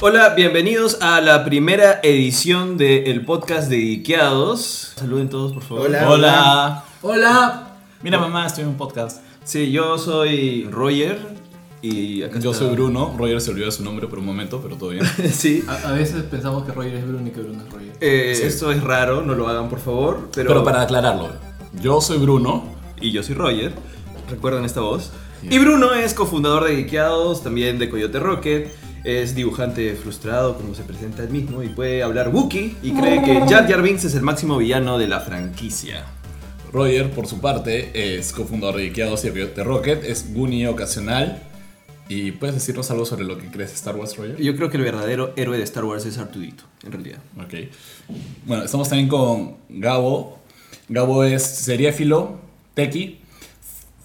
Hola, bienvenidos a la primera edición del podcast de Ikeados. Saluden todos, por favor. Hola. Hola. Hola. Mira mamá, estoy en un podcast. Sí, yo soy Roger y acá Yo está- soy Bruno. Roger se olvidó de su nombre por un momento, pero todo bien. sí. A, a veces pensamos que Roger es Bruno y que Bruno es Roger. Eh, Sí. Esto es raro, no lo hagan por favor. Pero, Pero para aclararlo, yo soy Bruno. Y yo soy Roger. Recuerdan esta voz. Y Bruno es cofundador de Geekeados, también de Coyote Rocket. Es dibujante frustrado, como se presenta él mismo, y puede hablar Wookiee. Y cree que Jar Jar Binks es el máximo villano de la franquicia. Roger, por su parte, es cofundador de Ikeados y de Rocket. Es Goonie ocasional. ¿Y puedes decirnos algo sobre lo que crees de Star Wars, Roger? Yo creo que el verdadero héroe de Star Wars es Artudito, en realidad. Ok. Bueno, estamos también con Gabo. Gabo es seriéfilo, tequi,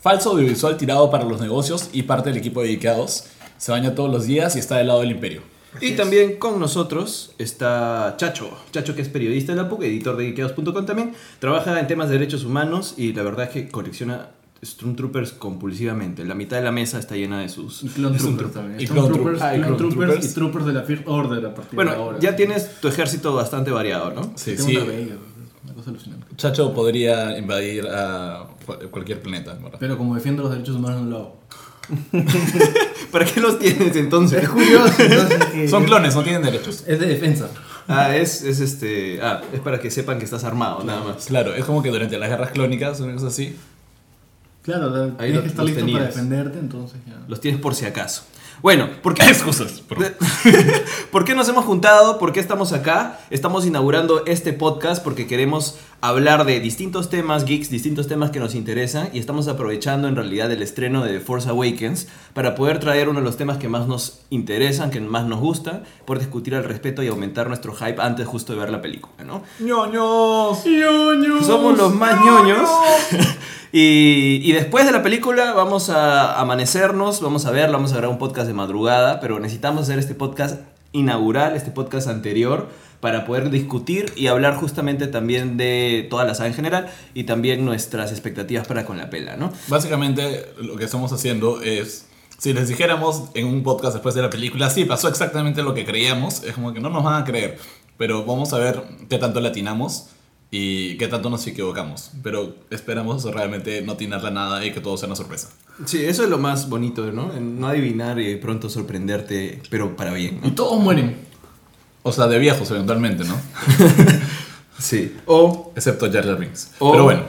falso audiovisual tirado para los negocios y parte del equipo de Ikeados. Se baña todos los días y está del lado del imperio. Y también con nosotros está Chacho. Chacho que es periodista de la PUC, editor de Geekeados.com también. Trabaja en temas de derechos humanos y la verdad es que colecciona Stormtroopers compulsivamente. La mitad de la mesa está llena de sus... Y Clone Troopers también. Y Clone Clone Troopers, Troopers. Ah, y Clone Troopers Troopers. y Troopers de la First Order a partir de Bueno, ahora. ya tienes tu ejército bastante variado, ¿no? Sí, Tengo sí. una bella, una cosa alucinante. Chacho podría invadir a cual- cualquier planeta. ¿verdad? Pero como defiendo los derechos humanos no lo hago. ¿Para qué los tienes entonces? Es curioso, entonces, que- Son clones, no tienen derechos. Es de defensa. Ah, es, es este... Ah, es para que sepan que estás armado, nada más. Claro, es como que durante las guerras clónicas, una cosa así. Claro, Ahí tienes lo- que estar los listo para tenías. defenderte, entonces ya. Los tienes por si acaso. Bueno, ¿por qué, Excusas. perdón. ¿Por qué nos hemos juntado? ¿Por qué estamos acá? Estamos inaugurando este podcast porque queremos hablar de distintos temas geeks, distintos temas que nos interesan y estamos aprovechando en realidad el estreno de The Force Awakens para poder traer uno de los temas que más nos interesan, que más nos gusta, poder discutir al respeto y aumentar nuestro hype antes justo de ver la película, ¿no? ¡Ñoños! Somos los más ñoños. y, y después de la película vamos a amanecernos, vamos a ver, vamos a grabar un podcast de madrugada, pero necesitamos hacer este podcast inaugural, este podcast anterior, para poder discutir y hablar justamente también de toda la saga en general y también nuestras expectativas para con la pela, ¿no? Básicamente lo que estamos haciendo es, si les dijéramos en un podcast después de la película, sí, pasó exactamente lo que creíamos, es como que no nos van a creer, pero vamos a ver qué tanto latinamos y qué tanto nos equivocamos, pero esperamos realmente no atinarla nada y que todo sea una sorpresa. Sí, eso es lo más bonito, ¿no? No adivinar y pronto sorprenderte, pero para bien, Y ¿no? todos mueren. O sea, de viejos eventualmente, ¿no? Sí. O, Excepto Jar Jar Binks. O- Pero bueno,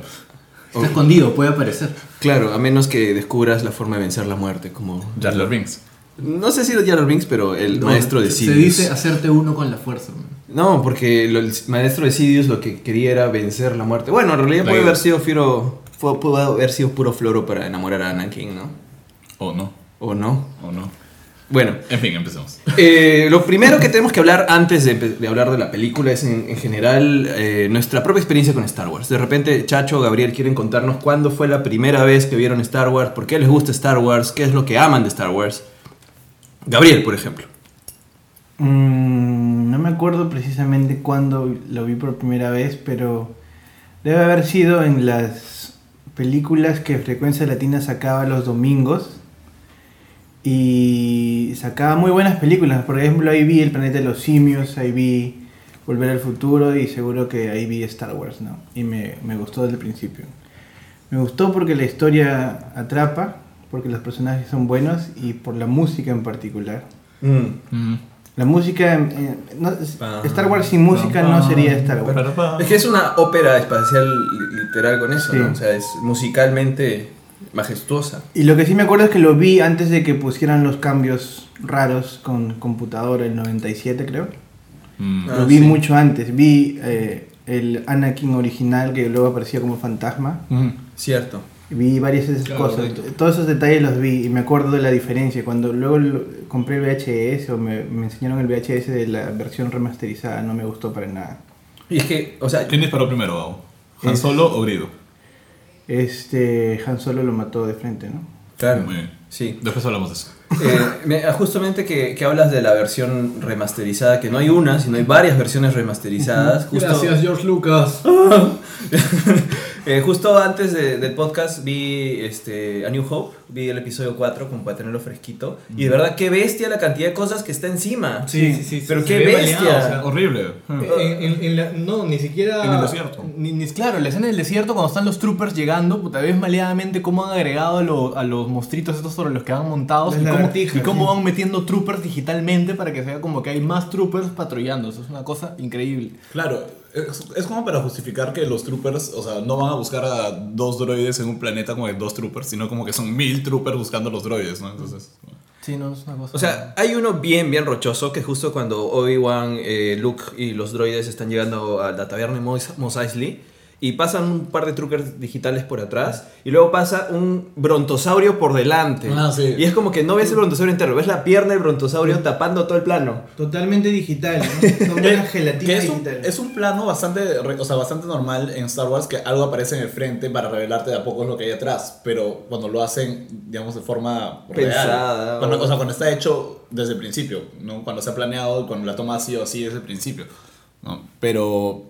Está escondido, puede aparecer. claro, a menos que descubras la forma de vencer la muerte, como... Jar Jar Binks. No sé si los Jar Binks, pero el No, maestro de se- Sidious. Se dice hacerte uno con la fuerza. man. No, porque lo- el maestro de Sidious lo que quería era vencer la muerte. Bueno, en realidad puede haber sido fiero, fue- pudo haber sido puro floro para enamorar a Anakin, ¿no? O no, ¿O no? o no. Bueno, En fin, empecemos. eh, lo primero que tenemos que hablar antes de, de hablar de la película es en, en general eh, nuestra propia experiencia con Star Wars. De repente, Chacho, Gabriel quieren contarnos cuándo fue la primera vez que vieron Star Wars, por qué les gusta Star Wars, qué es lo que aman de Star Wars. Gabriel, por ejemplo. Mm, no me acuerdo precisamente cuándo lo vi por primera vez, pero debe haber sido en las películas que Frecuencia Latina sacaba los domingos. Y sacaba muy buenas películas. Por ejemplo, ahí vi El Planeta de los Simios, ahí vi Volver al Futuro y seguro que ahí vi Star Wars, ¿no? Y me, me gustó desde el principio. Me gustó porque la historia atrapa, porque los personajes son buenos y por la música en particular. Mm. La música, eh, no, Star Wars sin música no sería Star Wars. Es que es una ópera espacial li- literal con eso, Sí. ¿no? O sea, es musicalmente majestuosa. Y lo que sí me acuerdo es que lo vi antes de que pusieran los cambios raros con computadora, el 97 creo. Mm. Ah, lo vi sí. mucho antes. Vi eh, el Anakin original que luego aparecía como fantasma. Mm. Cierto. Vi varias de esas Claro, cosas. Todos esos detalles los vi y me acuerdo de la diferencia. Cuando luego lo- compré el VHS o me, me enseñaron el VHS de la versión remasterizada, no me gustó para nada. Y es que, o sea, ¿Quién disparó primero, Gabo? ¿Han Es- Solo o Grido? Este Han Solo lo mató de frente, ¿no? claro. Muy bien. Sí. Después hablamos de eso. Eh, me- justamente que, que hablas de la versión remasterizada, que no hay una, sino hay varias versiones remasterizadas. Justo, George Lucas. Eh, justo antes de- del podcast vi este, A New Hope, vi el episodio 4 como para tenerlo fresquito. Y de verdad, qué bestia la cantidad de cosas que está encima. Sí, sí, sí. Pero qué bestia. baleado, o sea, Horrible. En, en- en la- no, ni siquiera. En el desierto. Ni, ni- claro, la escena del desierto, cuando están los troopers llegando, puta, ves maleadamente cómo han agregado a, lo- a los monstruitos estos sobre los que van montados y cómo, y cómo van metiendo troopers digitalmente para que sea como que hay más troopers patrullando. Eso es una cosa increíble. Claro, es, es como para justificar que los troopers, o sea, no van a buscar a dos droides en un planeta como de dos troopers, sino como que son mil troopers buscando a los droides, ¿no? Entonces, Sí, no, es una cosa. O sea, hay uno bien, bien rochoso que justo cuando Obi-Wan, eh, Luke y los droides están llegando a la taberna de Mos, Mos Eisley y pasan un par de truckers digitales por atrás y luego pasa un brontosaurio por delante. Ah, sí. Y es como que no ves el brontosaurio entero, ves la pierna del brontosaurio tapando todo el plano. Totalmente digital, ¿no? Como una gelatina que es un, digital. es un plano bastante, o sea, bastante normal en Star Wars que algo aparece en el frente para revelarte de a poco lo que hay atrás, pero cuando lo hacen, digamos, de forma Pensada, real, cuando, o- sea, cuando está hecho desde el principio, ¿no? cuando se ha planeado cuando la toma así o así desde el principio, ¿no? pero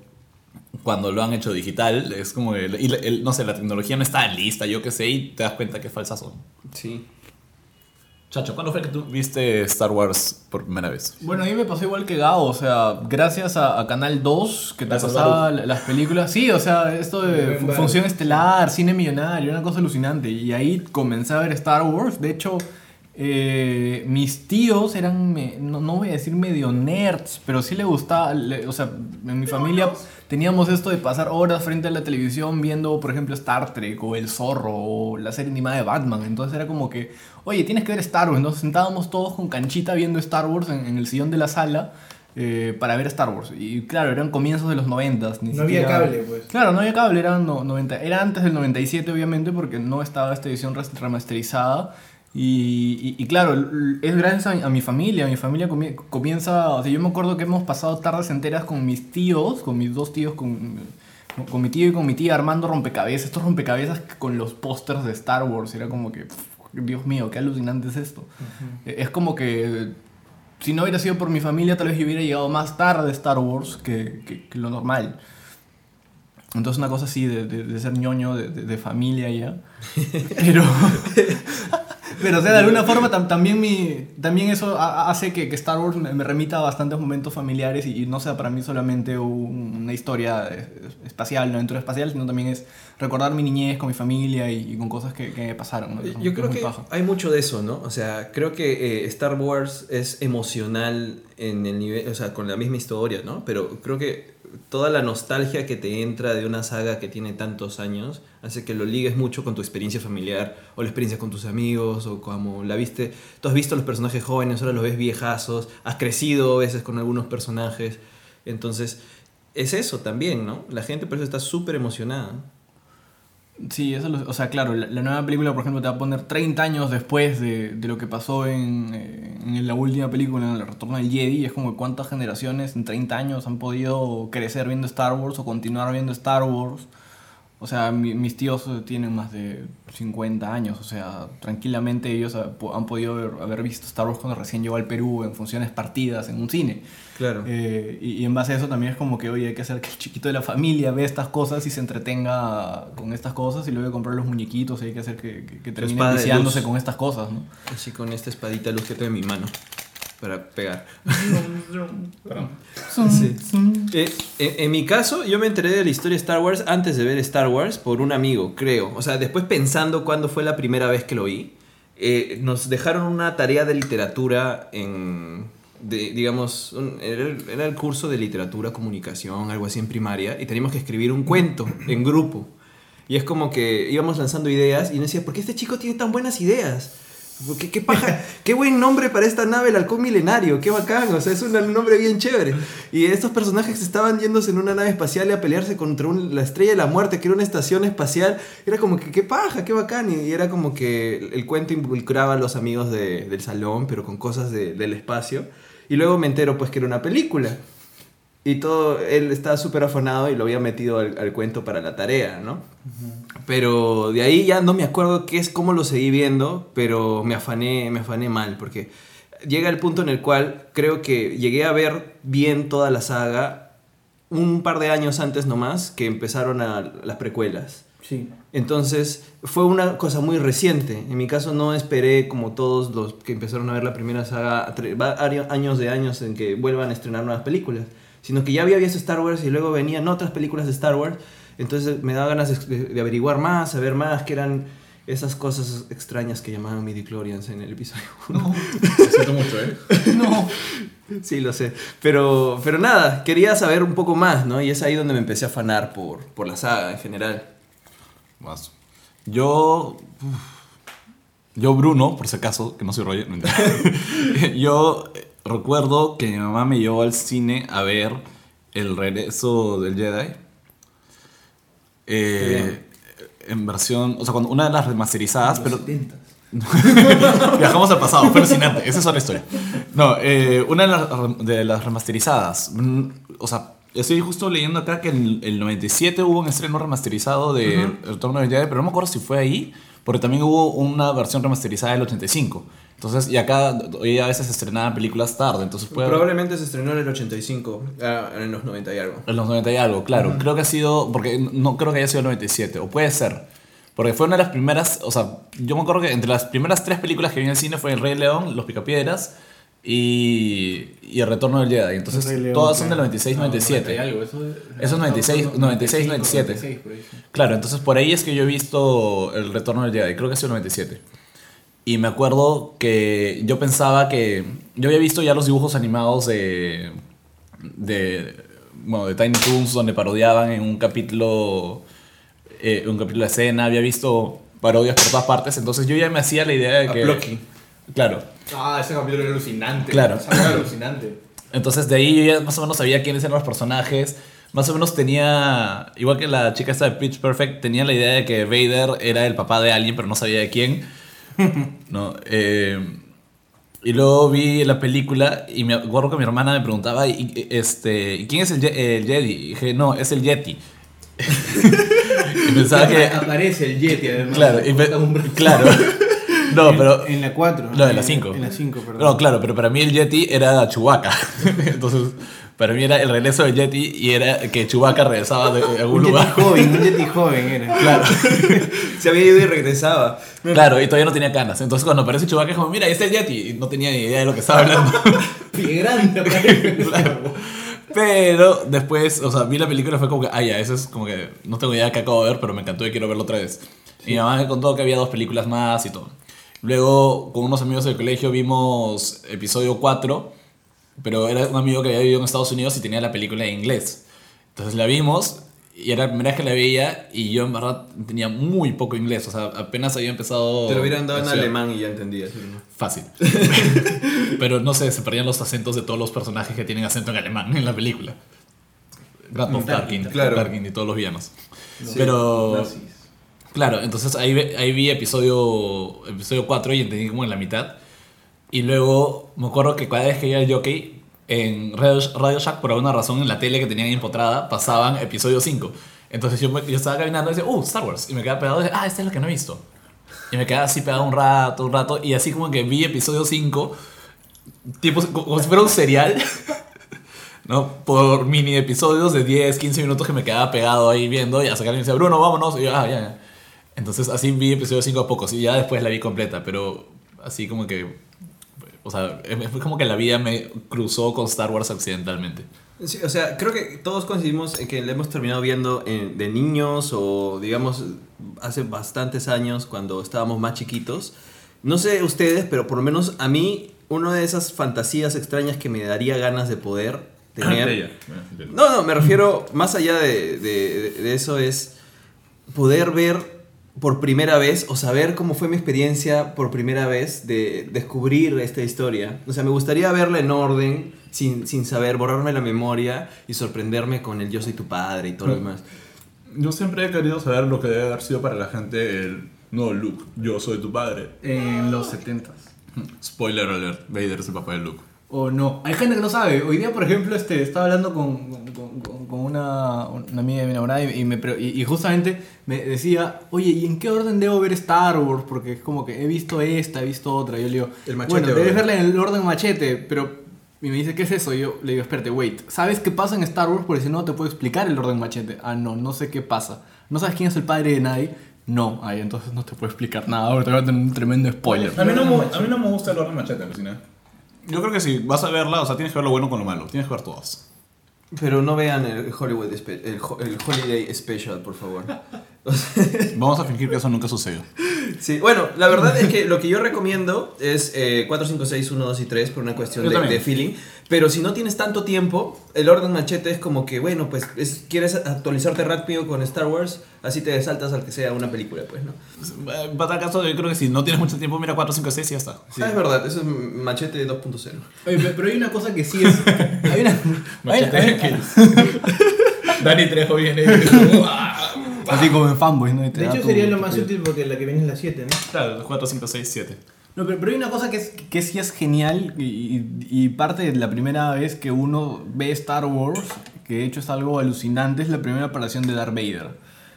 cuando lo han hecho digital, es como, el- no sé, la tecnología no está lista, yo qué sé, y te das cuenta que es falsazo. Sí. Chacho, ¿cuándo fue que tú viste Star Wars por primera vez? Bueno, a mí me pasó igual que Gao, o sea, gracias a, a Canal 2, que te Gracias, pasaba la- las películas. Sí, o sea, esto de función estelar, cine millonario, una cosa alucinante. Y ahí comencé a ver Star Wars. De hecho, eh, mis tíos eran, me- no, no voy a decir medio nerds, pero sí le gustaba, le- o sea, en mi familia teníamos esto de pasar horas frente a la televisión viendo, por ejemplo, Star Trek o El Zorro o la serie animada de Batman. Entonces era como que, oye, tienes que ver Star Wars. Entonces sentábamos todos con canchita viendo Star Wars en, en el sillón de la sala. eh, para ver Star Wars. Y claro, eran comienzos de los 90. Ni No había cable, pues. Claro, no había cable, era, no- 90, era antes del 97 obviamente porque no estaba esta edición remasterizada. Y, y- y claro, es gracias a, mi familia, mi familia comie- comienza, o sea, yo me acuerdo que hemos pasado tardes enteras con mis tíos, con mis dos tíos, con, con- mi tío y con mi tía armando rompecabezas, estos rompecabezas con los pósters de Star Wars, era como que, pff, Dios mío, qué alucinante es esto. Eh, Es como que si no hubiera sido por mi familia, tal vez yo hubiera llegado más tarde a Star Wars que, que- que lo normal. Entonces una cosa así de, de- de ser ñoño, de, de- familia ya. Pero... Pero, o sea, de alguna forma tam- también, mi, también eso ha- hace que, que Star Wars me, me remita a bastantes momentos familiares y, y no sea para mí solamente un- una historia espacial, una aventura espacial, sino también es recordar mi niñez con mi familia y, y con cosas que, que pasaron. ¿no? Yo es creo que hay mucho de eso, ¿no? O sea, creo que eh, Star Wars es emocional en el nivel, o sea, con la misma historia, ¿no? Pero creo que toda la nostalgia que te entra de una saga que tiene tantos años hace que lo ligues mucho con tu experiencia familiar o la experiencia con tus amigos o como la viste. Tú has visto los personajes jóvenes, ahora los ves viejazos, has crecido a veces con algunos personajes. Entonces, es eso también, ¿no? La gente por eso está súper emocionada. Sí, eso lo- o sea, claro, la, nueva película, por ejemplo, te va a poner 30 años después de, de lo que pasó en, eh, en la última película, en El Retorno del Jedi, es como cuántas generaciones en 30 años han podido crecer viendo Star Wars o continuar viendo Star Wars. O sea, mi- mis tíos eh, tienen más de 50 años, o sea, tranquilamente ellos han podido haber, haber visto Star Wars cuando recién llegó al Perú en funciones partidas en un cine. Claro. Eh, y, y en base a eso también es como que, oye, hay que hacer que el chiquito de la familia vea estas cosas y se entretenga con estas cosas y luego comprar los muñequitos y hay que hacer que, que, que termine con estas cosas, ¿no? Así con esta espadita de luz que tengo en mi mano para pegar. Sí. Eh, en, mi caso, yo me enteré de la historia de Star Wars antes de ver Star Wars por un amigo, creo. O sea, después pensando cuándo fue la primera vez que lo vi, eh, nos dejaron una tarea de literatura en, de- digamos, un- era, el, era el curso de literatura, comunicación, algo así en primaria, y teníamos que escribir un cuento en grupo. Y es como que íbamos lanzando ideas y uno decía, ¿por qué este chico tiene tan buenas ideas? ¿Qué, qué paja? Qué buen nombre para esta nave, el halcón milenario, qué bacán, o sea, es un nombre bien chévere. Y estos personajes estaban yéndose en una nave espacial a pelearse contra la estrella de la muerte, que era una estación espacial. Era como que, qué paja, qué bacán. Y, era como que el, cuento involucraba a los amigos de- del salón, pero con cosas de- del espacio. Y luego me entero, pues, que era una película. Y todo, él estaba súper afanado y lo había metido al, al cuento para la tarea, ¿no? Pero de ahí ya no me acuerdo qué es, cómo lo seguí viendo, pero me afané, me afané mal, porque llega el punto en el cual creo que llegué a ver bien toda la saga un par de años antes nomás que empezaron a, las precuelas. Sí. Entonces fue una cosa muy reciente. En mi caso no esperé como todos los que empezaron a ver la primera saga años de años en que vuelvan a estrenar nuevas películas, sino que ya había visto Star Wars y luego venían otras películas de Star Wars. Entonces me daba ganas de, de averiguar más, saber más, qué eran esas cosas extrañas que llamaban midichlorians en el episodio 1. Lo siento mucho, ¿eh? No. Sí, lo sé. Pero, pero nada, quería saber un poco más, ¿no? Y es ahí donde me empecé a afanar por, por la saga en general. Más. Yo. uf. Yo, Bruno, por si acaso, que no soy Roger. no yo recuerdo que mi mamá me llevó al cine a ver El regreso del Jedi. Eh, en versión. O sea, cuando una de las remasterizadas, pero. Viajamos al pasado, fue alucinante. Esa es otra historia. No, eh, una de las, de las remasterizadas. mm, O sea, estoy justo leyendo acá que en el 97 hubo un estreno remasterizado de El Retorno del Jedi, pero no me acuerdo si fue ahí, porque también hubo una versión remasterizada del 85. Entonces, y acá hoy a veces se estrenaban películas tarde, entonces puede Probablemente se estrenó en el 85, ah, en los 90 y algo. en los 90 y algo, claro. Creo que ha sido, porque no creo que haya sido el 97, o puede ser. Porque fue una de las primeras, o sea, yo me acuerdo que entre las primeras tres películas que vi en el cine fue El Rey León, Los Picapiedras y, y El Retorno del Jedi. Entonces, León, todas son del claro. 96, 97. algo, eso, Eso es 96, 96, 97. por ahí, sí. Claro, entonces por ahí es que yo he visto El Retorno del Jedi, creo que ha sido el 97. Y me acuerdo que yo pensaba que. Yo había visto ya los dibujos animados de. de. Bueno, de Tiny Toons, donde parodiaban en un capítulo. eh, un capítulo de escena, había visto parodias por todas partes, entonces yo ya me hacía la idea de A que. Claro. Ah, ese capítulo era alucinante. Claro. Era alucinante. Entonces de ahí yo ya más o menos sabía quiénes eran los personajes. Más o menos tenía, igual que la chica esta de Pitch Perfect, tenía la idea de que Vader era el papá de alguien, pero no sabía de quién. ¿No? Eh, y luego vi la película y me acuerdo que mi hermana me preguntaba, ¿y, este, ¿y quién es el, Ye- el Jedi? Y dije, no, es el Yeti. y pensaba que... Aparece el Yeti además. Claro, y claro. No, En- pero... En la 4. No, en la 5. En la 5, perdón. No, claro, pero para mí el Yeti era Chewbacca. Entonces, para mí era el regreso del Yeti y era que Chewbacca regresaba de algún Un Yeti lugar. joven, un Yeti joven era. Claro, Se había ido y regresaba. claro, y todavía no tenía canas. Entonces, cuando aparece Chewbacca, es como, mira, ahí está el Yeti. Y no tenía ni idea de lo que estaba hablando. Pie grande. Claro. Pero después, o sea, vi la película y fue como que, ah, ya, eso es como que no tengo idea de qué acabo de ver, pero me encantó y quiero verlo otra vez. Y mi mamá me contó que había dos películas más y todo. Luego, con unos amigos del colegio, vimos episodio 4, pero era un amigo que había vivido en Estados Unidos y tenía la película en inglés. Entonces la vimos y era la primera vez que la veía y yo en verdad tenía muy poco inglés, o sea, apenas había empezado... Te lo hubieran dado en alemán y ya entendías. ¿no? Fácil. Pero no sé, se perdían los acentos de todos los personajes que tienen acento en alemán en la película. Grand Tarkin, Claro. Tarkin y todos los villanos. Pero, claro, entonces ahí, ahí vi episodio, episodio 4 y entendí como en la mitad. Y luego me acuerdo que cada vez que iba al jockey, en Radio, Radio Shack, por alguna razón, en la tele que tenían empotrada, pasaban episodio 5. Entonces yo, yo estaba caminando y decía, uh, Star Wars. Y me quedaba pegado y decía, ah, esta es la que no he visto. Y me quedaba así pegado un rato, un rato. Y así como que vi episodio 5, tipo, como si fuera un serial. ¿No? Por mini episodios de 10, 15 minutos que me quedaba pegado ahí viendo. Y hasta que alguien decía, Bruno, vámonos. Y yo, ah, ya, ya. Entonces así vi episodio 5 a pocos. Y ya después la vi completa. Pero así como que. O sea, fue como que la vida me cruzó con Star Wars accidentalmente. Sí, o sea, creo que todos coincidimos en que la hemos terminado viendo en- de niños o, digamos, hace bastantes años cuando estábamos más chiquitos. No sé ustedes, pero por lo menos a mí, una de esas fantasías extrañas que me daría ganas de poder tener. No, no, me refiero más allá de, de- de eso es poder ver por primera vez o saber cómo fue mi experiencia por primera vez de descubrir esta historia. O sea, me gustaría verla en orden, sin, sin saber, borrarme la memoria y sorprenderme con el yo soy tu padre y todo lo demás. Yo siempre he querido saber lo que debe haber sido para la gente el... No, Luke, yo soy tu padre. En los 70 Spoiler alert, Vader es el papá de Luke. O no. Hay gente que no sabe. Hoy día, por ejemplo, este, estaba hablando con, con, con- con una, una amiga de mi enamorada y, y me, y, y justamente me decía, oye, ¿y en qué orden debo ver Star Wars? Porque es como que he visto esta, he visto otra. Yo le digo, El machete bueno, debes orden. verla en el orden machete, pero... Y me dice, ¿qué es eso? Y yo le digo, espérate, wait. ¿Sabes qué pasa en Star Wars? Porque si no, te puedo explicar el orden machete. Ah, no, no sé qué pasa. ¿No sabes quién es el padre de nadie? No, ay, entonces no te puedo explicar nada. Ahora te voy a tener un tremendo spoiler. A mí, no, me- a mí no me gusta el orden machete, alucina. Yo creo que si vas a verla, o sea, tienes que ver lo bueno con lo malo. Tienes que ver todas. Pero no vean el Hollywood el, el Holiday Special, por favor. Vamos a fingir que eso nunca sucedió. sí, bueno, la verdad es que lo que yo recomiendo es eh, 4, 5, 6, 1, 2 y 3 por una cuestión de, de feeling. Pero si no tienes tanto tiempo, el orden machete es como que, bueno, pues es- quieres actualizarte rápido con Star Wars, así te saltas al que sea una película, pues, ¿no? Eh, Para tal caso, yo creo que si no tienes mucho tiempo, mira 4, 5, 6 y ya está. Ah, es verdad, eso es machete 2.0. Oye, pe- pero hay una cosa que sí es. Hay una. hay una- hay- Dani Trejo viene y así como en fanboys, ¿no? Y te De da hecho tu- sería lo tu más útil porque la que viene es la 7, ¿no? Claro, 4, 5, 6, 7. No, pero, pero hay una cosa que, es, que sí es genial y, y- y parte de la primera vez que uno ve Star Wars, que de hecho es algo alucinante, es la primera aparición de Darth Vader.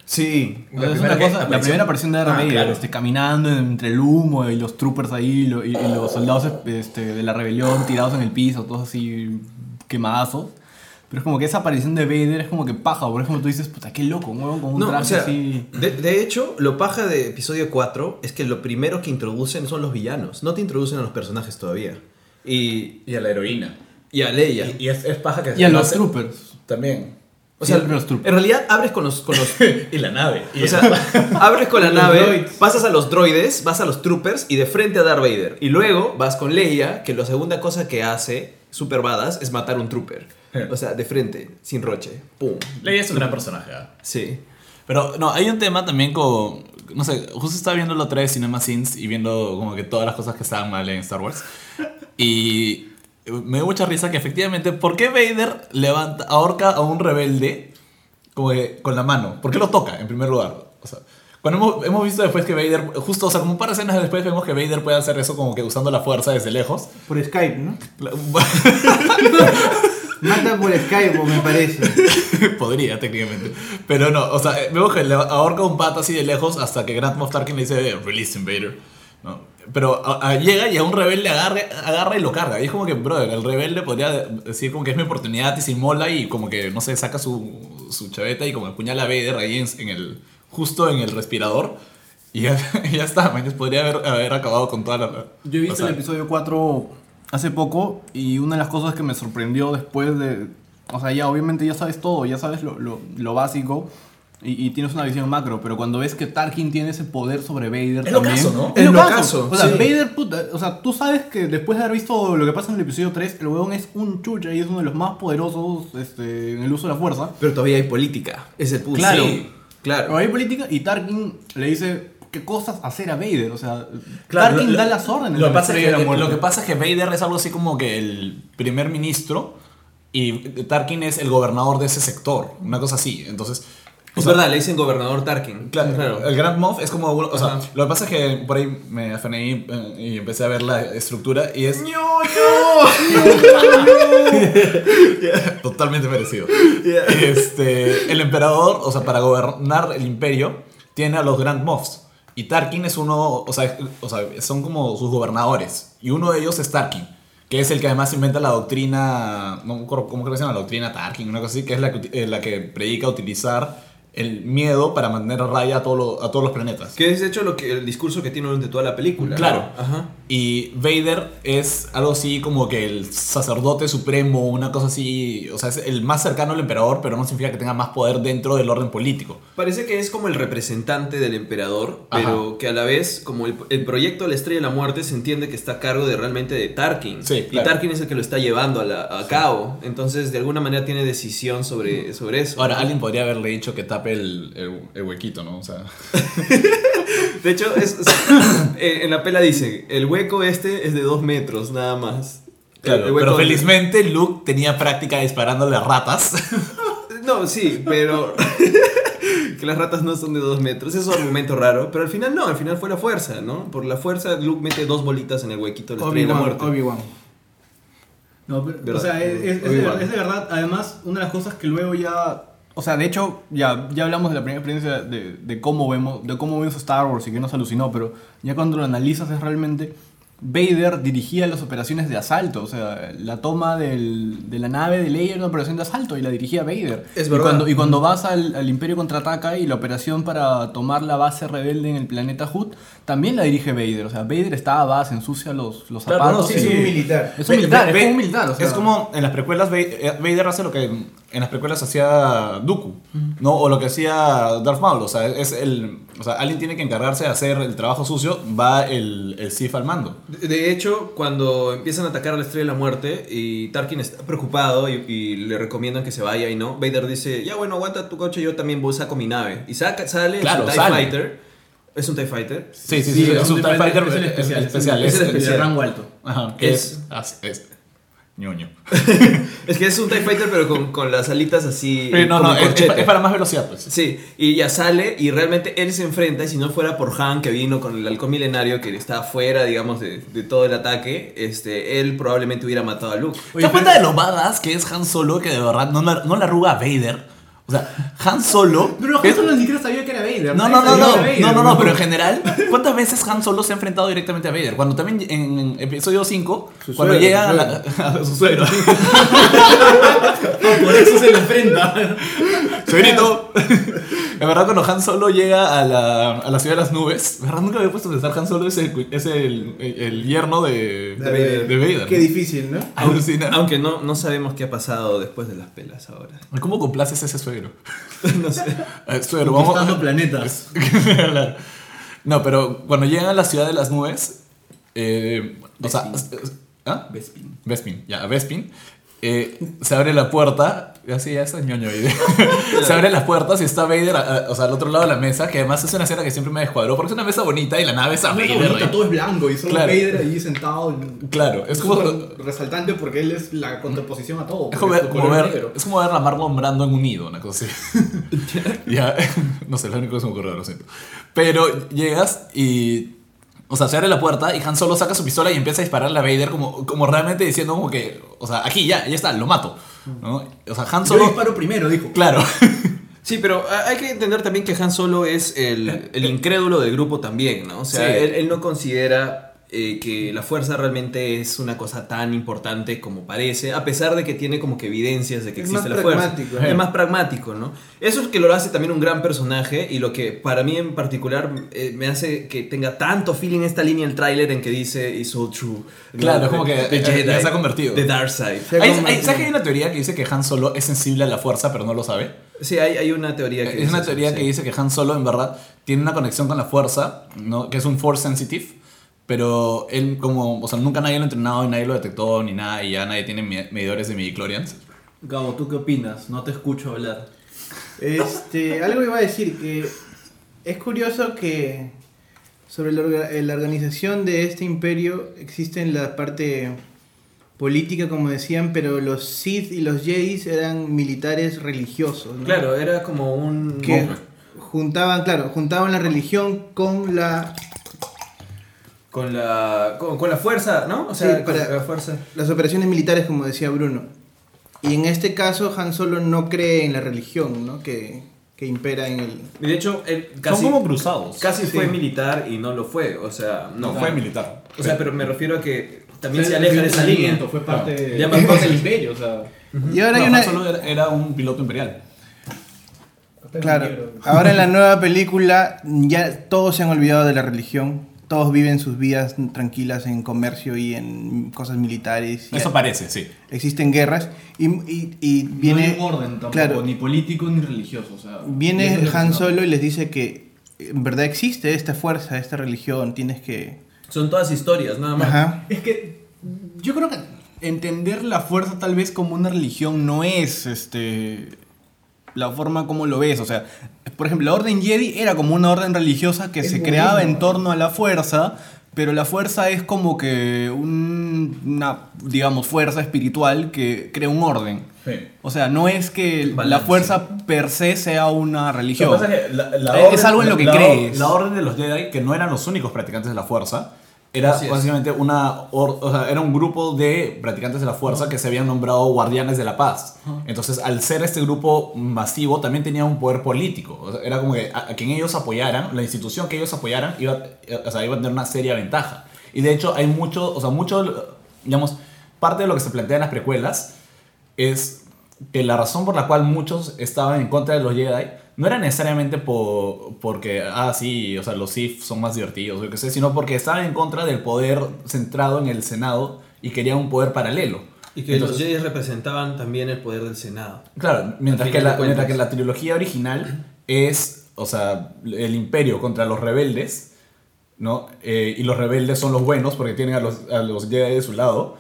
Sí, O sea, es una cosa- la primera aparición de Darth Ah, Vader, claro. este, caminando entre el humo y los troopers ahí lo- y- y los soldados este, de la rebelión tirados en el piso, todos así quemadazos. Pero es como que esa aparición de Vader es como que paja, por ejemplo, tú dices, puta, qué loco, un huevón con un No, traje o sea, así. de, de hecho, lo paja de episodio 4 es que lo primero que introducen son los villanos. No te introducen a los personajes todavía. Y, Y a la heroína. y a Leia. Y, y es, es paja que Y a los troopers. También. o sea, Sí, los troopers. en realidad abres con los... Con los y la nave. Y o sea, abres con la nave, droids. pasas a los droides, vas a los troopers y de frente a Darth Vader. Y luego vas con Leia, que la segunda cosa que hace, super badass, es matar un trooper. O sea, de frente, sin roche. Pum. Leia es un gran personaje. ¿ah? Sí. Pero no, hay un tema también con. No sé, justo estaba viendo la otra vez Cinema Sins y viendo como que todas las cosas que estaban mal en Star Wars. Y me dio mucha risa que efectivamente, ¿por qué Vader levanta, ahorca a un rebelde como que con la mano? ¿Por qué lo toca en primer lugar? O sea, cuando hemos, hemos visto después que Vader, justo, o sea, como un par de escenas después vemos que Vader puede hacer eso como que usando la fuerza desde lejos. Por Skype, ¿no? Mata por Skype, me parece. Podría, técnicamente. Pero no, o sea, eh, vemos que le ahorca un pato así de lejos hasta que Grand Moff Tarkin le dice, Release Invader. ¿no? Pero a- a- llega y a un rebelde agarra, agarra y lo carga. Y es como que, brother, el rebelde podría decir como que es mi oportunidad y se inmola y como que, no sé, saca su, su chaveta y como apuñala a Vader ahí en, en el, justo en el respirador. Y ya, ya está, man, podría haber, haber acabado con toda la... Yo he visto el episodio 4 hace poco y una de las cosas que me sorprendió después de... O sea, ya obviamente ya sabes todo, ya sabes lo, lo- lo básico y, y tienes una visión macro, pero cuando ves que Tarkin tiene ese poder sobre Vader Es también... locazo, ¿no? Es Es locazo. locazo, O sea, sí. Vader, puta, o sea, tú sabes que después de haber visto lo que pasa en el episodio 3, el huevón es un chucha y es uno de los más poderosos este, en el uso de la fuerza. Pero todavía hay política. Es el punto. Claro. Sí, claro. Pero hay política y Tarkin le dice qué cosas hacer a Vader, o sea, Claro, Tarkin lo- da las órdenes. Lo que, pasa lo que pasa es que Vader es algo así como que el primer ministro y Tarkin es el gobernador de ese sector, una cosa así. Entonces, o Es sea, verdad, le dicen gobernador Tarkin. Claro, el Grand Moff es como. O sea, Ajá. lo que pasa es que por ahí me afané y, eh, y empecé a ver la estructura y es. Totalmente merecido. Este, el emperador, o sea, para gobernar el imperio, tiene a los Grand Moffs. Y Tarkin es uno, o sea, o sea, son como sus gobernadores. Y uno de ellos es Tarkin, que es el que además inventa la doctrina, no cómo que se llama, la doctrina Tarkin, una cosa así, que es la que, eh, la que predica utilizar el miedo para mantener a raya a, todo lo- a todos los planetas. Que es de hecho lo que, el discurso que tiene durante toda la película. ¿no? Claro. Ajá. Y Vader es algo así como que el sacerdote supremo, una cosa así, o sea, es el más cercano al emperador, pero no significa que tenga más poder dentro del orden político. Parece que es como el representante del emperador, Ajá. pero que a la vez, como el, el proyecto de la Estrella de la Muerte, se entiende que está a cargo de realmente de Tarkin. Sí, claro. Y Tarkin es el que lo está llevando a, la- a cabo. Entonces, de alguna manera tiene decisión sobre, sobre eso. Ahora, alguien podría haberle dicho que tape el, el- el huequito, ¿no? O sea, De hecho, es, eh, en la pela dice, el hueco este es de dos metros, nada más. claro, pero felizmente Luke tenía práctica disparándole a ratas. No, sí, pero... que las ratas no son de dos metros. Es un argumento raro. Pero al final no, al final fue la fuerza, ¿no? Por la fuerza, Luke mete dos bolitas en el huequito de la estrella de la muerte. Obi-Wan. No, pero, ¿Verdad? o sea, es, es- es de, Obi-Wan. ver- es de verdad. Además, una de las cosas que luego ya. O sea, de hecho, ya, ya hablamos de la primera experiencia de, de cómo vemos de cómo vemos Star Wars y que nos alucinó, pero ya cuando lo analizas es realmente. Vader dirigía las operaciones de asalto, o sea, la toma del- de la nave de Leia era una operación de asalto y la dirigía Vader. Es y verdad. Cuando, y cuando vas al, al Imperio contraataca y la operación para tomar la base rebelde en el planeta Hood, también la dirige Vader. O sea, Vader está a base, ensucia los, los Claro, zapatos. no, sí, y- Es un militar. Es un militar, es como un militar. o sea. es como en las precuelas, Va- eh, Vader hace lo que en las precuelas hacía Dooku, ¿no? O lo que hacía Darth Maul. O sea, es el, o sea, alguien tiene que encargarse de hacer el trabajo sucio, va el, el Sith al mando. De de hecho, cuando empiezan a atacar a la Estrella de la Muerte y Tarkin está preocupado y, y le recomiendan que se vaya y no, Vader dice, ya bueno, aguanta tu coche, yo también voy, saco mi nave. Y saca, sale Claro, TIE sale. Fighter. Es un TIE Fighter. Sí, sí, Sí, sí, es es un TIE Fighter, Fighter, es el el especial, especial. es el es- especial. de rango alto. Ajá, que Es- es, es, es ñoño. Es que es un TIE Fighter pero con, con las alitas así... Pero no, no, es, para más velocidad, pues. Sí, y ya sale y realmente él se enfrenta y si no fuera por Han que vino con el halcón milenario que está fuera, digamos, de, de todo el ataque, este, él probablemente hubiera matado a Luke. ¿Te das cuenta de lo badass que es Han Solo que de verdad no, la- no le arruga a Vader? O sea, Han Solo. Pero Han Solo ni siquiera sabía que era Vader. No, no, no, no, no, no, no, pero en general, ¿cuántas veces Han Solo se ha enfrentado directamente a Vader? Cuando también en episodio 5, Su cuando llega a, su suegro, Por eso se le enfrenta. suegrito, en verdad cuando Han Solo llega a la, a la ciudad de las nubes, ¿verdad? Nunca había puesto a pensar, Han Solo es el, es el, el yerno de, de, Vader. de Vader. Qué difícil, ¿no? Alucina. Aunque no, no sabemos qué ha pasado después de las pelas ahora. ¿Cómo complaces a ese suegro? no sé. Vamos Conquistando planetas. No, pero cuando llegan a la ciudad de las nubes, eh, o sea. ¿ah? Bespin. Bespin, ya, a Bespin, eh, se abre la puerta, así ya está ñoño ahí. se abre las puertas y está Vader, a- a- o sea, al otro lado de la mesa, que además es una escena que siempre me descuadró, porque es una mesa bonita y la nave es a Vader. ahí. todo es blanco y solo Claro. Vader ahí sentado. Claro, es como, súper resaltante porque él es la contraposición a todo. es como, porque ver, su como color ver- negro. es como ver a Marlon Brando en un nido, una cosa así. ya, no sé, lo único que se me ocurrió, lo siento. Pero llegas y O sea, se abre la puerta y Han Solo saca su pistola y empieza a dispararle a Vader como, como realmente diciendo como que, o sea, aquí ya, ya está, lo mato. ¿No? O sea, Han Yo Solo... disparo primero, dijo. Claro. Sí, pero hay que entender también que Han Solo es el, el incrédulo del grupo también, ¿no? O sea, Sí. él, él no considera eh, que la fuerza realmente es una cosa tan importante como parece, a pesar de que tiene como que evidencias de que Es existe la fuerza. pragmático. Es más pragmático, ¿no? Eso es que lo hace también un gran personaje y lo que para mí en particular eh, me hace que tenga tanto feeling esta línea el tráiler en que dice It's so true. Claro, es como que, The eh, Jedi, ya se ha convertido. The Dark Side. ¿Sabes que hay una teoría que dice que Han Solo es sensible a la fuerza pero no lo sabe? Sí, hay, hay una teoría que Es dice una eso, teoría sí. que dice que Han Solo en verdad tiene una conexión con la fuerza, ¿no? que es un force sensitive, pero él como, o sea, nunca nadie lo ha entrenado y nadie lo detectó ni nada y ya nadie tiene me- medidores de midichlorians. Gabo, ¿tú qué opinas? No te escucho hablar. Este, algo iba a decir que es curioso que sobre la, orga- la organización de este imperio existe en la parte política, como decían, pero los Sith y los Jedi eran militares religiosos. ¿no? Claro, era como un... que juntaban, claro, juntaban la religión con la Con la, con, con la fuerza, ¿no? O sea, Sí, con la fuerza. las operaciones militares, como decía Bruno. Y en este caso Han Solo no cree en la religión, ¿no? Que, que impera en el... De hecho, él casi, Son como cruzados. casi Sí. fue militar y no lo fue. O sea, no, No fue militar. O sea, pero me refiero a que también Fue se aleja de esa línea. Fue parte, de- Ya fue me- parte del imperio, o sea. Y ahora No, hay una... Han Solo era, era un piloto imperial. Claro, ahora en la nueva película ya todos se han olvidado de la religión, todos viven sus vidas tranquilas en comercio y en cosas militares. y Eso parece, sí. existen guerras y, y- y no hay viene, un orden tampoco, claro, ni político ni religioso. O sea, viene Han Solo y les dice que en verdad existe esta fuerza, esta religión, tienes que... Son todas historias, nada más. Ajá. Es que yo creo que entender la fuerza tal vez como una religión no es este la forma como lo ves. O sea, por ejemplo, la Orden Jedi era como una orden religiosa que Es se creaba en torno a la fuerza, pero la fuerza es como que un- una, digamos, fuerza espiritual que crea un orden. O sea, no es que la fuerza per se sea una religión. Lo que pasa es que la- la Es algo en lo que crees. La orden de los Jedi, que no eran los únicos practicantes de la fuerza, era básicamente una, or- o sea, era un grupo de practicantes de la fuerza que se habían nombrado guardianes de la paz. Entonces, al ser este grupo masivo, también tenía un poder político. O sea, era como que a, a quien ellos apoyaran, la institución que ellos apoyaran, iba, o sea, iba a tener una seria ventaja. Y de hecho, hay mucho, o sea, mucho, digamos, parte de lo que se plantea en las precuelas es que la razón por la cual muchos estaban en contra de los Jedi no era necesariamente por, porque, ah, sí, o sea, los Sith son más divertidos, o qué sé, sino porque estaban en contra del poder centrado en el Senado y querían un poder paralelo. Y que Entonces, los Jedi representaban también el poder del Senado. Claro, mientras que, la, mientras que la trilogía original es, o sea, el imperio contra los rebeldes, ¿no? Eh, y los rebeldes son los buenos porque tienen a los, a los Jedi de su lado.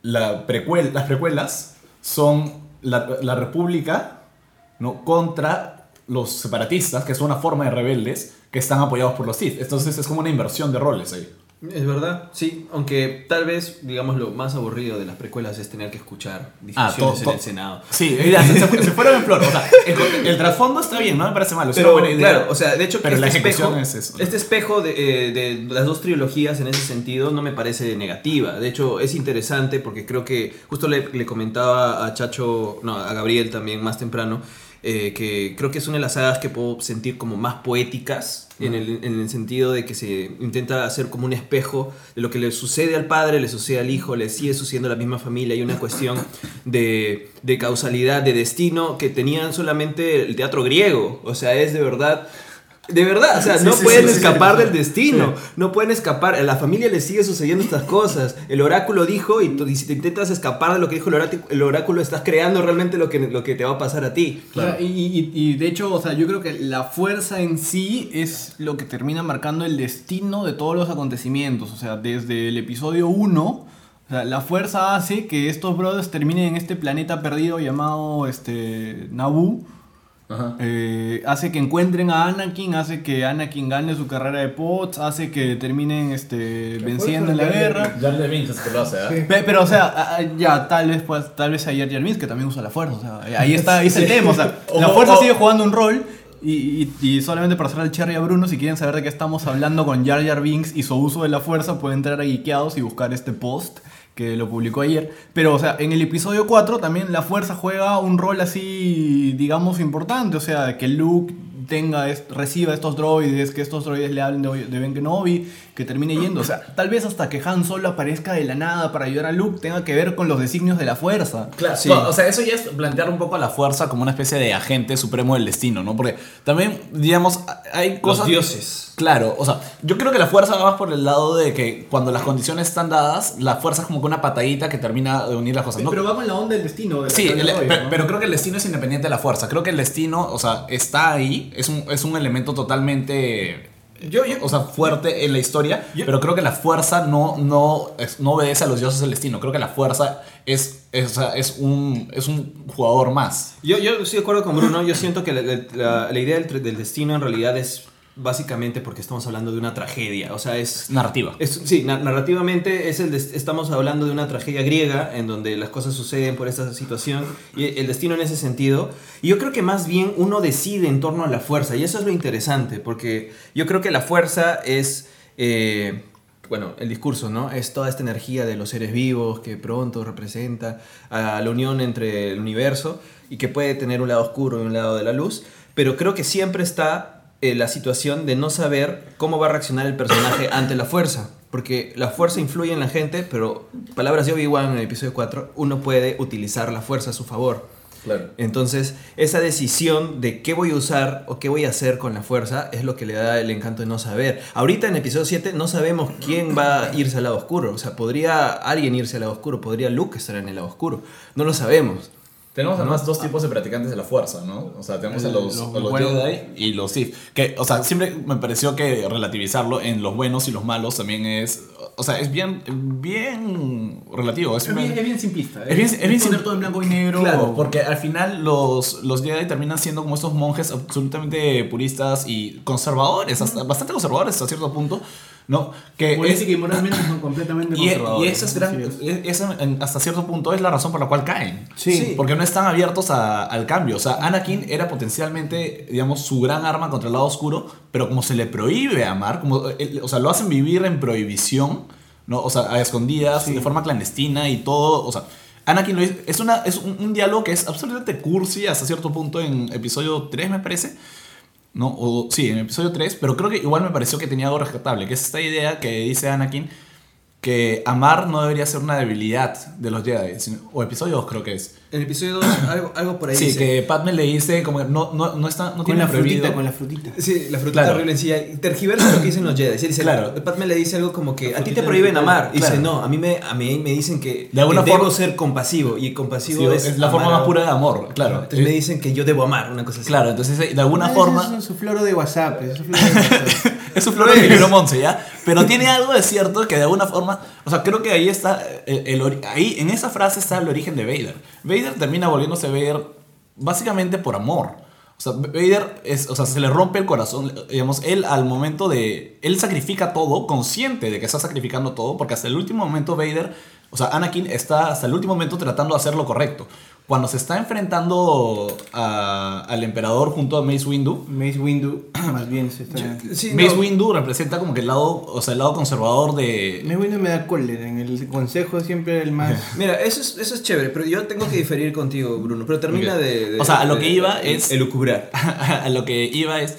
La precuel, las precuelas son la, la república, ¿no? Contra los separatistas, que es una forma de rebeldes que están apoyados por los Sith. Entonces es como una inversión de roles ahí. Es verdad, sí, aunque tal vez, digamos, lo más aburrido de las precuelas es tener que escuchar Ah, discusiones todo- en el Senado. Sí, se, fueron en flor. O sea, el, el trasfondo está bien, no me parece malo. Es Pero una buena idea. claro, o sea, de hecho, pero que la este ejecución espejo, es eso. este espejo de, eh, de las dos trilogías en ese sentido no me parece negativa. De hecho, es interesante porque creo que justo le, le comentaba a Chacho, no, a Gabriel también más temprano, eh, que creo que es una de las sagas que puedo sentir como más poéticas en el, en el sentido de que se intenta hacer como un espejo de lo que le sucede al padre, le sucede al hijo, le sigue sucediendo a la misma familia. Hay una cuestión de, de causalidad, de destino que tenían solamente el teatro griego. O sea, es de verdad. De verdad, o sea, Sí, no sí, pueden sí, escapar sí. del destino, no pueden escapar, a la familia le sigue sucediendo estas cosas, el oráculo dijo y, tú- y si te intentas escapar de lo que dijo el oráculo, el oráculo estás creando realmente lo que, lo que te va a pasar a ti. Claro, y, y- y de hecho, o sea, yo creo que la fuerza en sí es lo que termina marcando el destino de todos los acontecimientos. O sea, desde el episodio 1, o sea, la fuerza hace que estos brothers terminen en este planeta perdido llamado este, Naboo. Ajá. Eh, hace que encuentren a Anakin, hace que Anakin gane su carrera de POTS, hace que terminen este, venciendo en la guerra. Jar Jar Binks es que lo hace, ¿eh? Sí. Pe- Pero, o sea, a- a- ya, tal vez, pues, tal vez hay Jar Jar Binks que también usa la fuerza. O sea, ahí está, ahí está el tema. O sea, la fuerza o- sigue jugando un rol. Y, y- y solamente para hacer el cherry a Bruno, si quieren saber de qué estamos hablando con Jar Jar Binks y su uso de la fuerza, pueden entrar a Geekeados y buscar este post que lo publicó ayer. Pero, o sea, en el episodio 4 también la fuerza juega un rol así, digamos, importante. O sea, que Luke tenga reciba estos droides, que estos droides le hablen de Ben Kenobi, que termine yendo. O sea, tal vez hasta que Han Solo aparezca de la nada para ayudar a Luke tenga que ver con los designios de la fuerza. Claro, Sí. o sea, eso ya es plantear un poco a la fuerza como una especie de agente supremo del destino, ¿no? Porque también, digamos, hay cosas... Los dioses. Claro, o sea, yo creo que la fuerza va más por el lado de que cuando las condiciones están dadas, la fuerza es como que una patadita que termina de unir las cosas. ¿no? Pero va con la onda del destino. de Sí, que el- habla hoy, pe- ¿no? pero creo que el destino es independiente de la fuerza. Creo que el destino, o sea, está ahí, es un, es un elemento totalmente... Yo, yo, O sea, fuerte en la historia, Yo- pero creo que la fuerza no, no, no obedece a los dioses del destino. Creo que la fuerza es, es, es, un, es un jugador más. Yo, yo estoy de acuerdo con Bruno. Yo siento que la, la- la idea del destino en realidad es básicamente porque estamos hablando de una tragedia. O sea, es. Narrativa. es- sí, na- narrativamente es el estamos hablando de una tragedia griega en donde las cosas suceden por esta situación y el destino en ese sentido. Y yo creo que más bien uno decide en torno a la fuerza y eso es lo interesante porque yo creo que la fuerza es... eh, bueno, el discurso, ¿no? Es toda esta energía de los seres vivos que pronto representa a la unión entre el universo y que puede tener un lado oscuro y un lado de la luz, pero creo que siempre está eh, la situación de no saber cómo va a reaccionar el personaje ante la fuerza, porque la fuerza influye en la gente, pero palabras de Obi-Wan en el episodio 4, uno puede utilizar la fuerza a su favor. Claro. Entonces, esa decisión de qué voy a usar o qué voy a hacer con la fuerza es lo que le da el encanto de no saber. Ahorita en episodio 7 no sabemos quién va a irse al lado oscuro. O sea, podría alguien irse al lado oscuro, podría Luke estar en el lado oscuro. No lo sabemos. Tenemos además dos tipos de practicantes de la fuerza, ¿no? O sea, tenemos a El- los, los a los. Jedi y los Sith. Que, o sea, siempre me pareció que relativizarlo en los buenos y los malos también es. O sea, es bien, bien relativo. Es, Es bien, es bien simplista. Es bien- es bien poner todo en blanco y negro. Claro, porque al final los, los Jedi terminan siendo como estos monjes absolutamente puristas y conservadores, hasta- bastante conservadores hasta cierto punto, ¿no? Que Política y moralmente son completamente y, conservadores. y esa es es. esa, en- hasta cierto punto es la razón por la cual caen. Sí. Porque no están abiertos a- al cambio. O sea, Anakin era potencialmente, digamos, su gran arma contra el lado oscuro, pero como se le prohíbe amar, como, eh, o sea, lo hacen vivir en prohibición, ¿no? O sea, a escondidas, Sí. de forma clandestina y todo. O sea, Anakin lo dice- es, una, es un, un diálogo que es absolutamente cursi hasta cierto punto en episodio 3, me parece. ¿No? O, sí, en episodio 3, pero creo que igual me pareció que tenía algo rescatable, que es esta idea que dice Anakin que amar no debería ser una debilidad de los Jedi, sino- o episodio 2 creo que es. En episodio 2, algo, algo por ahí Sí, dice. que Padme le dice como que no, no, no, está, no Con tiene la prohibido. frutita, con la frutita. Sí, la frutita Claro. horrible en sí. Tergiversa lo que dicen los Jedi. Sí, dice, Claro. Padme le dice algo como que a ti te prohíben amar. Y dice, Claro. no, a mí me, a mí me dicen que, De alguna que debo forma- ser compasivo. Y compasivo Sí, es, es la forma más pura de amor, claro. Entonces me dicen que yo debo amar, una cosa así. Claro, entonces de alguna forma... Es su floro de WhatsApp. Es su floro de WhatsApp. Es su flor de libro Monse, ¿ya? Pero tiene algo de cierto que de alguna forma. O sea, creo que ahí está. El, el ahí, en esa frase está el origen de Vader. Vader termina volviéndose Vader básicamente por amor. O sea, Vader o sea, se le rompe el corazón. Digamos, él al momento de. Él sacrifica todo, consciente de que está sacrificando todo, porque hasta el último momento Vader. O sea, Anakin está hasta el último momento tratando de hacer lo correcto. Cuando se está enfrentando a- al emperador junto a Mace Windu, Mace Windu, más bien se está. Sí, Mace no. Windu representa como que el lado, o sea, el lado conservador de... Mace Windu me da cólera. En el consejo siempre el más. Mira, eso es, eso es chévere, pero yo tengo que diferir contigo, Bruno. Pero termina de, de- O sea, a lo de- que iba de- es- Elucubrar. a lo que iba es...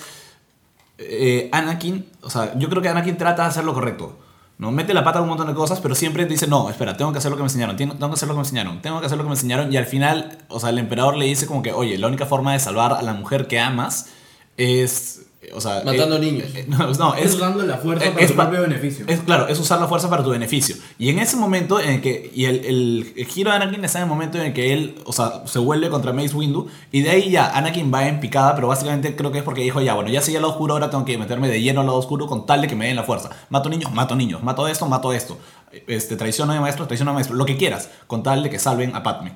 eh, Anakin, o sea, yo creo que Anakin trata de hacer lo correcto. ¿No? Mete la pata a un montón de cosas, pero siempre dice, no, espera, tengo que hacer lo que me enseñaron, tengo que hacer lo que me enseñaron, tengo que hacer lo que me enseñaron. Y al final, o sea, el emperador le dice como que, oye, la única forma de salvar a la mujer que amas es... O sea, Matando eh, niños. eh, no, no, Es usando la fuerza para es tu propio beneficio. Es, claro, es usar la fuerza para tu beneficio. Y en ese momento en el que. Y el, el, el giro de Anakin está en el momento en el que él, o sea, se vuelve contra Mace Windu. Y de ahí ya Anakin va en picada, pero básicamente creo que es porque dijo: Ya, bueno, ya seguí al lado oscuro, ahora tengo que meterme de lleno al lado oscuro con tal de que me den la fuerza. Mato niños, mato niños. Mato esto, mato esto. Este, traiciono a mi maestro, traiciono a mi maestro. Lo que quieras, con tal de que salven a Padme.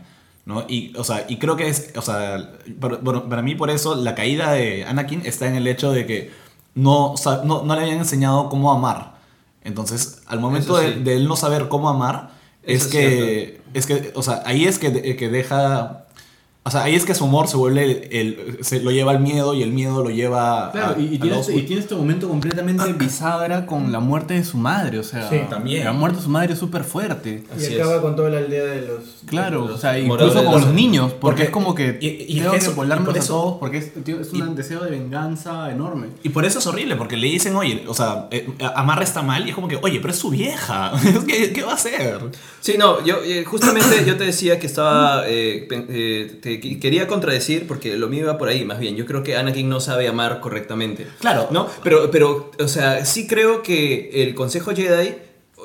¿No? Y, o sea, y creo que es, o sea, para, mí por eso la caída de Anakin está en el hecho de que no, no, no le habían enseñado cómo amar. Entonces, al momento de, él no saber cómo amar, es Eso es que, es que, o sea, ahí es que, de- que deja, o sea, ahí es que su amor se vuelve, el, se lo lleva al miedo y el miedo lo lleva Claro, a, y, tiene lado este, y tiene este momento completamente bisagra con la muerte de su madre, o sea, Sí. También. la muerte de su madre es súper fuerte. Y Así acaba es. con toda la aldea de los. Claro, de o los- sea, morados incluso con los- los niños, porque, porque- es como que y- y tengo eso- que por a eso- todos, porque es, tío, es y- un deseo de venganza enorme. Y por eso es horrible, porque le dicen, oye, o sea, eh, Amarra está mal, y es como que, oye, pero es su vieja, ¿qué, qué va a hacer? Sí, no, yo eh, justamente yo te decía que estaba, eh, eh, te quería contradecir porque lo mío iba por ahí, más bien. Yo creo que Anakin no sabe amar correctamente. Claro. ¿No? Pero, pero, o sea, sí creo que el Consejo Jedi,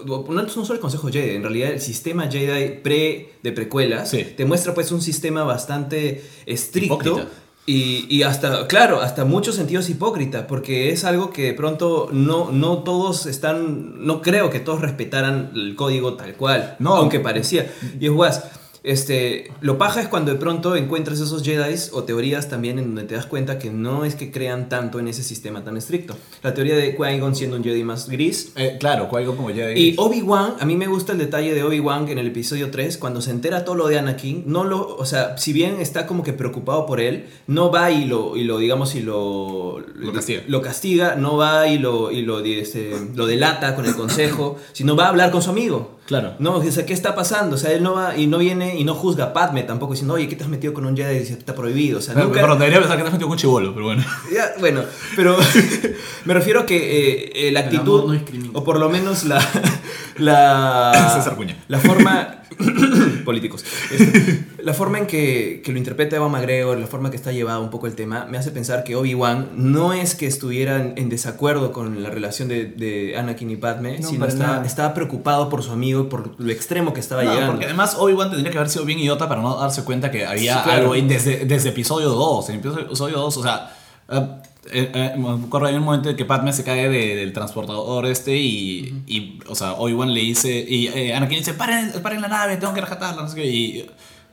no, no solo el Consejo Jedi, en realidad el sistema Jedi pre de precuelas, Sí. te muestra pues un sistema bastante estricto. Y, y hasta, claro, hasta muchos sentidos hipócrita, porque es algo que de pronto no, no todos están, no creo que todos respetaran el código tal cual, No. aunque parecía. Y es guas, este, lo paja es cuando de pronto encuentras esos Jedi o teorías también en donde te das cuenta que no es que crean tanto en ese sistema tan estricto. La teoría de Qui-Gon siendo un Jedi más gris, Eh, claro, algo como ya y Obi-Wan, a mí me gusta el detalle de Obi-Wan en el episodio 3, cuando se entera todo lo de Anakin, no lo, o sea, si bien está como que preocupado por él, no va y lo, y lo digamos, y lo, Lo castiga. lo castiga, no va y lo, y lo, este, lo delata con el consejo, sino va a hablar con su amigo. Claro. No, o sea, ¿qué está pasando? O sea, él no va y no viene y no juzga a Padme tampoco, diciendo, oye, ¿qué te has metido con un Jedi? Dice, Está prohibido. O sea, Pero, nunca... pero debería pensar que te has metido con un chivolo, pero bueno. Ya, bueno, pero me refiero a que eh, eh, la actitud, no o por lo menos la, la, César Cuña. la forma, políticos, Este, la forma en que, que lo interpreta Evan McGregor, la forma que está llevado un poco el tema, me hace pensar que Obi-Wan no es que estuviera en, desacuerdo con la relación de, de Anakin y Padme, No, sino estaba, estaba preocupado por su amigo, por lo extremo que estaba No, llegando. porque además Obi-Wan tendría que haber sido bien idiota para no darse cuenta que había Sí, claro. algo ahí desde, desde episodio 2. En episodio 2, o sea, eh, eh, eh, me acuerdo hay un momento en que Padme se cae de- del transportador este y, y, o sea, Obi-Wan le dice, y eh, Anakin dice, paren, paren la nave, tengo que rescatarla, no sé qué, y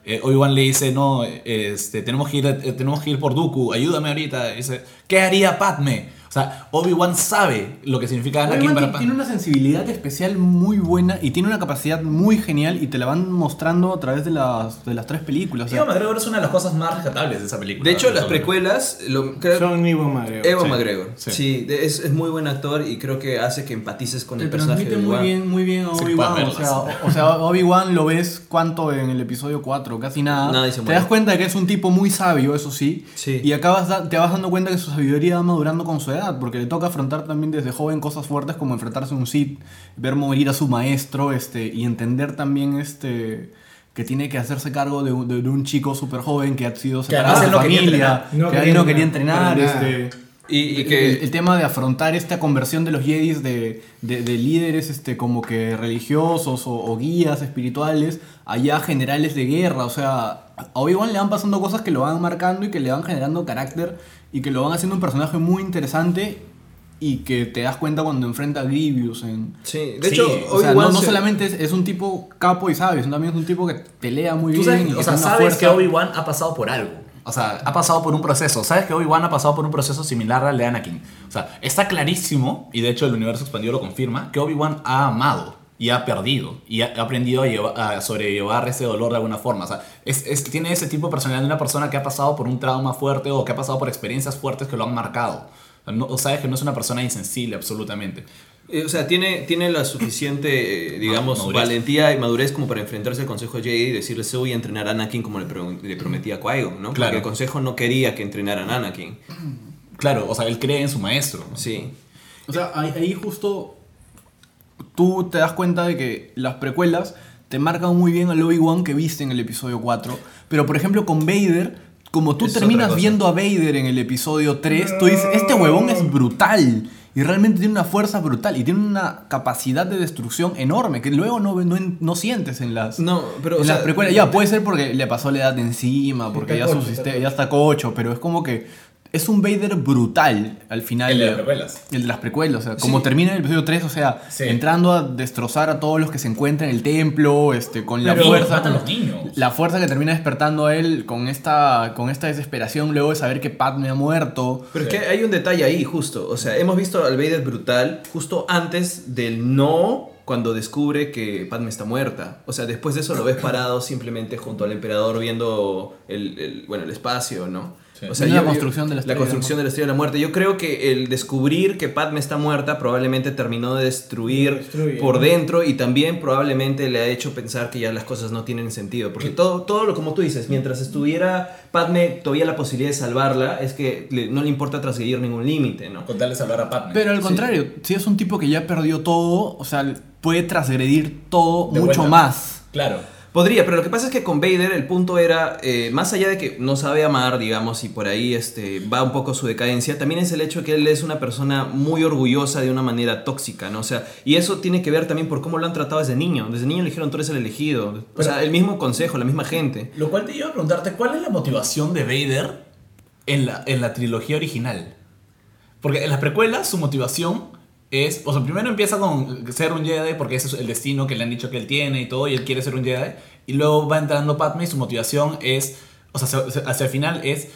eh, Obi-Wan le dice, no, este, tenemos, que ir, eh, tenemos que ir por Dooku, ayúdame ahorita. Y dice, ¿qué haría Padme? O sea, Obi-Wan sabe lo que significa Anakin Obi-Wan para ti- tiene una sensibilidad especial muy buena y tiene una capacidad muy genial y te la van mostrando a través de las, de las tres películas. o sea, Ewan McGregor es una de las cosas más rescatables de esa película. De hecho, las precuelas, lo, creo, Son Ewan McGregor. Ewan Sí, McGregor. Sí, sí. es, es muy buen actor y creo que hace que empatices con te el personaje transmite de muy Obi-Wan. bien, muy bien a Sí, Obi-Wan. puedes o sea, o, sea, Obi-Wan lo ves cuánto en el episodio 4, casi nada. Te das cuenta de que es un tipo muy sabio, eso sí. Sí. Y acabas da- te vas dando cuenta que su sabiduría va madurando con su edad, porque le toca afrontar también desde joven cosas fuertes como enfrentarse a un Sith, ver morir a su maestro, este, y entender también este que tiene que hacerse cargo de un, de- de un chico súper joven que ha sido separado de su no familia. No que ahí no quería entrenar, este, Y, y el, que... el tema de afrontar esta conversión de los Jedis de, de- de líderes este, como que religiosos o, o guías espirituales allá generales de guerra. O sea, a Obi-Wan le van pasando cosas que lo van marcando y que le van generando carácter y que lo van haciendo un personaje muy interesante y que te das cuenta cuando enfrenta a Grievous en... sí, de Sí, hecho, O sea, Obi-Wan no, no se- solamente es, es un tipo capo y sabio, sino también es un tipo que pelea muy Tú bien sabes, que o sea, sabes que Obi-Wan ha pasado por algo. O sea, ha pasado por un proceso. Sabes que Obi-Wan ha pasado por un proceso similar al de Anakin. O sea, está clarísimo, y de hecho el universo expandido lo confirma, que Obi-Wan ha amado y ha perdido y ha aprendido a, llevar- a sobrellevar ese dolor de alguna forma. O sea, es, es- tiene ese tipo de personalidad de una persona que ha pasado por un trauma fuerte o que ha pasado por experiencias fuertes que lo han marcado. O sea, no- o sabes que no es una persona insensible absolutamente. Eh, O sea, tiene, tiene la suficiente, eh, digamos, Madurez. valentía y madurez como para enfrentarse al Consejo de Jedi y decirle, se voy a entrenar a Anakin como le, pro- le prometía a Qui-Gon, ¿no? Claro. Porque el Consejo no quería que entrenaran a Anakin. Claro, o sea, él cree en su maestro. Sí. O sea, ahí, ahí justo tú te das cuenta de que las precuelas te marcan muy bien al Obi-Wan que viste en el episodio 4. Pero por ejemplo con Vader, como tú Es terminas viendo a Vader en el episodio 3, tú dices, este huevón es brutal. Y realmente tiene una fuerza brutal y tiene una capacidad de destrucción enorme que luego no, no, no sientes en las, No, pero, en o las sea, precuelas. Ya, puede ser porque le pasó la edad de encima, porque ya, su sistema- ya está cocho, pero es como que es un Vader brutal al final. El de las precuelas. El de las precuelas, o sea, como Sí. termina el episodio 3, o sea, Sí. entrando a destrozar a todos los que se encuentran en el templo, este, con la fuerza. los niños. La fuerza que termina despertando a él con esta, con esta desesperación luego de saber que Padme ha muerto. Pero Sí. es que hay un detalle ahí, justo. O sea, hemos visto al Vader brutal justo antes del no cuando descubre que Padme está muerta. O sea, después de eso lo ves parado simplemente junto al emperador viendo el, el- bueno, el espacio, ¿no? Sí. O sea, Viendo la yo- construcción de la Estrella de la construcción de la Estrella de la Muerte. Yo creo que el descubrir que Padme está muerta probablemente terminó de destruir Destruye, por ¿no? dentro y también probablemente le ha hecho pensar que ya las cosas no tienen sentido. Porque todo, todo lo como tú dices, mientras estuviera Padme todavía la posibilidad de salvarla, es que le- no le importa transgredir ningún límite, ¿no? Con tal de salvar a Padme. Pero al Sí. contrario, si es un tipo que ya perdió todo, o sea, puede transgredir todo De mucho más. Claro. Podría, pero lo que pasa es que con Vader el punto era, eh, más allá de que no sabe amar, digamos, y por ahí este, va un poco su decadencia, también es el hecho de que él es una persona muy orgullosa de una manera tóxica, ¿no? O sea, y eso tiene que ver también por cómo lo han tratado desde niño. Desde niño le dijeron, tú eres el elegido. O sea, el mismo consejo, la misma gente. Lo cual te iba a preguntarte, ¿cuál es la motivación de Vader en la, en la trilogía original? Porque en las precuelas su motivación es, o sea, primero empieza con ser un Jedi porque ese es el destino que le han dicho que él tiene y todo, y él quiere ser un Jedi, y luego va entrando Padme y su motivación es, o sea, hacia, hacia el final es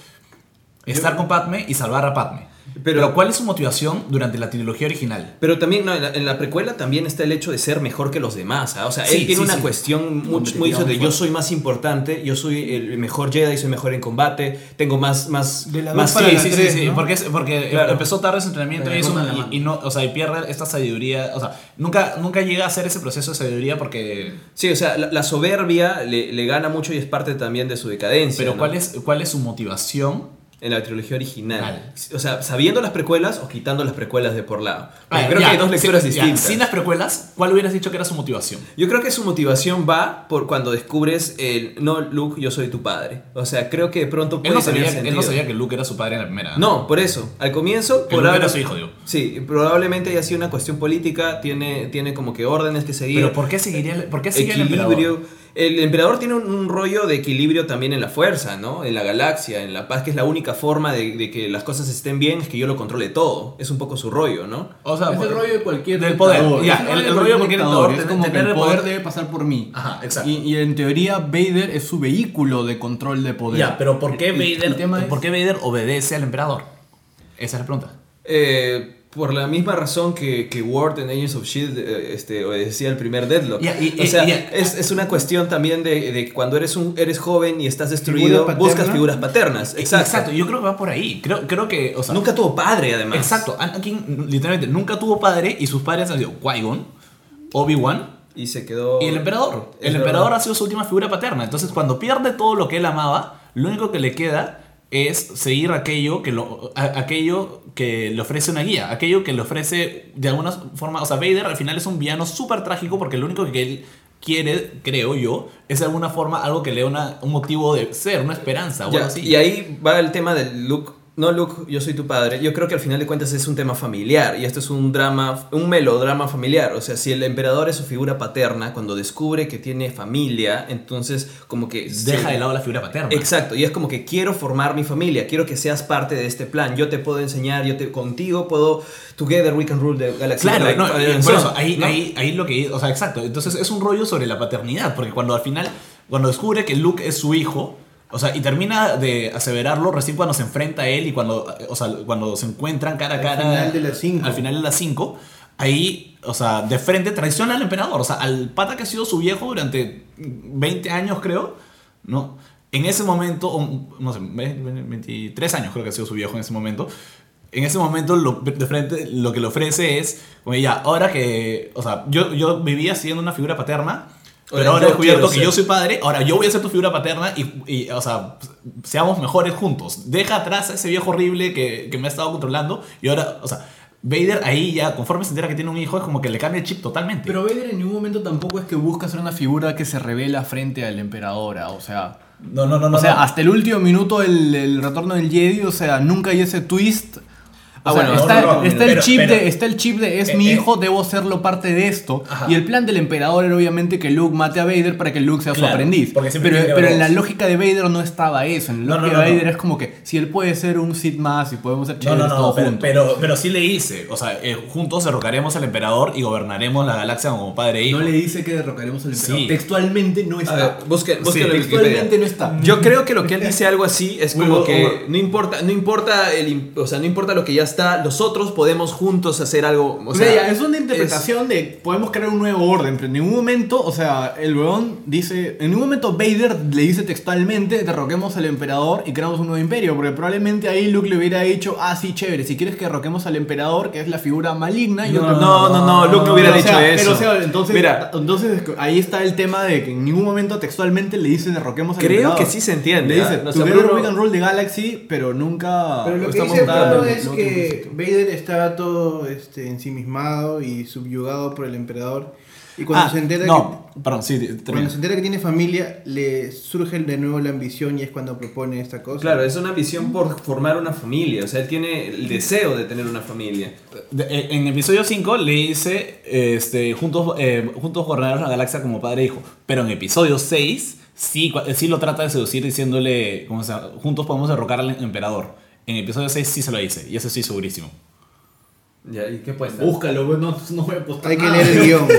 estar con Padme y salvar a Padme. Pero- Pero, ¿cuál es su motivación durante la trilogía original? Pero también no, en, la, en la precuela también está el hecho de ser mejor que los demás. ¿ah? O sea, Sí, él tiene sí, una sí. cuestión muy, muy de yo soy más importante, yo soy el mejor Jedi, soy mejor en combate, tengo más... más, De la más para Sí, la sí, porque, es- porque Claro. empezó tarde su entrenamiento y, no, o sea, y pierde esta sabiduría, o sea, nunca, nunca llega a hacer ese proceso de sabiduría porque... Sí, o sea, la, la soberbia le, le gana mucho y es parte también de su decadencia. Pero ¿no? ¿cuál es, ¿cuál es su motivación? En la trilogía original. Vale. O sea, sabiendo las precuelas o quitando las precuelas de por lado. Porque Ah, creo ya, que hay dos lecturas sí, ya, distintas. Sin las precuelas, ¿cuál hubieras dicho que era su motivación? Yo creo que su motivación va por cuando descubres el no, Luke, yo soy tu padre. O sea, creo que de pronto puede Él no, tener sabía, él no sabía que Luke era su padre en la primera. No, por eso. Al comienzo, probable- era su hijo, digo. Sí, probablemente haya sido una cuestión política, tiene, tiene como que órdenes que seguir. Pero ¿por qué seguiría el, por qué el equilibrio. emperador? El emperador tiene un, un rollo de equilibrio también en la fuerza, ¿no? En la galaxia, en la paz, que es la única forma de, de que las cosas estén bien, es que yo lo controle todo. Es un poco su rollo, ¿no? O sea, es el rollo de cualquier del poder. dictador. Ya, Es el, rollo de cualquier dictador Es como que el poder debe pasar por mí. Ajá, exacto. Y, y en teoría Vader es su vehículo de control de poder. Ya, pero ¿por qué El- el Vader, tema es- ¿por qué Vader obedece al emperador? Esa es la pregunta. Eh, por la misma razón que, que Ward en Agents of Shield eh, este, obedecía el primer Deadlock. Y- o sea, es, es una cuestión también de, de cuando eres un eres joven y estás destruido, ¿Figura buscas figuras paternas. Exacto. Exacto, yo creo que va por ahí. Creo, creo que, o sea, Nunca tuvo padre, además. Exacto, Anakin literalmente nunca tuvo padre y sus padres han sido Qui-Gon, Obi-Wan Y se quedó. y el emperador. El verdad. emperador ha sido su última figura paterna. Entonces, cuando pierde todo lo que él amaba, lo único que le queda es seguir aquello que, lo, a- aquello que le ofrece una guía, aquello que le ofrece de alguna forma. O sea, Vader al final es un villano súper trágico porque lo único que él quiere, creo yo, es de alguna forma algo que le dé una- un motivo de ser, una esperanza o Ya, algo así. Y ahí va el tema del Luke. No, Luke, yo soy tu padre. Yo creo que al final de cuentas es un tema familiar. Y esto es un drama, un melodrama familiar. O sea, si el emperador es su figura paterna, cuando descubre que tiene familia, entonces como que... Deja se- de lado la figura paterna. Exacto, y es como que quiero formar mi familia, quiero que seas parte de este plan. Yo te puedo enseñar, yo te contigo puedo together we can rule the galaxy. Claro, Like, no, and por eso, ahí, ¿no? ahí, ahí lo que. O sea, exacto. Entonces es un rollo sobre la paternidad, porque cuando al final, cuando descubre que Luke es su hijo, o sea, y termina de aseverarlo recién cuando se enfrenta a él y cuando, o sea, cuando se encuentran cara a Al cara. final de las cinco. Al final de las 5, ahí, o sea, de frente traiciona al emperador, o sea, al pata que ha sido su viejo durante 20 años, creo, ¿no? En ese momento, no sé, 23 años creo que ha sido su viejo en ese momento. En ese momento, lo, de frente, lo que le ofrece es, como ya, ahora que, o sea, yo, yo vivía siendo una figura paterna, pero Ahora ahora he descubierto que ser. yo soy padre, ahora yo voy a ser tu figura paterna y, y, o sea, seamos mejores juntos. Deja atrás a ese viejo horrible que, que me ha estado controlando y ahora, o sea, Vader ahí ya, conforme se entera que tiene un hijo, es como que le cambia el chip totalmente. Pero Vader en ningún momento tampoco es que busca ser una figura que se revela frente al emperador, ah, o sea... no, no, no, no. o sea, no. hasta el último minuto el, el retorno del Jedi, o sea, nunca hay ese twist. O Ah, sea, bueno, está, no, no, no, está el pero- chip pero- de, está el chip de es Eh, mi eh. hijo, debo serlo parte de esto. Ajá. Y el plan del emperador era obviamente que Luke mate a Vader para que Luke sea su aprendiz. porque siempre Pero, pero en la lógica de Vader no estaba eso. En la No, no, lógica de no, no. Vader es como que si él puede ser un Sith más y podemos ser No, chéveres no, no, todos pero, juntos. pero, pero sí le hice. O sea, eh, juntos derrocaremos al emperador y gobernaremos la galaxia como padre e hijo. no le dice que derrocaremos al emperador. Sí. Textualmente no A está. ver, Sí, en textualmente no está. Yo creo que lo que él dice algo así es como que no importa, no importa el, o sea, no importa lo que ya está, nosotros podemos juntos hacer algo, o sea, es una interpretación de podemos crear un nuevo orden, pero en ningún momento, o sea, el weón dice, en ningún momento Vader le dice textualmente, derroquemos al emperador y creamos un nuevo imperio, porque probablemente ahí Luke le hubiera dicho, ah, sí, chévere, si quieres que derroquemos al emperador, que es la figura maligna, yo no, te- no, no, no, Luke no hubiera Pero, o dicho sea, eso. Pero, o sea, entonces, Mira, entonces ahí está el tema de que en ningún momento textualmente le dice derroquemos al Creo emperador. que sí se entiende, Le dice, ¿ah? O sea, can rule the galaxy, pero nunca... Pero lo que estamos dice es no que Vader estaba todo este, ensimismado y subyugado por el emperador. Y cuando Ah, se entera no, perdón, sí, que cuando se entera que tiene familia, le surge de nuevo la ambición y es cuando propone esta cosa. claro, es una visión por formar una familia, o sea, él tiene el deseo de tener una familia. Eh, En episodio 5 le dice este, juntos, eh, juntos gobernar la galaxia como padre e hijo. Pero en episodio 6 sí, cua- sí lo trata de seducir diciéndole, como sea, juntos podemos derrocar al emperador. En episodio 6 sí se lo dice, y eso estoy segurísimo. Ya, ¿y qué puesta? Búscalo, pues, no, no voy a apostar Hay que nada. leer el guion.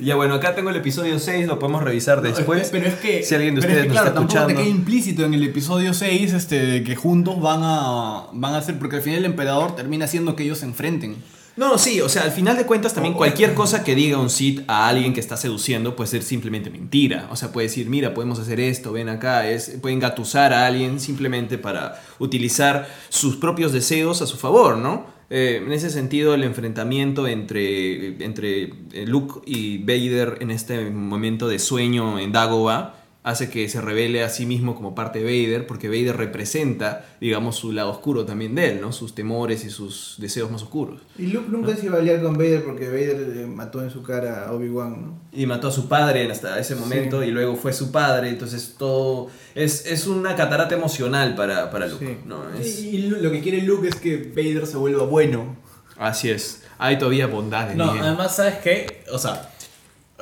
Ya bueno, acá tengo el episodio 6, lo podemos revisar después. Pero es que, si alguien de pero es ustedes que, nos claro, está tampoco te escuchando. queda implícito en el episodio 6 este, de que juntos van a, van a hacer, porque al final el emperador termina haciendo que ellos se enfrenten. No, sí, o sea, al final de cuentas también cualquier cosa que diga un Sith a alguien que está seduciendo puede ser simplemente mentira. O sea, puede decir, mira, podemos hacer esto, ven acá, es, pueden gatusar a alguien simplemente para utilizar sus propios deseos a su favor, ¿no? Eh, en ese sentido, el enfrentamiento entre, entre eh, Luke y Vader en este momento de sueño en Dagobah hace que se revele a sí mismo como parte de Vader, porque Vader representa, digamos, su lado oscuro también de él, ¿no? Sus temores y sus deseos más oscuros. Y Luke nunca se iba a aliar con Vader porque Vader le mató en su cara a Obi-Wan, ¿no? y mató a su padre hasta ese momento y luego fue su padre, entonces todo es, es una catarata emocional para, para Luke. Sí. ¿no? Es- Y lo que quiere Luke es que Vader se vuelva bueno. así es, hay todavía bondad en No, además, ¿sabes qué? O sea,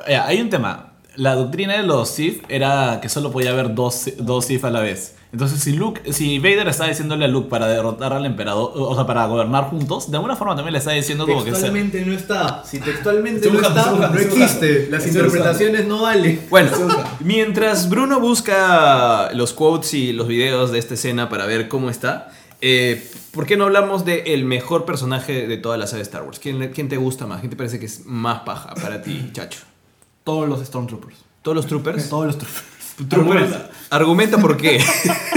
ya, hay un tema. La doctrina de los Sith era que solo podía haber dos, dos Sith a la vez. Entonces, si Luke, si Vader está diciéndole a Luke para derrotar al emperador, o sea, para gobernar juntos, de alguna forma también le está diciendo como que Textualmente no está. Si textualmente no está, no existe. Las interpretaciones no valen. Bueno, mientras Bruno busca los quotes y los videos de esta escena para ver cómo está, eh, ¿por qué no hablamos del mejor personaje de toda la saga de Star Wars? ¿Quién, ¿Quién te gusta más? ¿Quién te parece que es más paja para ti, chacho? Todos los Stormtroopers. ¿Todos los troopers? Todos los Troopers. Argumenta, argumenta por qué.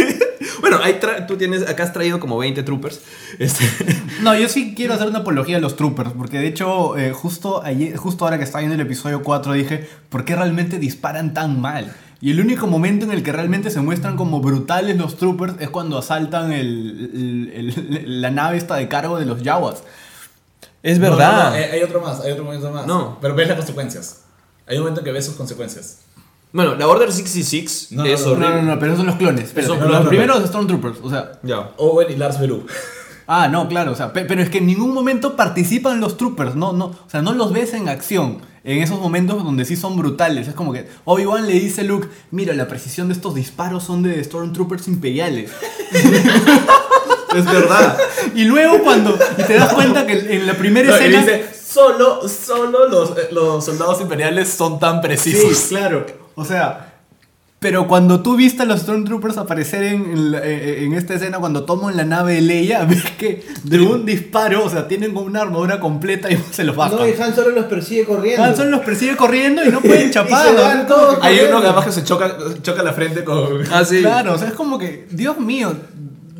bueno, hay tra- tú tienes, acá has traído como 20 troopers. Este, No, yo sí quiero hacer una apología a los troopers, porque de hecho, eh, justo, ayer, justo ahora que estaba viendo el episodio 4 dije, ¿por qué realmente disparan tan mal? Y el único momento en el que realmente se muestran como brutales los troopers es cuando asaltan el, el- el- la nave esta de cargo de los Jawas. es verdad. no, no, hay otro más, hay otro momento más. No. Pero ves las consecuencias. Hay un momento en que ves sus consecuencias. Bueno, la Order 66 No, es no, no, No, horrible. no, no, pero esos son los clones. espérate. Son los primeros Stormtroopers, o sea... Ya. Owen y Lars Beru. Ah, no, claro, o sea, pe- pero es que en ningún momento participan los troopers, no, no, o sea, no los ves en acción. En esos momentos donde sí son brutales, es como que Obi-Wan le dice a Luke, mira, la precisión de estos disparos son de Stormtroopers imperiales. Es verdad. Y luego cuando y te das cuenta que en la primera escena... dice, solo, solo los, eh, los soldados imperiales son tan precisos. Sí, claro. O sea, pero cuando tú viste a los Stormtroopers aparecer en, en eh, en esta escena, cuando toman la nave de Leia, ves que de un disparo, o sea, tienen como una armadura completa y se los bajan. No, y Han Solo los persigue corriendo. Han Solo los persigue corriendo y no pueden chapar. Y se van ¿no? todos Hay uno que además que se choca, choca la frente con... Ah, sí. Claro, o sea, es como que, Dios mío,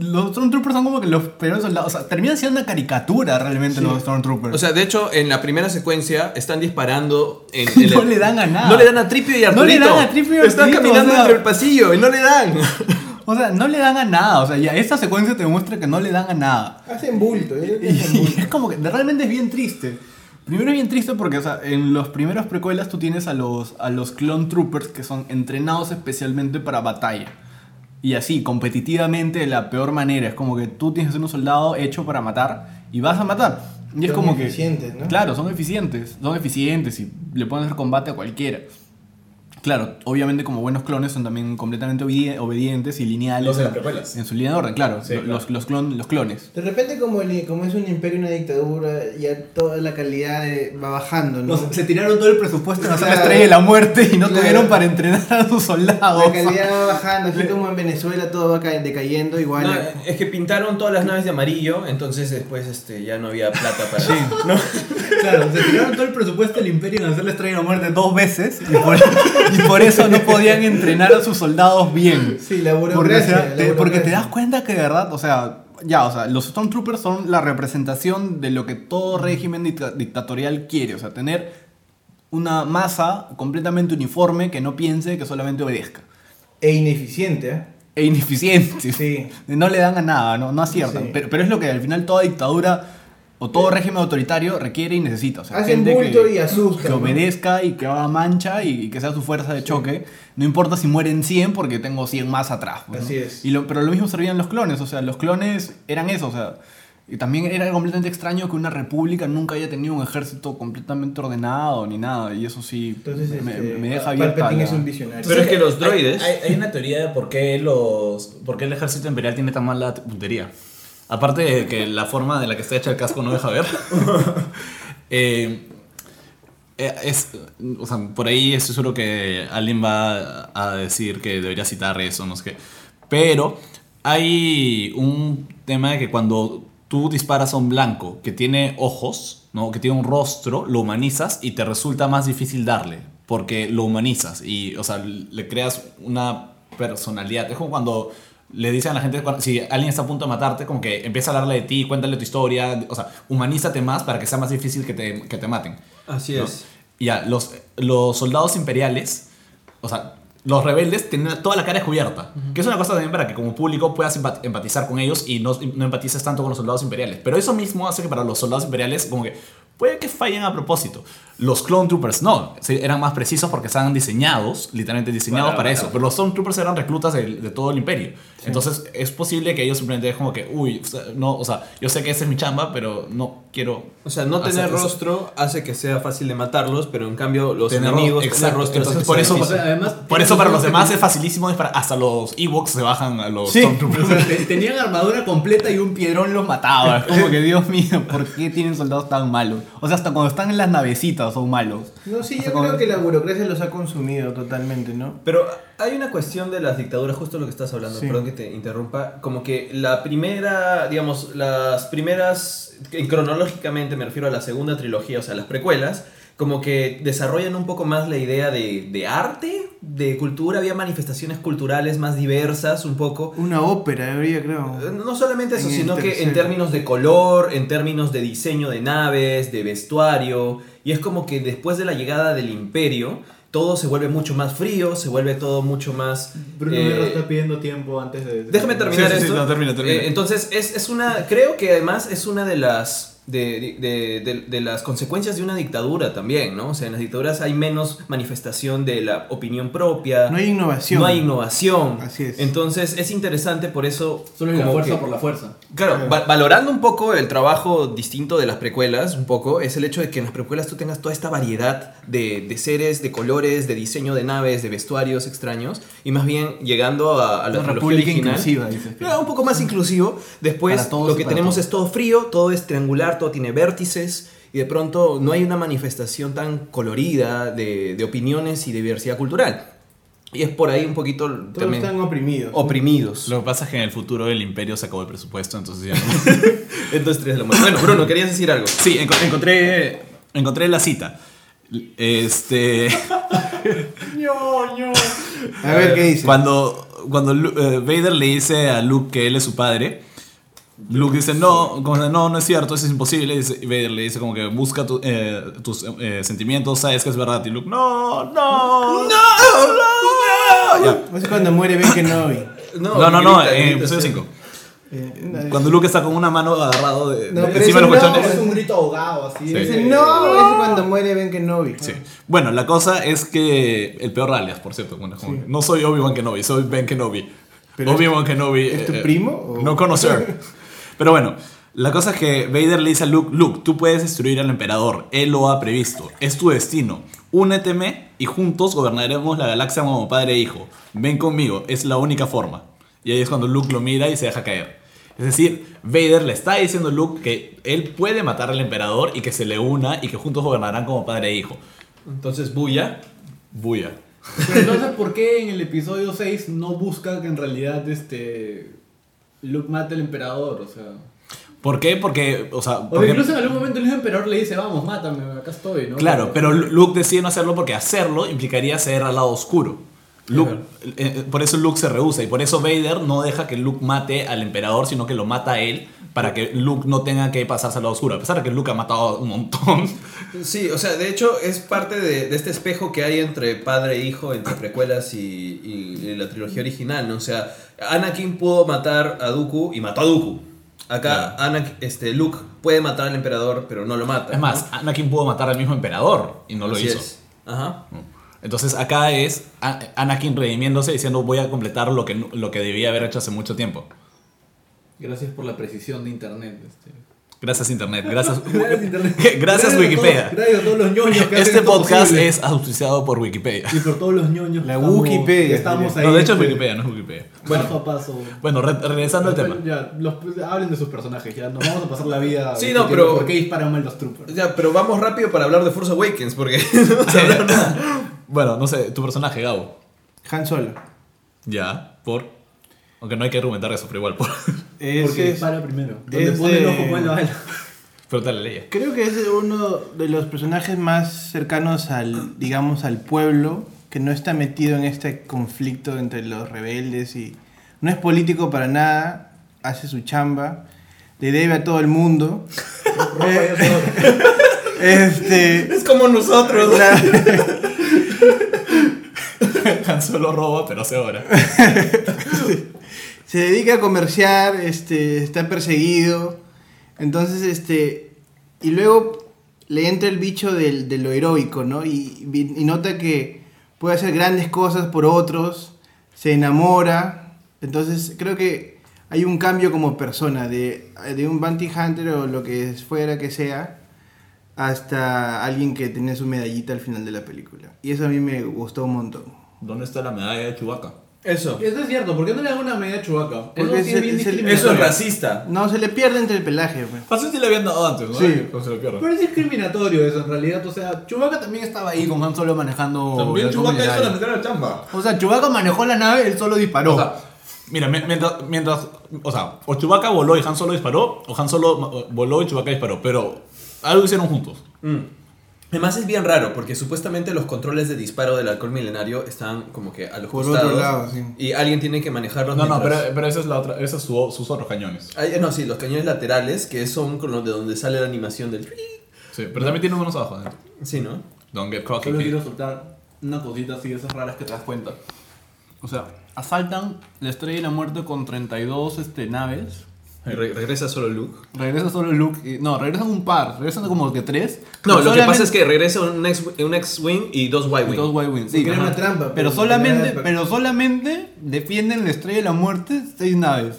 los Stormtroopers son como que los peores soldados. O sea, terminan siendo una caricatura realmente los Stormtroopers. O sea, de hecho, en la primera secuencia están disparando en, en No el- le dan a nada. No le dan a Tripio y No Arturito. le dan a Tripio y Están Arturito, caminando o sea- entre el pasillo y no le dan. O sea, no le dan a nada. O sea, ya esta secuencia te demuestra que no le dan a nada. Hacen bulto. ¿eh? Y, Hacen bulto. y es como que realmente es bien triste. Primero es bien triste porque, o sea, en los primeros precuelas tú tienes a los, a los clone troopers que son entrenados especialmente para batalla. Y así, competitivamente, de la peor manera. Es como que tú tienes un soldado hecho para matar y vas a matar. Y es como que... eficientes, ¿no? Claro, son eficientes. Son eficientes y le pueden hacer combate a cualquiera. Claro, obviamente como buenos clones son también completamente obedi- obedientes y lineales. Los de las en- precuelas. En su línea de orden, claro. Sí, los, claro. Los, clon- los clones. De repente, como, el- como es un imperio y una dictadura, ya toda la calidad de- va bajando, ¿no? se tiraron todo el presupuesto en hacer la estrella de la muerte y no Claro. tuvieron para entrenar a sus soldados. La calidad va bajando, así como en Venezuela todo va ca- decayendo, igual. No, es que pintaron todas las naves de amarillo, entonces después este, ya no había plata para... ¿no? Claro, se tiraron todo el presupuesto del imperio en hacer la estrella de la muerte dos veces y por, y por eso no podían entrenar a sus soldados bien. Sí, la Porque, burocracia. la te, porque te das cuenta que de verdad, o sea, ya, o sea, los Stormtroopers son la representación de lo que todo régimen dicta- dictatorial quiere, o sea, tener una masa completamente uniforme que no piense, que solamente obedezca. E ineficiente, ¿eh? E ineficiente. Sí. No le dan a nada, no, no aciertan. Sí. Pero, pero es lo que al final toda dictadura o todo régimen autoritario requiere y necesita. O sea, Hacen gente bulto que, y asustan, que ¿no? obedezca y que haga mancha y, y que sea su fuerza de choque. No importa si mueren 100 porque tengo 100 más atrás. pues, ¿no? Así es. Y lo- pero lo mismo servían los clones. O sea, los clones eran eso. O sea, y también era completamente extraño que una república nunca haya tenido un ejército completamente ordenado ni nada. Y eso sí Entonces, me, este, me deja abierta. Palpatine la- es un visionario. Pero es que los Hay- droides- Hay, hay una teoría de por qué, los, por qué el ejército imperial tiene tan mala puntería. Aparte de que la forma de la que está hecha el casco no deja ver. eh, eh, es, o sea, por ahí estoy seguro que alguien va a decir que debería citar eso, no sé qué. Pero hay un tema de que cuando tú disparas a un blanco que tiene ojos, ¿no? que tiene un rostro, lo humanizas y te resulta más difícil darle, porque lo humanizas y, o sea, le creas una personalidad. Es como cuando le dicen a la gente, si alguien está a punto de matarte, como que empieza a hablarle de ti, cuéntale tu historia, o sea, humanízate más para que sea más difícil que te, que te maten. Así ¿no? es. Y Ya, los, los soldados imperiales, o sea, los rebeldes tienen toda la cara descubierta. Que es una cosa también para que como público puedas empat- empatizar con ellos y no, no empatices tanto con los soldados imperiales. Pero eso mismo hace que para los soldados imperiales, como que puede que fallen a propósito. Los clone troopers no, sí, eran más precisos porque estaban diseñados, literalmente diseñados Para para, matar. eso. Pero los storm troopers eran reclutas de, de todo el imperio. Entonces es posible que ellos simplemente es como que, uy, o sea, no, o sea, yo sé que esa es mi chamba, pero no quiero O sea, no tener eso". rostro hace que sea fácil de matarlos, pero en cambio los Tener enemigos exacto. rostro Entonces, por eso, difícil. además, por eso para los demás es facilísimo disparar. Hasta los Ewoks se bajan a los Sí, Stormtroopers. o sea, te- tenían armadura completa y un piedrón los mataba. Es como que, Dios mío, ¿por qué tienen soldados tan malos? O sea, hasta cuando están en las navecitas son malos. No, sí, yo creo que la burocracia los ha consumido totalmente, ¿no? Pero hay una cuestión de las dictaduras, justo lo que estás hablando, Sí. perdón que te interrumpa, como que la primera, digamos, las primeras, en- cronológicamente me refiero a la segunda trilogía, o sea, las precuelas, como que desarrollan un poco más la idea de, de arte, de cultura, había manifestaciones culturales más diversas un poco. Una ópera, habría, creo. Eh, No solamente eso, En sino que en términos de color, en términos de diseño de naves, de vestuario, y es como que después de la llegada del imperio, todo se vuelve mucho más frío, se vuelve todo mucho más... Bruno eh, está pidiendo tiempo antes de. Déjame terminar Sí, sí, sí, esto. no, termina, termina. Eh, entonces, es, es una. Creo que además es una de las. De, de- de- de las consecuencias de una dictadura también, ¿no? O sea, en las dictaduras hay menos manifestación de la opinión propia. No hay innovación. No hay innovación. Así es. Entonces, es interesante por eso. Solo es la fuerza que- por la fuerza. Claro, Claro. va- valorando un poco el trabajo distinto de las precuelas, un poco, es el hecho de que en las precuelas tú tengas toda esta variedad de, de seres, de colores, de diseño de naves, de vestuarios extraños, y más bien llegando a, a la trilogía república original, inclusiva, dices. Ah, un poco más inclusivo. Después lo que tenemos todos. es todo frío, todo es triangular, todo tiene vértices y de pronto no hay una manifestación tan colorida de, de opiniones y de diversidad cultural. Y es por ahí un poquito Todos también están oprimidos. oprimidos. Lo que pasa es que en el futuro el imperio se acabó el presupuesto, entonces ya no. Entonces, tres de la muerte. Bueno, Bruno, querías decir algo. Sí, enco- encontré, encontré la cita. Este. A ver qué dice. Cuando, cuando eh, Vader le dice a Luke que él es su padre, Luke dice, no, como, no, no es cierto, eso es imposible. Y dice- y Vader le dice como que busca tu- eh, tus eh, sentimientos, sabes que es verdad. Y Luke, no, no, no, no. Ya. Es cuando muere Ben Kenobi. No, no, no, en episodio sí. 5. Eh, Cuando Luke está con una mano agarrado de, No, de- encima de los no, colchones. Es un grito ahogado así. Sí. Dice, no, es cuando muere Ben Kenobi. Sí. Bueno, la cosa es que el peor alias, por cierto, bueno, como que no soy Obi-Wan Kenobi, soy Ben Kenobi. Obi-Wan Kenobi. ¿es tu eh, primo o- No conocer. Pero bueno, la cosa es que Vader le dice a Luke, Luke, tú puedes destruir al emperador, él lo ha previsto, es tu destino. Úneteme y juntos gobernaremos la galaxia como padre e hijo. Ven conmigo, es la única forma. Y ahí es cuando Luke lo mira y se deja caer. Es decir, Vader le está diciendo a Luke que él puede matar al emperador y que se le una y que juntos gobernarán como padre e hijo. Entonces, Buya. Buya. Pero entonces, ¿por qué en el episodio 6 no busca que en realidad este Luke mate al emperador? O sea. ¿Por qué? Porque, o sea, O porque- incluso en algún momento el mismo emperador le dice, vamos, mátame, acá estoy, ¿no? claro, pero Lu- Luke decide no hacerlo porque hacerlo implicaría ser al lado oscuro. Luke, eh, eh, por eso Luke se rehúsa y por eso Vader no deja que Luke mate al emperador, sino que lo mata a él para que Luke no tenga que pasarse al lado oscuro. A pesar de que Luke ha matado un montón. Sí, o sea, de hecho es parte de, de este espejo que hay entre padre e hijo, entre precuelas y, y- y la trilogía original, ¿no? O sea, Anakin pudo matar a Dooku y mató a Dooku. Acá Anakin- este, Luke puede matar al emperador, pero no lo mata. Es más, ¿no? Anakin pudo matar al mismo emperador y no lo hizo. es. Ajá. Entonces acá es A- Anakin redimiéndose diciendo voy a completar lo que, lo que debía haber hecho hace mucho tiempo. Gracias por la precisión de internet. Este. Gracias Internet, gracias, Gracias, internet. gracias Wikipedia. todos- gracias a todos los ñoños que Este podcast posible. es auspiciado por Wikipedia. Y por todos los ñoños. La estamos- Wikipedia, Estamos ahí. No, de hecho es este, Wikipedia, no es Wikipedia. Paso a paso. Bueno, re- regresando al tema. Ya, los, hablen de sus personajes, ya. Nos vamos a pasar la vida. Sí, no, pero- ¿Por qué disparan mal los troopers? Ya, pero vamos rápido para hablar de Force Awakens, porque no vamos a hablar nada. Bueno, no sé, tu personaje, Gabo. Han Solo. Ya, por. Aunque no hay que argumentar eso, pero igual, por. Ese Porque es- dispara primero. Donde es pone el ojo, pone la bala. Pero te la leía. Creo que es uno de los personajes más cercanos al, digamos, al pueblo, que no está metido en este conflicto entre los rebeldes y no es político para nada, hace su chamba, le debe a todo el mundo. Este, Es como nosotros. Han Solo roba, pero hace ahora. Se dedica a comerciar, este, está perseguido. Entonces, este, y luego le entra el bicho del- de lo heroico, ¿no? Y, nota que puede hacer grandes cosas por otros, se enamora. Entonces, creo que hay un cambio como persona, de, de un bounty hunter o lo que fuera que sea, hasta alguien que tenía su medallita al final de la película. Y eso a mí me gustó un montón. ¿Dónde está la medalla de Chewbacca? Eso. Eso es cierto, ¿por qué no le dan una medida a Chewbacca? Eso Porque sí se- es bien discriminatorio. Eso es racista. No, se le pierde entre el pelaje, pues. Así sí le habían dado antes, ¿no? Sí. Como se le pierde. Pero es discriminatorio eso, en realidad. O sea, Chewbacca también estaba ahí con Han Solo manejando. También el Chewbacca hizo la Milenario. mitad de la chamba. O sea, Chewbacca manejó la nave, él solo disparó. O sea, mira, mi- mientras, mientras, o sea, o Chewbacca voló y Han Solo disparó, o Han Solo ma- voló y Chewbacca disparó, pero algo hicieron juntos. Mm. Además es bien raro porque supuestamente los controles de disparo del alcohol milenario están como que a los Por costados otro lado, sí. y alguien tiene que manejarlos. No, no, pero, pero esa es la otra, esos son sus otros cañones. Ay, no, sí, los cañones laterales que son con los de donde sale la animación del... Sí, pero también tiene unos abajo. ¿eh? Sí, ¿no? Don't get cocky. Solo quiero soltar una cosita así de esas raras que te das cuenta. O sea, asaltan la estrella de la muerte con 32 este, naves. Re- regresa solo Luke. Regresa solo Luke. y- no, regresan un par. Regresan como que tres. No, lo que pasa es que regresa un X- un X-Wing y dos y Y-Wing. Dos era ajá. una trampa, Pero solamente, pero solamente defienden la estrella de la muerte seis naves.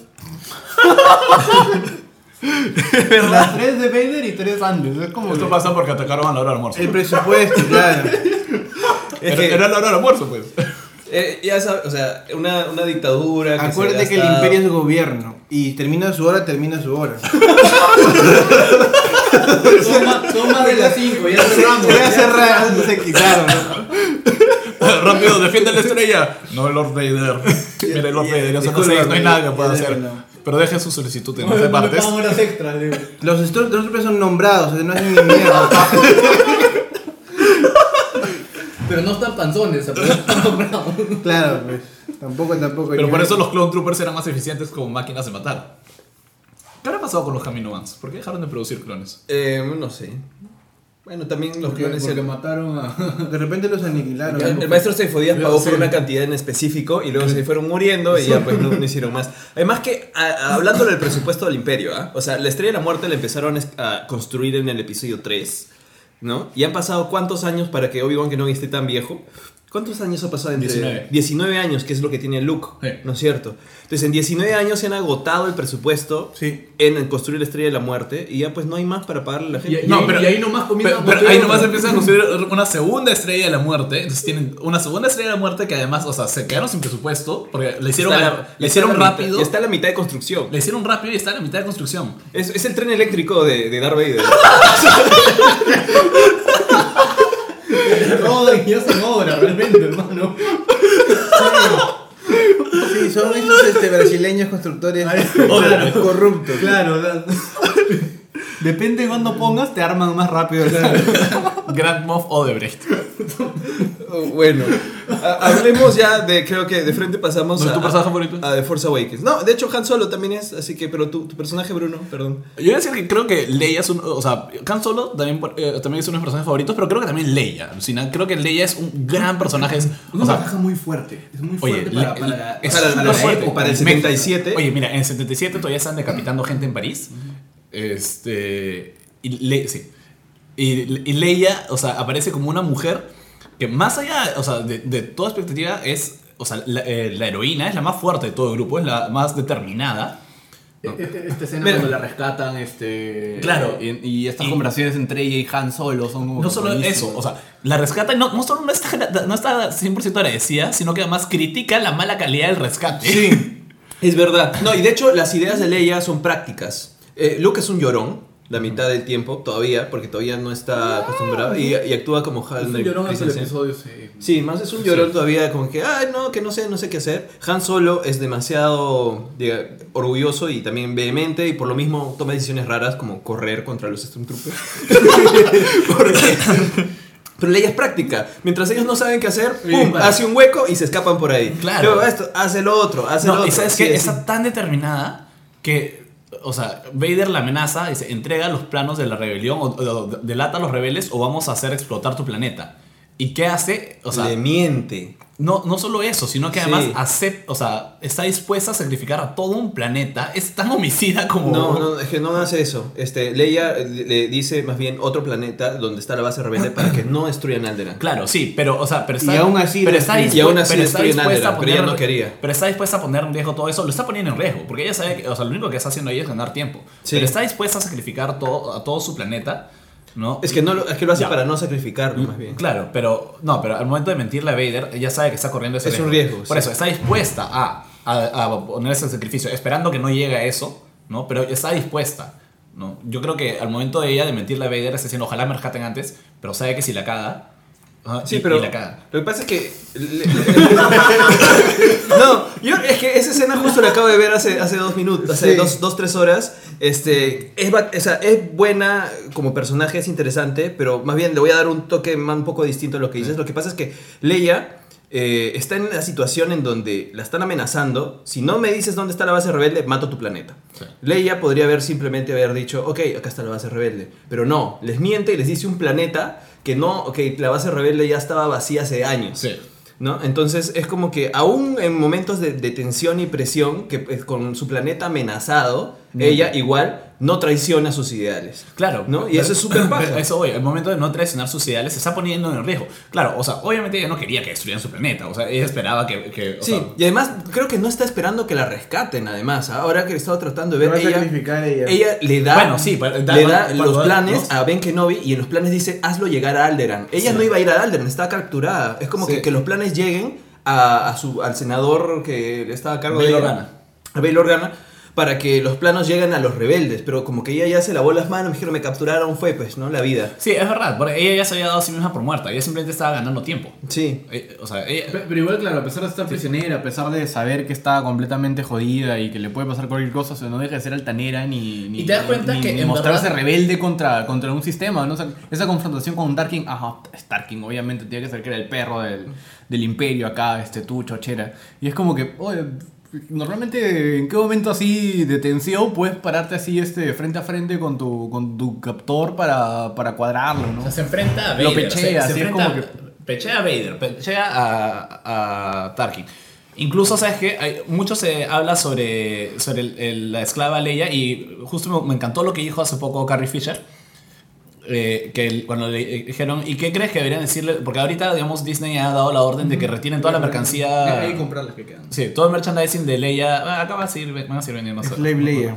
Las tres de Vader y tres antes. Es como Esto que- pasa porque atacaron a la hora del almuerzo. El presupuesto, claro. Es Era, que- era la hora del almuerzo, pues. Eh, ya sabes, o sea, una, una dictadura. Que Acuérdate se que el imperio es gobierno. Y termina su hora, termina su hora. Son más, son más de las 5, ya cerramos. Se va a cerrar, se quitaron, ¿no? Rápido, defiende la estrella. No, Lord Vader. Mire, Lord Vader, ya son las Disculpa, seis, no hay nada que pueda ya hacer. no. Pero deje su solicitud en No, nueve no me partes. horas extras, digo. Los Stormtroopers son nombrados, o sea, no hacen ni mierda. Pero no están panzones, pero están nombrados. Claro, pues. Tampoco, tampoco. Pero por eso los Clone Troopers eran más eficientes como máquinas de matar. ¿Qué habrá pasado con los Kaminoans? ¿Por qué dejaron de producir clones? Eh, no sé. Bueno, también los Porque, clones... porque el- mataron a. De repente los aniquilaron. El, el maestro Seifodías pagó por Sí. una cantidad en específico y luego se fueron muriendo y ya pues no, no hicieron más. Además que, a- hablando del presupuesto del imperio, ¿ah? o sea, la Estrella de la Muerte la empezaron a construir en el episodio 3, ¿no? Y han pasado cuántos años para que Obi-Wan Kenobi esté tan viejo. ¿Cuántos años ha pasado entre 19. 19 años, que es lo que tiene Luke, Sí. ¿no es cierto? Entonces, en 19 años se han agotado el presupuesto Sí. en construir la Estrella de la Muerte y ya pues no hay más para pagarle a la gente. Y, y ahí, y ahí nomás comienzan pero, a pero ahí construir nomás empiezan a construir una segunda estrella de la muerte. Entonces tienen una segunda estrella de la muerte que además, o sea, se quedaron sin presupuesto porque le hicieron, a- la- le hicieron rápido. y está a la mitad de construcción. Le hicieron rápido y está en la mitad de construcción. Es, es el tren eléctrico de, de Darth Vader. Rodan y hacen obra, realmente, hermano. Sí, son estos este, brasileños constructores claro. corruptos. Claro, Depende de cuándo pongas, te arman más rápido. Grand Moff Odebrecht. Bueno, ha- hablemos ya de, creo que de frente pasamos ¿No es a, tu personaje favorito? a The Force Awakens. No, de hecho Han Solo también es, así que, pero tu, tu personaje Bruno, perdón. Yo iba a decir que creo que Leia es un. O sea, Han Solo también, eh, también es uno de mis personajes favoritos, pero creo que también Leia. Creo que Leia es un gran personaje. es- una o sea, pareja muy fuerte. Es muy Oye, fuerte para, le- para, es para- súper para la fuerte. época, para el México. 77. Oye, mira, en el 77 todavía están decapitando gente en París. Este. Y, Le- sí. y, y Leia, o sea, aparece como una mujer que más allá, o sea, de, de toda expectativa es. O sea, la, eh, la heroína es la más fuerte de todo el grupo, es la más determinada. Este- Esta escena Mira. cuando la rescatan, este. Claro. Y, y estas Y- conversaciones entre ella y Han Solo son No solo buenísimas. eso, o sea, la rescata y no, no solo no está, no está 100% agradecida, sino que además critica la mala calidad del rescate. Sí. Es verdad. No, y de hecho las ideas de Leia son prácticas. Eh, Luke es un llorón la mitad del tiempo todavía, porque todavía no está acostumbrado y, y actúa como Es Han un llorón hasta el episodio 6. Sí, más es un llorón todavía, como que, ay, no, que no sé, no sé qué hacer. Han Solo es demasiado diga, orgulloso y también vehemente y por lo mismo toma decisiones raras como correr contra los Stormtroopers. Porque- Pero Leia es práctica. Mientras ellos no saben qué hacer, ¡pum! vale. hace un hueco y se escapan por ahí. Claro. Luego esto, hace lo otro, hace lo No, otro. y sabes Sí, que sí. está tan determinada que, o sea, Vader la amenaza se entrega los planos de la rebelión o, o delata a los rebeldes o vamos a hacer explotar tu planeta. ¿Y qué hace? O sea, Le miente. No, no solo eso, sino que Sí. además acep- o sea, está dispuesta a sacrificar a todo un planeta. Es tan homicida como... No, no, es que no hace eso. Este, Leia le le dice más bien otro planeta donde está la base rebelde para que no destruyan Alderaan. Claro, sí, pero, o sea, pero está, Y aún así pero está, Y aún así pero está destruyen dispuesta a Alderaan, pero ella poner, no quería. pero está dispuesta a poner en riesgo todo eso, lo está poniendo en riesgo, porque ella sabe que, o sea, lo único que está haciendo ella es ganar tiempo. Sí. Pero está dispuesta a sacrificar todo, a todo su planeta ¿no? Es que, no lo, es que lo hace Ya. para no sacrificarlo, más bien. Claro, pero no, pero al momento de mentirle a Vader, ella sabe que está corriendo ese Es un riesgo, Por sí. eso, está dispuesta a, a, a poner ese sacrificio, esperando que no llegue a eso, ¿no? Pero está dispuesta, ¿no? Yo creo que al momento de ella de mentirle a Vader está diciendo, ojalá me rescaten antes, pero sabe que si la caga, ajá, Sí, y- pero y la caga. lo que pasa es que... no, yo es que esa escena justo la acabo de ver hace, hace dos minutos, hace Sí. dos, dos, tres horas. Este, es, ba- o sea, es buena como personaje, es interesante, pero más bien le voy a dar un toque más, un poco distinto a lo que dices. Lo que pasa es que Leia eh, está en la situación en donde la están amenazando. Si no me dices dónde está la base rebelde, mato tu planeta. Sí. Leia podría haber simplemente haber dicho, ok, acá está la base rebelde. Pero no, les miente y les dice un planeta que no, ok, la base rebelde ya estaba vacía hace años. Sí. ¿No? Entonces es como que aún en momentos de, de tensión y presión, que pues, con su planeta amenazado, ella igual no traiciona sus ideales. Claro. ¿No? Y eso es súper paja. Pero Eso, oye, el momento de no traicionar sus ideales se está poniendo en riesgo. Claro, o sea, obviamente ella no quería que destruyeran su planeta, o sea, ella esperaba que... que o Sí, sea, y además creo que no está esperando que la rescaten, además. ¿ah? Ahora que he estado tratando de ver, ella, ella. ella le da, Bueno, sí, pero da- le da los planes ¿no? a Ben Kenobi y en los planes dice, hazlo llegar a Alderan. Ella Sí. no iba a ir a Alderan, estaba capturada. Es como Sí. que, que los planes lleguen a, a su, al senador que estaba a cargo Bail de Organa. a Bail Organa, para que los planos lleguen a los rebeldes. Pero como que ella ya se lavó las manos, me dijeron, me capturaron, fue pues, ¿no? La vida. Sí, es verdad, porque ella ya se había dado a sí misma por muerta, ella simplemente estaba ganando tiempo. Sí. Eh, O sea, ella... Pe- Pero igual, claro, a pesar de estar prisionera, a pesar de saber que está completamente jodida y que le puede pasar cualquier cosa, o sea, no deja de ser altanera ni, ni, Y te das cuenta ni- que ni en mostrarse verdad- rebelde contra, contra un sistema, ¿no? O sea, esa confrontación con Tarkin, ajá, Starking, obviamente, tiene que ser que era el perro del, del imperio acá, este tú, chochera. Y es como que, oye, normalmente, ¿en qué momento así de tensión puedes pararte así este, frente a frente con tu, con tu captor para, para cuadrarlo, ¿no? O sea, se enfrenta a Vader. Lo pechea, se, se así es enfrenta- como que- Pechea a Vader, pechea a, a Tarkin. Incluso, ¿sabes qué? Hay, mucho se habla sobre, sobre el- el- la esclava Leia y justo me, me encantó lo que dijo hace poco Carrie Fisher. Eh, que cuando le dijeron, ¿y qué crees que deberían decirle? Porque ahorita, digamos, Disney ha dado la orden de que retienen toda la mercancía. Hay que comprar las que quedan. Sí, todo el merchandising de Leia. ah, Acá va a seguir, van a seguir vendiendo. Slave Leia.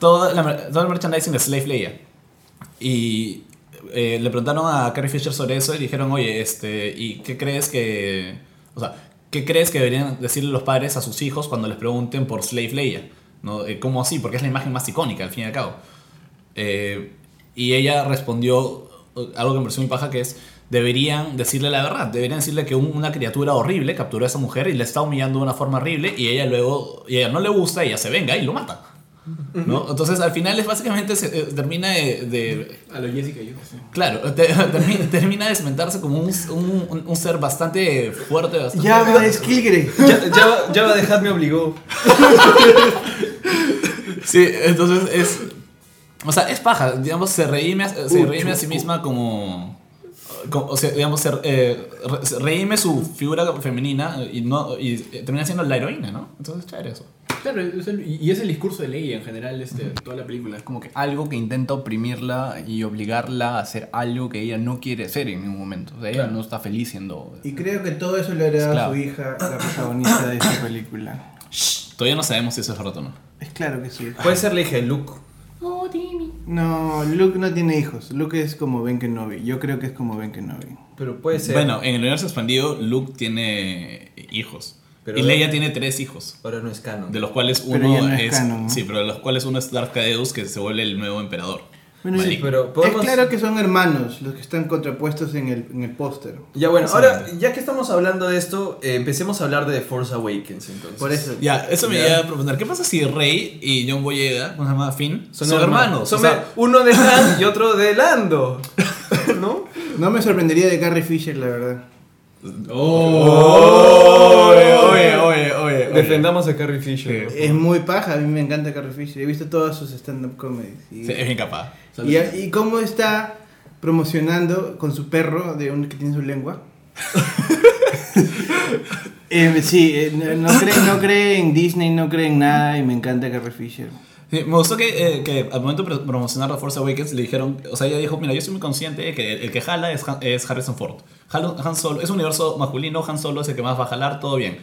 Todo, la todo el merchandising de Slave Leia. Y eh, le preguntaron a Carrie Fisher sobre eso y dijeron, oye, este, ¿y qué crees que... O sea, ¿qué crees que deberían decirle los padres a sus hijos cuando les pregunten por Slave Leia? ¿No? Eh, ¿Cómo así? Porque es la imagen más icónica, al fin y al cabo. Eh, y ella respondió eh, algo que me pareció muy paja, que es, deberían decirle la verdad, deberían decirle que un- una criatura horrible capturó a esa mujer y le está humillando de una forma horrible y ella luego, y ella no le gusta, y ella se venga y lo mata. ¿no? Entonces al final es básicamente se, eh, termina de, de- A lo Jessica yo. claro, te- termina, termina de cementarse como un, un- un- un ser bastante fuerte, bastante... Ya va, es Kilgrave. Ya, ya, va- ya va a dejar me obligó. Sí, entonces es. O sea, es paja. Digamos, se reíme, a- se reíme a sí misma como. como- o sea, digamos, se, eh, reíme su figura femenina y, no, y eh, termina siendo la heroína, ¿no? Entonces, chévere eso. Claro, es el- y es el discurso de Leia en general, este, toda la película. Es como que algo que intenta oprimirla y obligarla a hacer algo que ella no quiere hacer en ningún momento. O sea, ella Claro. no está feliz siendo... Y creo que todo eso le heredado a Esclavo. su hija, la protagonista de esta película. Todavía no sabemos si eso es verdad o no. Es claro que sí. Puede ser la hija de Luke. No, Luke no tiene hijos. Luke es como Ben Kenobi. Yo creo que es como Ben Kenobi. Pero puede ser. Bueno, en el universo expandido, Luke tiene hijos. Pero- y Leia tiene tres hijos. Ahora no es canon. De los cuales uno no es es. canon, ¿no? Sí, pero de los cuales uno es Darth Caedus, que se vuelve el nuevo emperador. Bueno, sí, pero podemos... Es claro que son hermanos los que están contrapuestos en el, en el póster. Ya bueno, ahora ya que estamos hablando de esto, eh, empecemos a hablar de The Force Awakens entonces. Por eso. Ya, eso me lleva a preguntar, ¿qué pasa si Rey y John Boyega, ¿cómo se llama? Finn, son, hermanos. hermanos? Son o sea, uno de Han y otro de Lando. ¿No? No me sorprendería de Carrie Fisher, la verdad. oye, oye. Defendamos a Carrie Fisher. Sí. Es muy paja, a mí me encanta Carrie Fisher. He visto todas sus stand-up comedies. Y, Sí, es bien capaz. y, y cómo está promocionando con su perro de un que tiene su lengua. Eh, sí, eh, no, no cree, no cree en Disney, no cree en nada y me encanta Carrie Fisher. Sí, me gustó que, eh, que al momento de promocionar The Force Awakens le dijeron, o sea, ella dijo, mira, yo estoy muy consciente de que el que jala es, Han- es Harrison Ford. Han, Han Solo, es un universo masculino, Han Solo es el que más va a jalar, todo bien.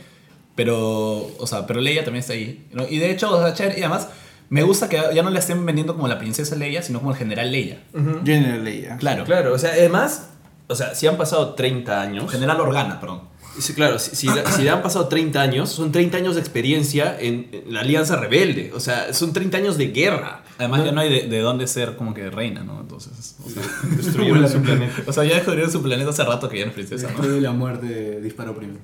Pero, o sea, pero Leia también está ahí. ¿no? Y de hecho, o sea, chévere, y además Me gusta que ya no la estén vendiendo como la princesa Leia, sino como el general Leia. General Leia. Claro. Claro, o sea, además, o sea, si han pasado 30 años. General Organa, perdón. Sí, claro, si, si, si le han pasado 30 años, son 30 años de experiencia en, en la Alianza Rebelde. O sea, son 30 años de guerra. Además, ya no hay de, de dónde ser como que reina, ¿no? Entonces. O sea, Destruyeron su planeta. o sea, ya descubrieron su planeta hace rato que ya no es princesa, ¿no? De la muerte disparó primero.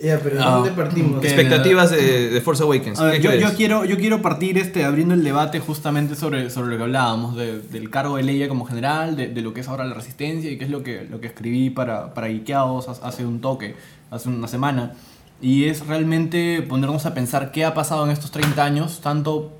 Ya, pero ¿de Ah, dónde partimos? ¿qué? Expectativas de, de Force Awakens. Ver, ¿Qué yo, yo quiero, yo quiero partir este, abriendo el debate justamente sobre, sobre lo que hablábamos, de- del cargo de Leia como general, de, de lo que es ahora la resistencia y qué es lo que, lo que escribí para, para Ikeaos hace- hace un toque, hace una semana. Y es realmente ponernos a pensar qué ha pasado en estos 30 años, tanto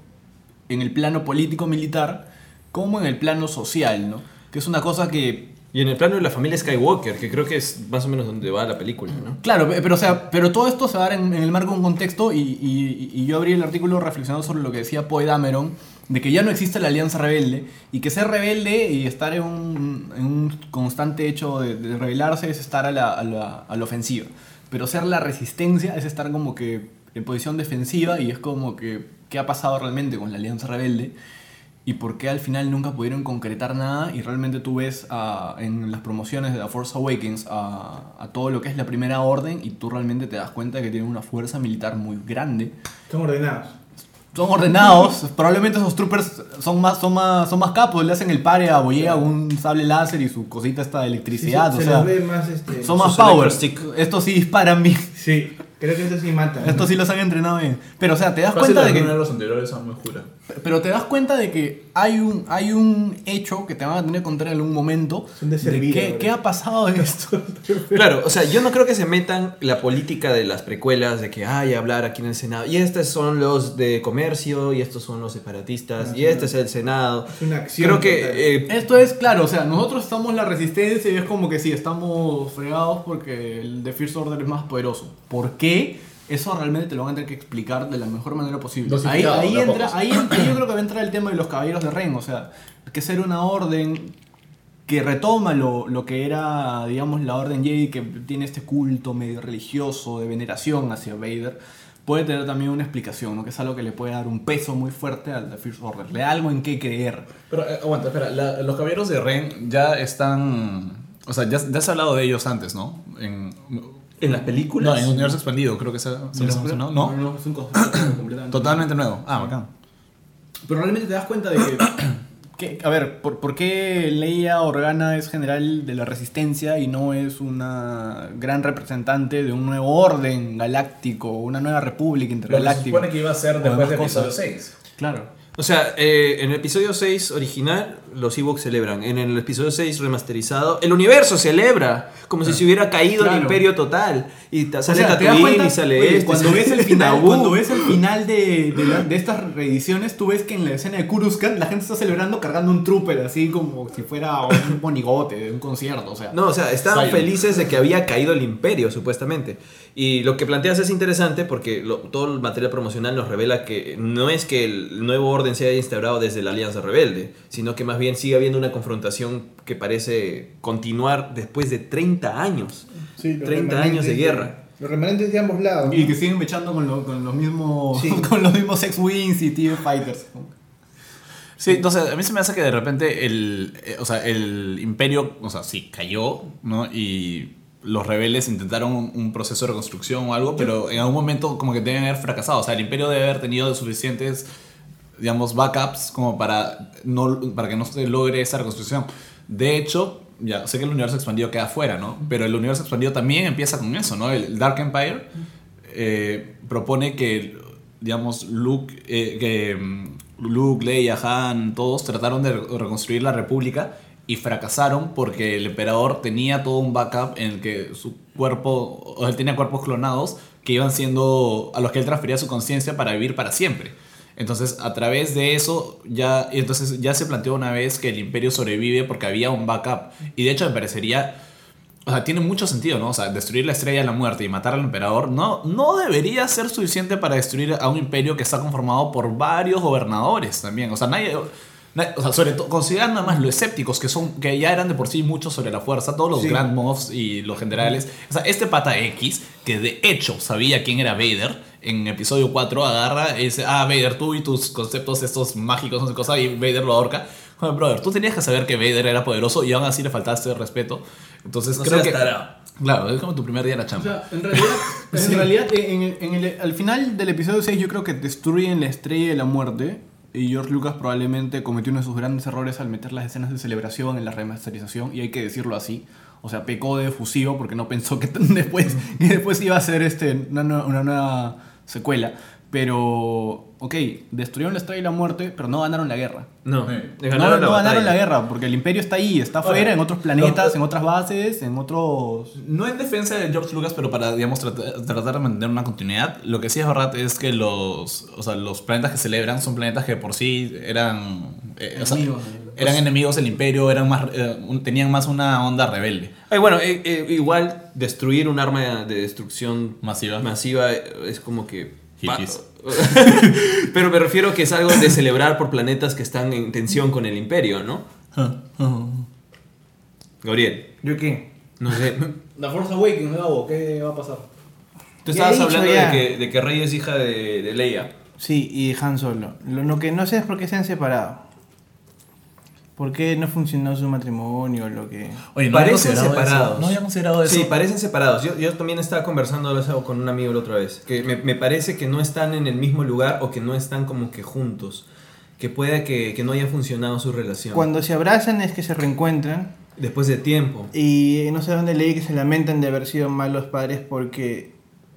en el plano político-militar como en el plano social, ¿no? Que es una cosa que Y en el plano de la familia Skywalker, que creo que es más o menos donde va la película, ¿no? Claro, pe- pero, o sea, pero todo esto se va a dar en, en el marco de un contexto y, y- y yo abrí el artículo reflexionando sobre lo que decía Poe Dameron, de que ya no existe la alianza rebelde y que ser rebelde y estar en un, en un constante hecho de, de rebelarse es estar a la, a, la, a la ofensiva. Pero ser la resistencia es estar como que en posición defensiva y es como que qué ha pasado realmente con la alianza rebelde y por qué al final nunca pudieron concretar nada y realmente tú ves ah, en las promociones de The Force Awakens a, a todo lo que es la primera orden y tú realmente te das cuenta de que tienen una fuerza militar muy grande. Son ordenados. Son ordenados, probablemente esos troopers son más, son más, son más capos, le hacen el pare a Boyega un sable láser y su cosita esta de electricidad, Sí, o se sea, ve más este. son más power. electrostick. Estos sí disparan bien, Sí, creo que estos sí matan. estos sí los han entrenado bien. Pero o sea, te das Fácil, cuenta de que... de los anteriores son muy oscura. Pero te das cuenta de que hay un, hay un hecho que te van a tener que contar en algún momento Son de de servir qué, ha pasado en esto. Claro, o sea, yo no creo que se metan la política de las precuelas de que hay hablar aquí en el Senado. Y estos son los de comercio, y estos son los separatistas, No, y es este es el Senado. Es una acción Creo que eh, Esto es claro, o sea, nosotros estamos la resistencia y es como que sí, estamos fregados porque el The First Order es más poderoso. ¿Por qué? Eso realmente te lo van a tener que explicar de la mejor manera posible. Ahí, entra, ahí, ahí yo creo que va a entrar el tema de los caballeros de Ren, o sea, que ser una orden que retoma lo, lo que era, digamos, la orden Jedi, que tiene este culto medio religioso de veneración hacia Vader, puede tener también una explicación, ¿no? que es algo que le puede dar un peso muy fuerte al The First Order, le da algo en qué creer. Pero eh, aguanta, espera, la- los caballeros de Ren ya están. O sea, ya, ya has hablado de ellos antes, ¿no? En, en las películas. no, en Universo Expandido, creo que se, se mencionado. No, no, no, es un concepto completamente totalmente nuevo. Ah, bacán. Pero realmente te das cuenta de que, que- a ver, ¿por, por qué Leia Organa es general de la resistencia y no es una gran representante de un nuevo orden galáctico, una nueva república que se intergaláctica? supone que iba a ser después demás de episodio cosas. 6. Claro. O sea, eh, en el episodio 6 original, los Ewoks celebran. En el episodio 6 remasterizado, el universo celebra. Como si se hubiera caído el Claro. imperio total. Y ta- O sale sea, Tatooine y sale oye, este. cuando sale ves el final, cuando ves el final de, de, la- de estas reediciones, tú ves que en la escena de Kuruskan la gente está celebrando cargando un trooper así como si fuera un monigote de un concierto, o sea. No, o sea, estaban felices de que había caído el imperio, supuestamente. Y lo que planteas es interesante porque lo- todo el material promocional nos revela que no es que el nuevo orden se haya instaurado desde la Alianza Rebelde, sino que más bien sigue habiendo una confrontación que parece continuar después de 30 años. Sí, los 30 años de remanentes guerra. Los remanentes de ambos lados. Y que siguen mechando con, lo- con los mismos Sí. con los mismos X-Wings y TIE Fighters. Sí, entonces a mí se me hace que de repente el, eh, o sea, el imperio, o sea, sí, cayó, ¿no? Y los rebeldes intentaron un, un proceso de reconstrucción o algo, pero en algún momento como que deben haber fracasado. O sea, el imperio debe haber tenido suficientes, digamos, backups como para, no, para que no se logre esa reconstrucción. De hecho, ya sé que el universo expandido queda fuera, ¿no? Pero el universo expandido también empieza con eso, ¿no? El Dark Empire eh, propone que, digamos, Luke, eh, que mm, Luke, Leia, Han, todos trataron de re- reconstruir la República y fracasaron porque el emperador tenía todo un backup en el que su cuerpo, o él tenía cuerpos clonados que iban siendo, a los que él transfería su conciencia para vivir para siempre. Entonces, a través de eso, ya, entonces ya se planteó una vez que el imperio sobrevive porque había un backup. Y de hecho me parecería o sea, tiene mucho sentido, ¿no? O sea, destruir la estrella de la muerte y matar al emperador no, no debería ser suficiente para destruir a un imperio que está conformado por varios gobernadores también. O sea, nadie. Na- O sea, sobre todo, considerando además lo escépticos que son, que ya eran de por sí muchos sobre la fuerza, todos los Sí. Grand Moffs y los generales. O sea, este pata X, que de hecho sabía quién era Vader, en episodio 4 agarra y dice, ah, Vader, tú y tus conceptos estos mágicos, no sé cosa, y Vader lo ahorca. Joder, brother, tú tenías que saber que Vader era poderoso y aún así le faltaste el respeto. Entonces No creo que... tarao. Claro, es como tu primer día en la O chamba. sea, en realidad, en realidad en en el- al final del episodio 6 yo creo que destruyen la estrella de la muerte y George Lucas probablemente cometió uno de sus grandes errores al meter las escenas de celebración en la remasterización y hay que decirlo así. O sea, pecó de fusivo porque no pensó que después, que después iba a ser este, una, una nueva secuela. Pero, ok, destruyeron la estrella de la muerte, pero no ganaron la guerra. No, le No, ganaron no la ganaron batalla. la guerra porque el imperio está ahí, está afuera, en otros planetas, en otras bases, en otros... No en defensa de George Lucas, pero para, digamos, tratar, tratar de mantener una continuidad, lo que sí es verdad es que los, o sea, los planetas que celebran son planetas que por sí eran, eh, o sea, Eran enemigos del imperio, eran más, eh, un- tenían más una onda rebelde. Ay, bueno, eh, eh, igual destruir un arma de destrucción Masiva. masiva es como que... Pero me refiero que es algo de celebrar por planetas que están en tensión con el imperio, ¿no? Gabriel, ¿Yo qué? no sé. La Force Awakens, Gabo, ¿qué va a pasar? Tú estabas hablando de que, de que Rey es hija de, de Leia. Sí, y Han Solo. Lo, lo que no sé es por qué se han separado. ¿Por qué no funcionó su matrimonio? Lo que... Oye, Parecen separados. eso. No había considerado eso. Sí, parecen separados. Yo, yo también estaba conversando eso con un amigo la otra vez. Que me, me parece que no están en el mismo lugar o que no están como que juntos. Que puede que, que no haya funcionado su relación. Cuando se abrazan es que se reencuentran. Después de tiempo. Y no sé dónde leí que se lamentan de haber sido malos padres porque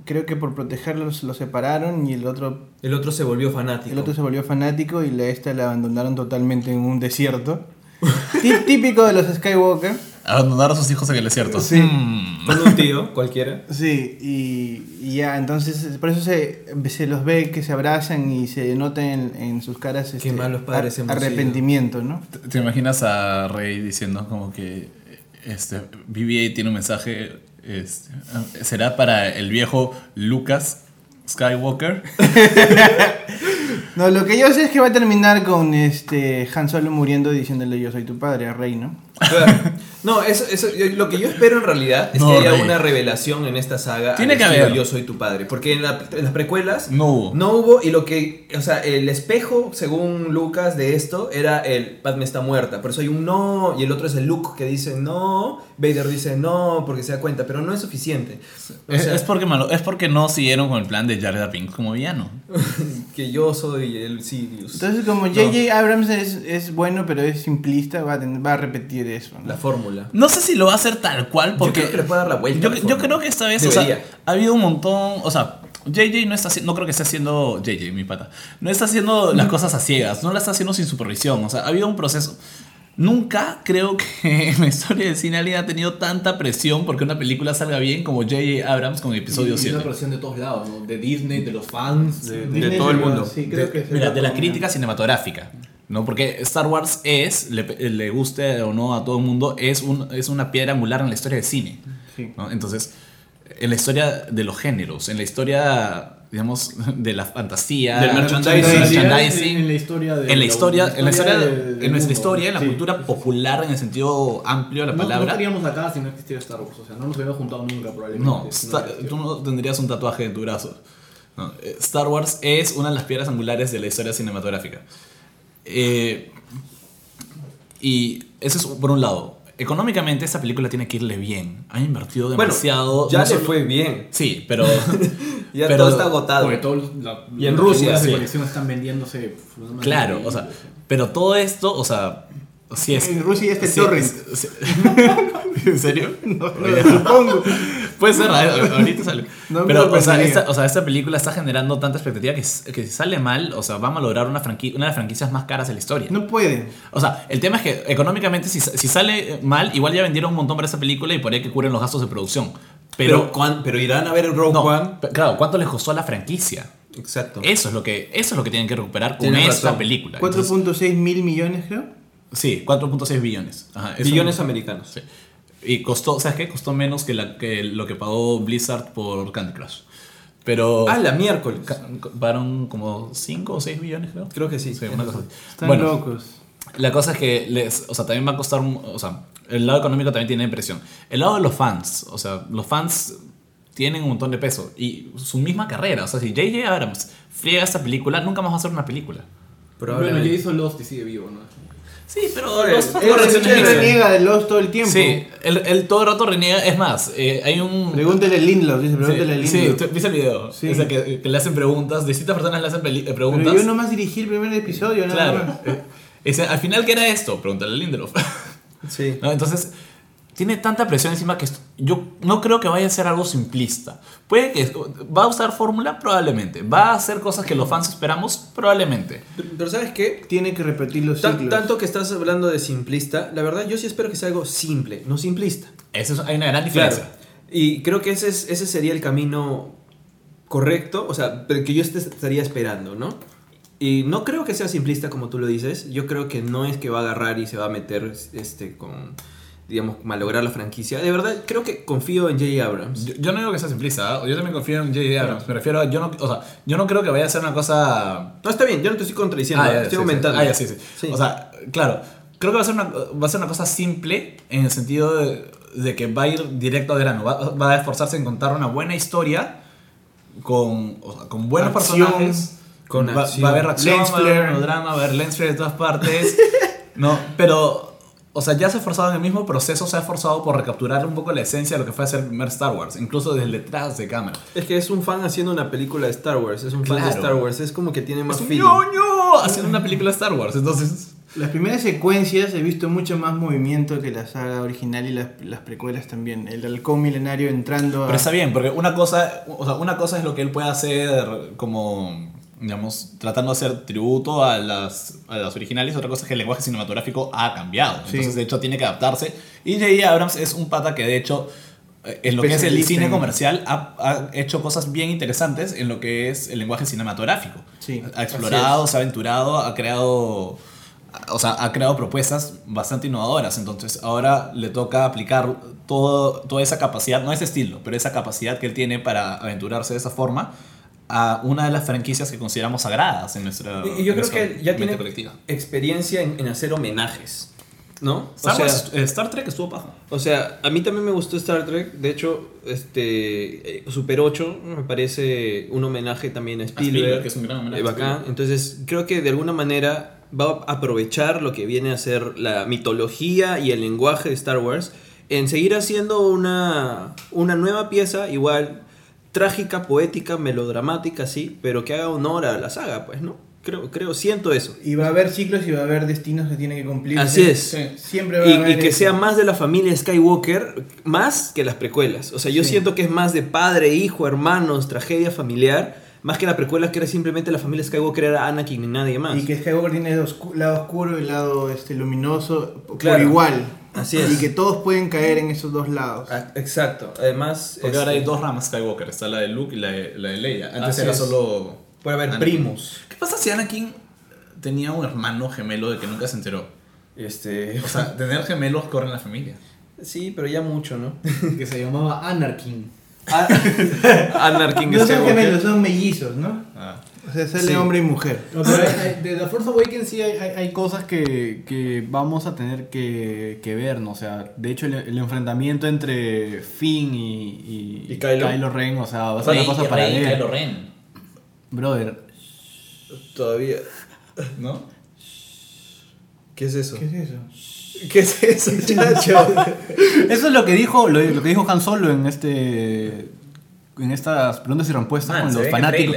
creo que por protegerlos los separaron y el otro, El otro se volvió fanático. el otro se volvió fanático y la esta la abandonaron totalmente en un desierto. Tí- Típico de los Skywalker. Abandonar a sus hijos en el desierto. Sí. Mm. Con un tío, cualquiera. Sí, y, y ya, entonces por eso se, se los ve que se abrazan y se nota en, en sus caras este, malos padres ar- arrepentimiento, ¿no? ¿Te- ¿Te imaginas a Rey diciendo como que este, BB-8 tiene un mensaje, este, será para el viejo Lucas Skywalker? No, lo que yo sé es que va a terminar con este Han Solo muriendo diciéndole yo soy tu padre a Rey, ¿no? Claro. No, eso, eso, yo- lo que yo espero en realidad es No, que haya Rey. una revelación en esta saga. Tiene que haber. Yo soy tu padre. Porque en, la- en las precuelas No hubo. no hubo. Y lo que. O sea, el espejo, según Lucas, de esto era el Padme está muerta. Por eso hay un no. Y el otro es el Luke que dice no. Vader dice no porque se da cuenta. Pero no es suficiente. O Es, sea, es porque, malo- es porque no siguieron con el plan de Jar Jar Binks como villano. que yo soy el Sirius. Entonces como J.J. Abrams es, es bueno pero es simplista, va a, va a repetir eso. ¿no? La fórmula. No sé si lo va a hacer tal cual porque... creo que le puede dar la vuelta Yo, la yo creo que esta vez o sea, ha habido un montón... O sea, JJ no está haciendo... No creo que esté haciendo... JJ, mi pata. No está haciendo las cosas a ciegas. No la está haciendo sin supervisión. O sea, ha habido un proceso... Nunca creo que en la historia del cine alguien ha tenido tanta presión porque una película salga bien como J.J. Abrams con episodio y, y 7. una presión de todos lados, ¿no? De Disney, de los fans, de, de- Disney todo el mundo. Sí, creo De- que mira, de la crítica cinematográfica. ¿No? Porque Star Wars es, le, le guste o no a todo el mundo, es, un, es una piedra angular en la historia del cine. Sí. ¿no? Entonces, en la historia de los géneros, en la historia, digamos, de la fantasía, Del merchandising. en, la historia de en la historia, en la historia, de- de- del en nuestra mundo. historia, en la Sí. cultura popular en el sentido amplio de la No, no palabra. estaríamos acá si no existiera Star Wars, o sea, no nos hubiéramos juntado nunca probablemente. No, si existiera. tú no tendrías un tatuaje en tu brazo. No, eh, Star Wars es una de las piedras angulares de la historia cinematográfica. Eh, y eso es por un lado. Económicamente esta película tiene que irle bien. Han invertido Bueno, demasiado. ya no le solo- fue bien. Sí, pero... Ya Pero- todo está agotado. Porque la- Y en las Rusia, de sí. colección están vendiéndose. manera claro, o sea, pero todo esto, o sea, si es... En Rusia ya está torrent. ¿En serio? Oye, Supongo. Puede ser, ahorita sale. No Pero, o sea, esta, o sea, esta película está generando tanta expectativa que, si sale mal, o sea, van a lograr una, franqui- una de las franquicias más caras de la historia. No puede. O sea, el tema es que económicamente, si, si sale mal, igual ya vendieron un montón para esta película y por ahí que cubren los gastos de producción. Pero, Pero, irán a ver el Rogue no, One. claro, ¿cuánto les costó a la franquicia? Exacto. Eso es lo que, eso es lo que tienen que recuperar con Tienes esta razón. película. Entonces, 4.6 mil millones creo. sí, 4.6 billones. Ajá, Billones americanos. Sí. Y costó, ¿sabes qué? Costó menos que, la, que lo que pagó Blizzard por Candy Crush. Pero Ah, la miércoles. pagaron como 5 o 6 billones, creo. Creo que sí. Sí, una cosa así. Están Bueno, locos. La cosa es que les, o sea, también va a costar, un- o sea, el lado económico también tiene presión. El lado de los fans, o sea, los fans tienen un montón de peso y su misma carrera, o sea, si J.J. Abrams friega esta película, nunca más va a hacer una película. Bueno, ya hizo Lost y sigue vivo, ¿no? Sí, pero él- bien. reniega de Lost todo el tiempo. Sí, él, él todo el rato reniega. Es más, eh, hay un. Pregúntele a Lindelof, dice, pregúntele a Sí, sí, Lindelof. tú- ¿viste el video? Sí. Ese que, que le hacen preguntas, distintas personas le hacen eh, preguntas. Pero yo nomás dirigí el primer episodio, nada Claro. más. Eh, al final, ¿qué era esto? Pregúntale a Lindelof. Sí. ¿No? Entonces, tiene tanta presión encima que esto- yo no creo que vaya a ser algo simplista. Puede que va a usar fórmula, probablemente. Va a hacer cosas que los fans esperamos, probablemente. Pero, pero ¿sabes qué? Tiene que repetir los ciclos. tanto que estás hablando de simplista, la verdad yo sí espero que sea algo simple, no simplista. Eso es- hay una gran diferencia. Y creo que ese, es- ese sería el camino correcto, o sea, que yo estaría esperando, ¿no? Y no creo que sea simplista como tú lo dices, yo creo que no es que va a agarrar y se va a meter este, con, digamos, malograr la franquicia. De verdad, creo que confío en J. Abrams. Yo, yo no digo que sea simplista, ¿eh? yo también confío en J.J. Abrams. Me refiero a, yo no, o sea, yo no creo que vaya a ser una cosa No, está bien, yo no te estoy contradiciendo, Ah, ya, estoy sí, sí. aumentando. Ah, ya, sí, sí. Sí. O sea, claro, creo que va a ser una, va a ser una cosa simple en el sentido de, de que va a ir directo al grano. Va, va a esforzarse en contar una buena historia con, o sea, con buenos Acción, personajes. con va, a haber acción, va a haber melodrama, va a haber lens flare de todas partes. no, pero, o sea, ya se ha esforzado en el mismo proceso, se ha esforzado por recapturar un poco la esencia de lo que fue hacer el primer Star Wars, incluso desde detrás de cámara. Es que es un fan haciendo una película de Star Wars, es un fan de. Star Wars, es como que tiene más Es un feeling. ñoño haciendo una película de Star Wars, entonces... Las primeras secuencias he visto mucho más movimiento que la saga original y las, las precuelas también. El halcón milenario entrando a... Pero está bien, porque una cosa, o sea, una cosa es lo que él puede hacer como, digamos, tratando de hacer tributo a las, a las originales, otra cosa es que el lenguaje cinematográfico ha cambiado. Sí. Entonces, de hecho, tiene que adaptarse. Y J.J. Abrams es un pata que, de hecho, eh, en lo que es el cine comercial, ha, ha hecho cosas bien interesantes en lo que es el lenguaje cinematográfico. Sí, ha explorado, se ha aventurado, ha creado... O sea, ha creado propuestas bastante innovadoras. Entonces, ahora le toca aplicar todo, toda esa capacidad, no ese estilo, pero esa capacidad que él tiene para aventurarse de esa forma a una de las franquicias que consideramos sagradas en nuestra. Y y yo creo que ya tiene colectiva. experiencia en, en hacer homenajes, ¿no? O Star, sea, Wars- eh, Star Trek estuvo paja. o sea, a mí también me gustó Star Trek. De hecho, este eh, Super 8 me parece un homenaje también a Spielberg. Spielberg, que es un gran homenaje eh, a bacán. Entonces, creo que de alguna manera va a aprovechar lo que viene a ser la mitología y el lenguaje de Star Wars en seguir haciendo una, una nueva pieza igual trágica, poética, melodramática, sí, pero que haga honor a la saga, pues, ¿no? Creo, creo, siento eso. Y va a haber ciclos y va a haber destinos que tiene que cumplir. Así es. Siempre va a Y, haber y que eso. sea más de la familia Skywalker, más que las precuelas. O sea, yo Sí. siento que es más de padre, hijo, hermanos, tragedia familiar, más que la precuela que era simplemente la familia Skywalker era Anakin y nadie más. Y que Skywalker tiene el oscu- lado oscuro y el lado este, luminoso por Claro. igual. Así es. Y que todos pueden caer en esos dos lados. Ah, Exacto. Además, Porque este, ahora hay dos ramas Skywalker: está la de Luke y la de, la de Leia. Antes Así era es. solo. puede haber Anakin. primos. ¿Qué pasa si Anakin tenía un hermano gemelo de que nunca se enteró? Este, O sea, tener gemelos corre en la familia. sí, pero ya mucho, ¿no? Que se llamaba Anarkin. Anakin No son gemelos, son mellizos, ¿no? Ah. O sea, sale Sí. hombre y mujer. De The Force Awakens sí hay, hay- hay cosas que, que vamos a tener que, que ver, ¿no? O sea, de hecho el, el enfrentamiento entre Finn y, y, ¿Y Kylo? Ren, o sea, va a ser una cosa para Rey. Kylo Ren, Brother, Todavía. ¿no? ¿Qué es eso? ¿Qué es eso? ¿Qué es eso, chacho? Eso es lo que dijo, lo, lo que dijo Han Solo en este en estas preguntas y respuestas Man, con los fanáticos.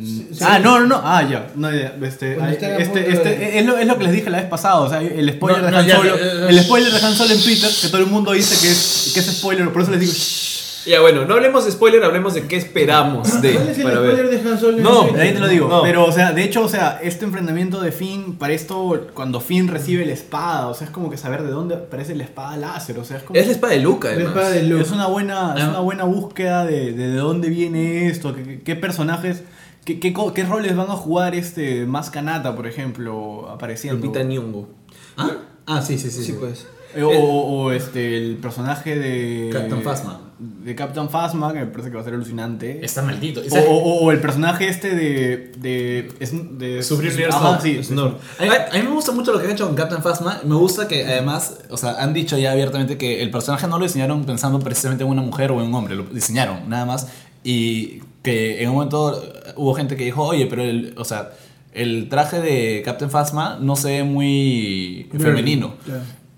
Sí. Ah, no, no, no. Ah, ya. No, ya, este, este, este- de- es, lo, es lo que les dije la vez pasada. O sea, el spoiler No, de no, Han Solo. ya, el spoiler de Han Solo en Twitter, que todo el mundo dice que es, que es spoiler, por eso les digo. "Shh". Ya bueno, no hablemos de spoiler, hablemos de qué esperamos de. ¿Cuál es el para spoiler ver. de Han Solo? en No, ahí te lo digo. No. Pero, o sea, de hecho, o sea, este enfrentamiento de Finn, para esto, cuando Finn recibe la espada, o sea, es como que saber de dónde aparece la espada láser. O sea, es como. Es la espada de Luca, La además. espada de Luke. Es una buena, es Ah. una buena búsqueda de, de, de dónde viene esto, qué personajes, qué, qué, qué roles van a jugar este más Kanata, por ejemplo, apareciendo. Lupita Nyong'o. ¿Ah? Ah, sí, sí, sí. Sí, sí. pues. Eh, O, o- este, el personaje de. Captain Phasma. De Captain Phasma, que me parece que va a ser alucinante. Está maldito. O, o- o- o el personaje este de. de, es- de Superior Ajá, Snow. sí. Snow. A, mí, a mí me gusta mucho lo que han hecho con Captain Phasma. Me gusta que además, o sea, han dicho ya abiertamente que el personaje no lo diseñaron pensando precisamente en una mujer o en un hombre. Lo diseñaron, nada más. Y que en un momento hubo gente que dijo, oye, pero el, o sea, el traje de Captain Phasma no se ve muy femenino.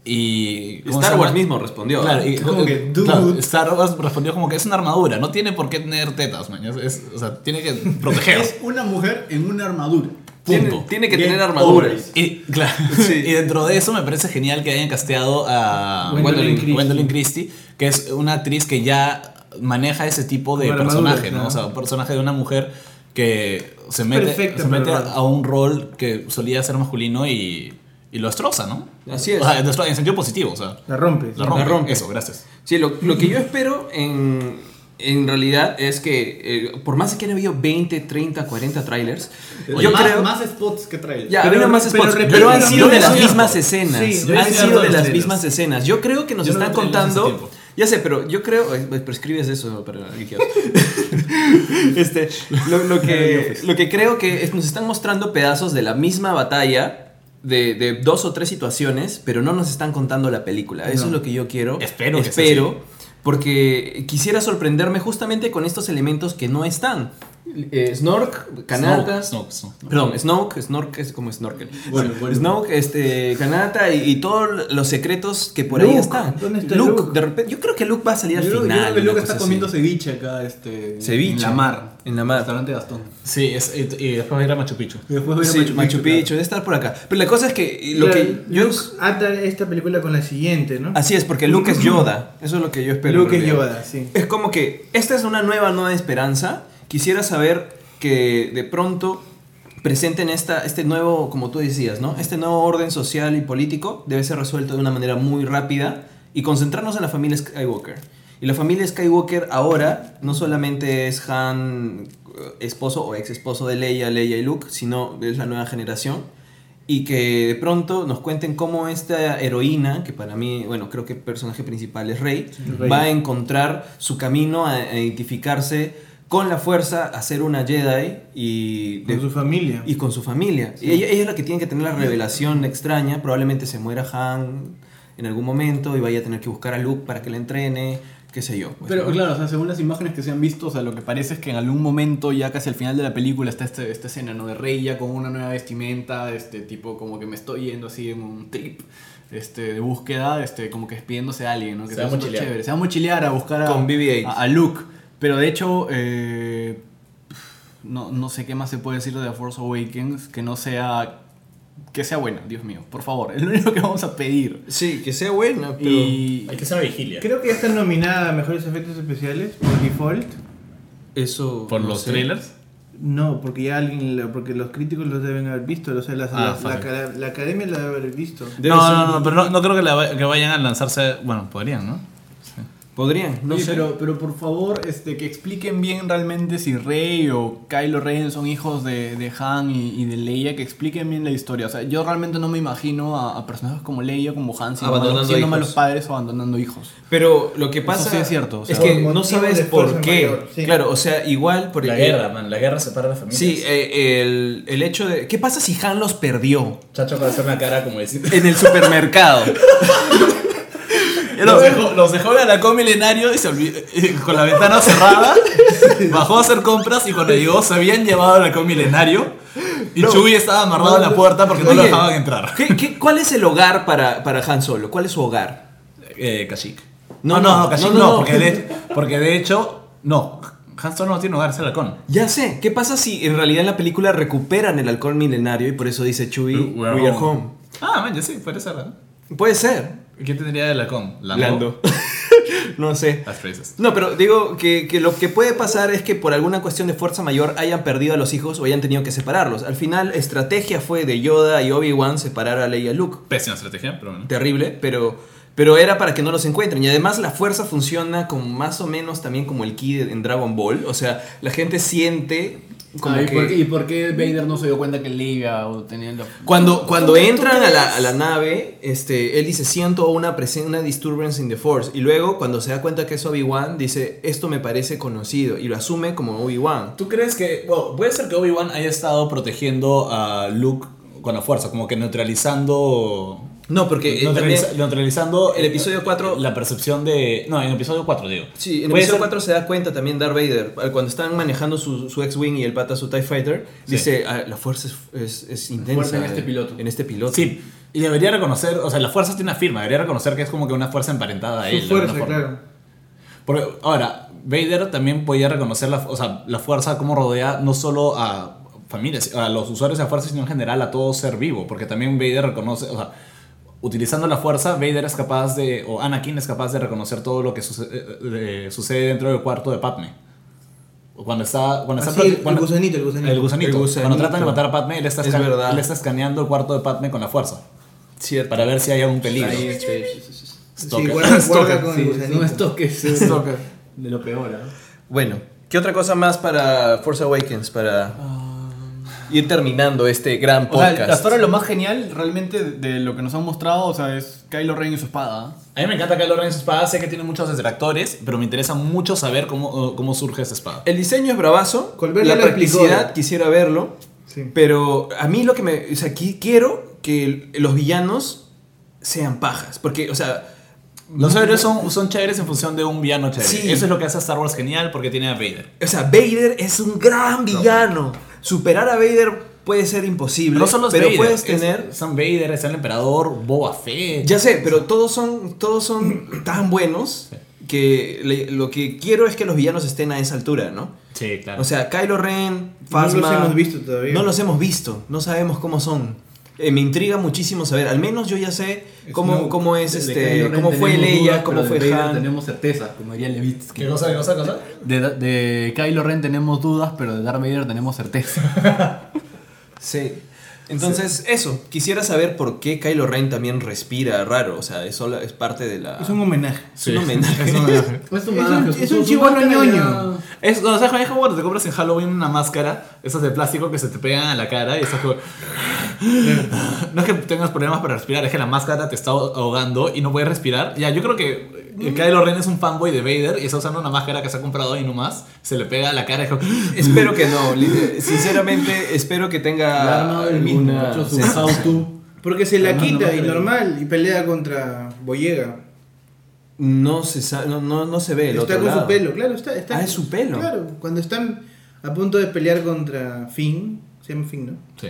Y ¿cómo Star Wars mismo respondió. Claro, y, Como que, dude. claro, Star Wars respondió como que es una armadura, no tiene por qué tener tetas, man. Es- es- o sea, tiene que proteger. Es una mujer en una armadura. tiene, punto. tiene que Bien, tener armaduras. Y, claro, y dentro de eso me parece genial que hayan casteado a Gwendolyn Christie. Gwendolyn Christie, que es una actriz que ya maneja ese tipo de personaje, ¿no? claro. O sea, un personaje de una mujer que se mete, perfecta se mete a un rol que solía ser masculino y, y lo destroza, ¿no? Así es. O sea, destroza en sentido positivo, o sea, La rompes. la rompe. rompe. Eso, gracias. Sí, lo, lo que yo espero en, en realidad es que, eh, por más que han habido 20, 30, 40 trailers, yo más, creo... más spots que trae. Ya, Pero- más pero spots, pero, repite han lo sido de las mismas escenas. sí, han sido de las mismas trailers. escenas. Yo creo que nos Yo no están trailers hace contando. Ya sé, pero yo creo. eh, Pues prescribes eso para este, lo, lo que, lo que creo que es- nos están mostrando pedazos de la misma batalla. De, de dos o tres situaciones, pero no nos están contando la película. Eso No. es lo que yo quiero. Espero que Espero. Porque quisiera sorprenderme justamente con estos elementos que no están. Eh, Snork, Kanata. Snoke, Snoke, Snoke. Perdón, Snoke, Snork es como Snorkel. Bueno, bueno. Snoke, este, Kanata y, y todos los secretos que por ahí están. ¿dónde está Luke, Luke? de repente, yo creo que Luke va a salir al Yo creo- yo final. creo que Luke está comiendo así. ceviche acá, este. Ceviche. En la mar. En la mar. Restaurante Gastón. Sí, es- y, y después va a ir a Machu Picchu. Y después va a ir a Sí, Machu Machu Picchu, claro. debe estar por acá. Pero la cosa es que lo que yo Luke ata esta película con la siguiente, ¿no? Así es, porque Luke es Yoda. Eso es lo que yo espero. Luke es. Yoda, sí. Es como que esta es una nueva, nueva esperanza. Quisiera saber que de pronto presenten esta, este nuevo, como tú decías, ¿no? Este nuevo orden social y político debe ser resuelto de una manera muy rápida y concentrarnos en la familia Skywalker. Y la familia Skywalker ahora no solamente es Han, eh, esposo o ex esposo de Leia, Leia y Luke, sino es la nueva generación y que de pronto nos cuenten cómo esta heroína, que para mí, bueno, creo que el personaje principal es Rey, Rey. va a encontrar su camino a, a identificarse con la fuerza, a ser una Jedi y, Con de- su familia. y con su familia. Y ella, ella es la que tiene que tener la revelación extraña, probablemente se muera Han en algún momento y vaya a tener que buscar a Luke para que la entrene, qué sé yo. pues, Pero ¿no? claro, o sea, según las imágenes que se han visto, o sea, lo que parece es que en algún momento, ya casi al final de la película, está este- esta escena, ¿no? De Rey ya con una nueva vestimenta, este tipo como que me estoy yendo así en un trip este, de búsqueda, este, como que despidiéndose a alguien, ¿no? Que Se va a mochilear. chévere. Se va a mochilear a buscar a, Con BB-8. a, a Luke. Pero de hecho, eh, no, no sé qué más se puede decir de The Force Awakens que no sea... Que sea buena, Dios mío, por favor. Es lo único que vamos a pedir. Sí, que sea buena, pero... Y, Hay que ser vigilia. Creo que ya está nominada a mejores efectos especiales por default. Eso... Por no los sé. trailers. No, porque ya alguien, la- porque los críticos los deben haber visto, o sea, las- Ah, las- la, la academia lo debe haber visto. Debe No, no, no, pero no, no creo que, la va- que vayan a lanzarse. Bueno, podrían, ¿no? Sí. Podrían, no Oye, sé. pero, pero por favor, este, que expliquen bien realmente si Rey o Kylo Ren son hijos de, de Han y, y de Leia, que expliquen bien la historia. O sea, yo realmente no me imagino a, a personajes como Leia, como Han, siendo, Abandonando malos, siendo malos padres o abandonando hijos. Pero lo que pasa sí es cierto, o sea, es que no sabes por qué. mayor, sí. Claro, o sea, igual por La guerra, man. La guerra separa las familias. Sí, eh, el, el hecho de ¿qué pasa si Han los perdió Chacho para hacer una cara como decir. en el supermercado? Los dejó, los dejó en el halcón milenario y se olvidó, con la ventana cerrada. bajó a hacer compras y cuando llegó se habían llevado al halcón milenario. Y No. Chewie estaba amarrado en la puerta porque no lo dejaban entrar. ¿qué- qué- cuál es el hogar para, para Han Solo? ¿Cuál es su hogar? Eh, Kashyyyk. No, No, no, no, no, Kashyyyk no, no, no. Porque, de, porque de hecho, no. Han Solo no tiene hogar, es el halcón. Ya sé, ¿qué pasa si en realidad en la película recuperan el halcón milenario y por eso dice Chewie, we are home? Ah, man, ya sí, puede ser. ¿verdad? Puede ser. ¿Quién tendría el halcón? Lando. no sé. Las phrases. No, pero digo que, que lo que puede pasar es que por alguna cuestión de fuerza mayor hayan perdido a los hijos o hayan tenido que separarlos. Al final, estrategia fue de Yoda y Obi-Wan separar a Leia y a Luke. Pésima estrategia, pero bueno. Terrible, pero, pero era para que no los encuentren. Y además la fuerza funciona como más o menos también como el ki de- en Dragon Ball. O sea, la gente siente como Ah, ¿y, que- por qué, ¿Y por qué Vader no se dio cuenta que Liga o tenía la... Cuando, cuando entran a la, a la nave, este, él dice, siento una presencia, una disturbance in the force. Y luego, cuando se da cuenta que es Obi-Wan, dice, esto me parece conocido. Y lo asume como Obi-Wan. ¿Tú crees que, bueno, puede ser que Obi-Wan haya estado protegiendo a Luke con la fuerza, como que neutralizando... No, porque eh, neutraliza- también- neutralizando el episodio 4 la percepción de... No, en el episodio 4, digo. Sí, en el episodio ser- 4 se da cuenta también Darth Vader, eh, cuando están manejando su, su X-Wing y el pata su TIE Fighter, Sí. dice, "Ah, la fuerza es, es, es intensa. fuerza en este eh, piloto". En este piloto. Sí, y debería reconocer, o sea, la fuerza tiene una firma, debería reconocer que es como que una fuerza emparentada a él. Su fuerza, forma. claro. Porque, ahora, Vader también podía reconocer la, o sea, la fuerza como rodea no solo a familias, a los usuarios de la fuerza, sino en general a todo ser vivo. Porque también Vader reconoce, o sea, utilizando la fuerza, Vader es capaz de, o Anakin es capaz de reconocer todo lo que sucede, eh, sucede dentro del cuarto de Padme. Cuando está, cuando está Así, prote- el cuando- gusanito, el gusanito. el gusanito. El Cuando tratan de matar a Padme, él está, Es él está escaneando el cuarto de Padme con la fuerza. Cierto. Para ver si hay algún peligro. Ahí, sí, sí, sí, sí. Sí, Stalker. guarda, guarda Stalker. con Sí, el gusanito. no esto que es de lo peor, ¿ah? Bueno, ¿qué otra cosa más para Force Awakens? Para ir terminando este gran O sea, podcast. hasta ahora lo más genial realmente de lo que nos han mostrado, o sea, es Kylo Ren y su espada. A mí me encanta Kylo Ren en su espada, sé que tiene muchos detractores, pero me interesa mucho saber cómo, cómo surge esa espada. El diseño es bravazo, Colbert la practicidad ¿eh? quisiera verlo, Sí. pero a mí lo que me... O sea, aquí quiero que los villanos sean pajas, porque, o sea... Los héroes son, son chéveres en función de un villano chévere. Sí. Eso es lo que hace a Star Wars genial porque tiene a Vader. O sea, Vader es un gran villano. Superar a Vader puede ser imposible, No solo es pero Vader, puedes es- tener... Son Vader, es el emperador, Boba Fett. Ya sé, pero todos son, todos son tan buenos que le- lo que quiero es que los villanos estén a esa altura, ¿no? Sí, claro. O sea, Kylo Ren, No Phasma... los hemos visto todavía. No los hemos visto, no sabemos cómo son. Eh, me intriga muchísimo saber, al menos yo ya sé cómo, Snoke. cómo es De este, cómo fue Leia, cómo fue de Vader Han. Tenemos certeza, como diría Levitsky. ¿Qué cosa, qué cosa, qué cosa? De, de Kylo Ren tenemos dudas, pero de Darth Vader tenemos certeza. Sí. Entonces, eso, quisiera saber por qué Kylo Ren también respira raro, o sea, es, solo- es parte de la... Es un homenaje. es un homenaje. Es un, Es un- es un ñoño. Es, o sea, es como cuando te compras en Halloween una máscara, esas de plástico que se te pegan a la cara y estás como... No es que tengas problemas para respirar, es que la máscara te está ahogando y no puedes respirar. Ya, yo creo que eh, Kylo Ren es un fanboy de Vader y está usando una máscara que se ha comprado ahí nomás, se le pega a la cara y espero que no, sinceramente, espero que tenga el mismo... Porque se la no quita y normal y pelea contra Boyega. No se sa- no, no, no se ve el está otro con lado. su pelo, claro, está, está Ah, es su pelo. Claro, cuando están a punto de pelear contra Finn, se llama Finn, ¿no? Sí.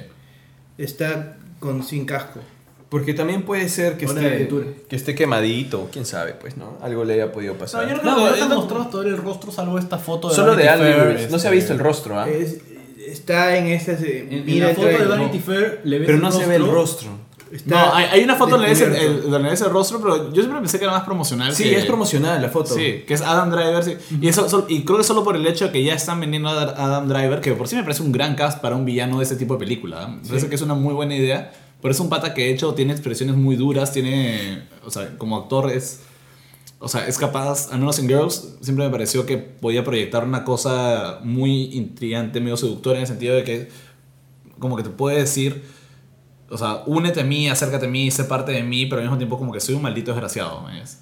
Está con sin casco. Porque también puede ser que Hora de esté, aventura. que esté quemadito, quién sabe, pues, ¿no? Algo le haya podido pasar. No, yo No, no, No, están no- mostrados todo el rostro salvo esta foto de Solo de Vanity Fair. No se ha este, visto el rostro, ¿ah? Es- está en esta. se- En, en mira la el foto de. Vanity Fair le ves Pero el no se ve el rostro. Está No, hay, hay una foto donde ves el, donde ves el rostro, pero yo siempre pensé que era más promocional. Sí, que- es promocional la foto. Sí, que es Adam Driver. sí. Y, eso, sol- y creo que solo por el hecho de que ya están vendiendo a Adam Driver, que por sí me parece un gran cast para un villano de ese tipo de película. ¿eh? Me parece que es una muy buena idea. Pero es un pata que de hecho tiene expresiones muy duras, tiene. O sea, como actor es. O sea, es capaz, al menos en Girls, siempre me pareció que podía proyectar una cosa muy intrigante, medio seductora, en el sentido de que, como que te puede decir, o sea, únete a mí, acércate a mí, sé parte de mí, pero al mismo tiempo como que soy un maldito desgraciado. ¿me ves?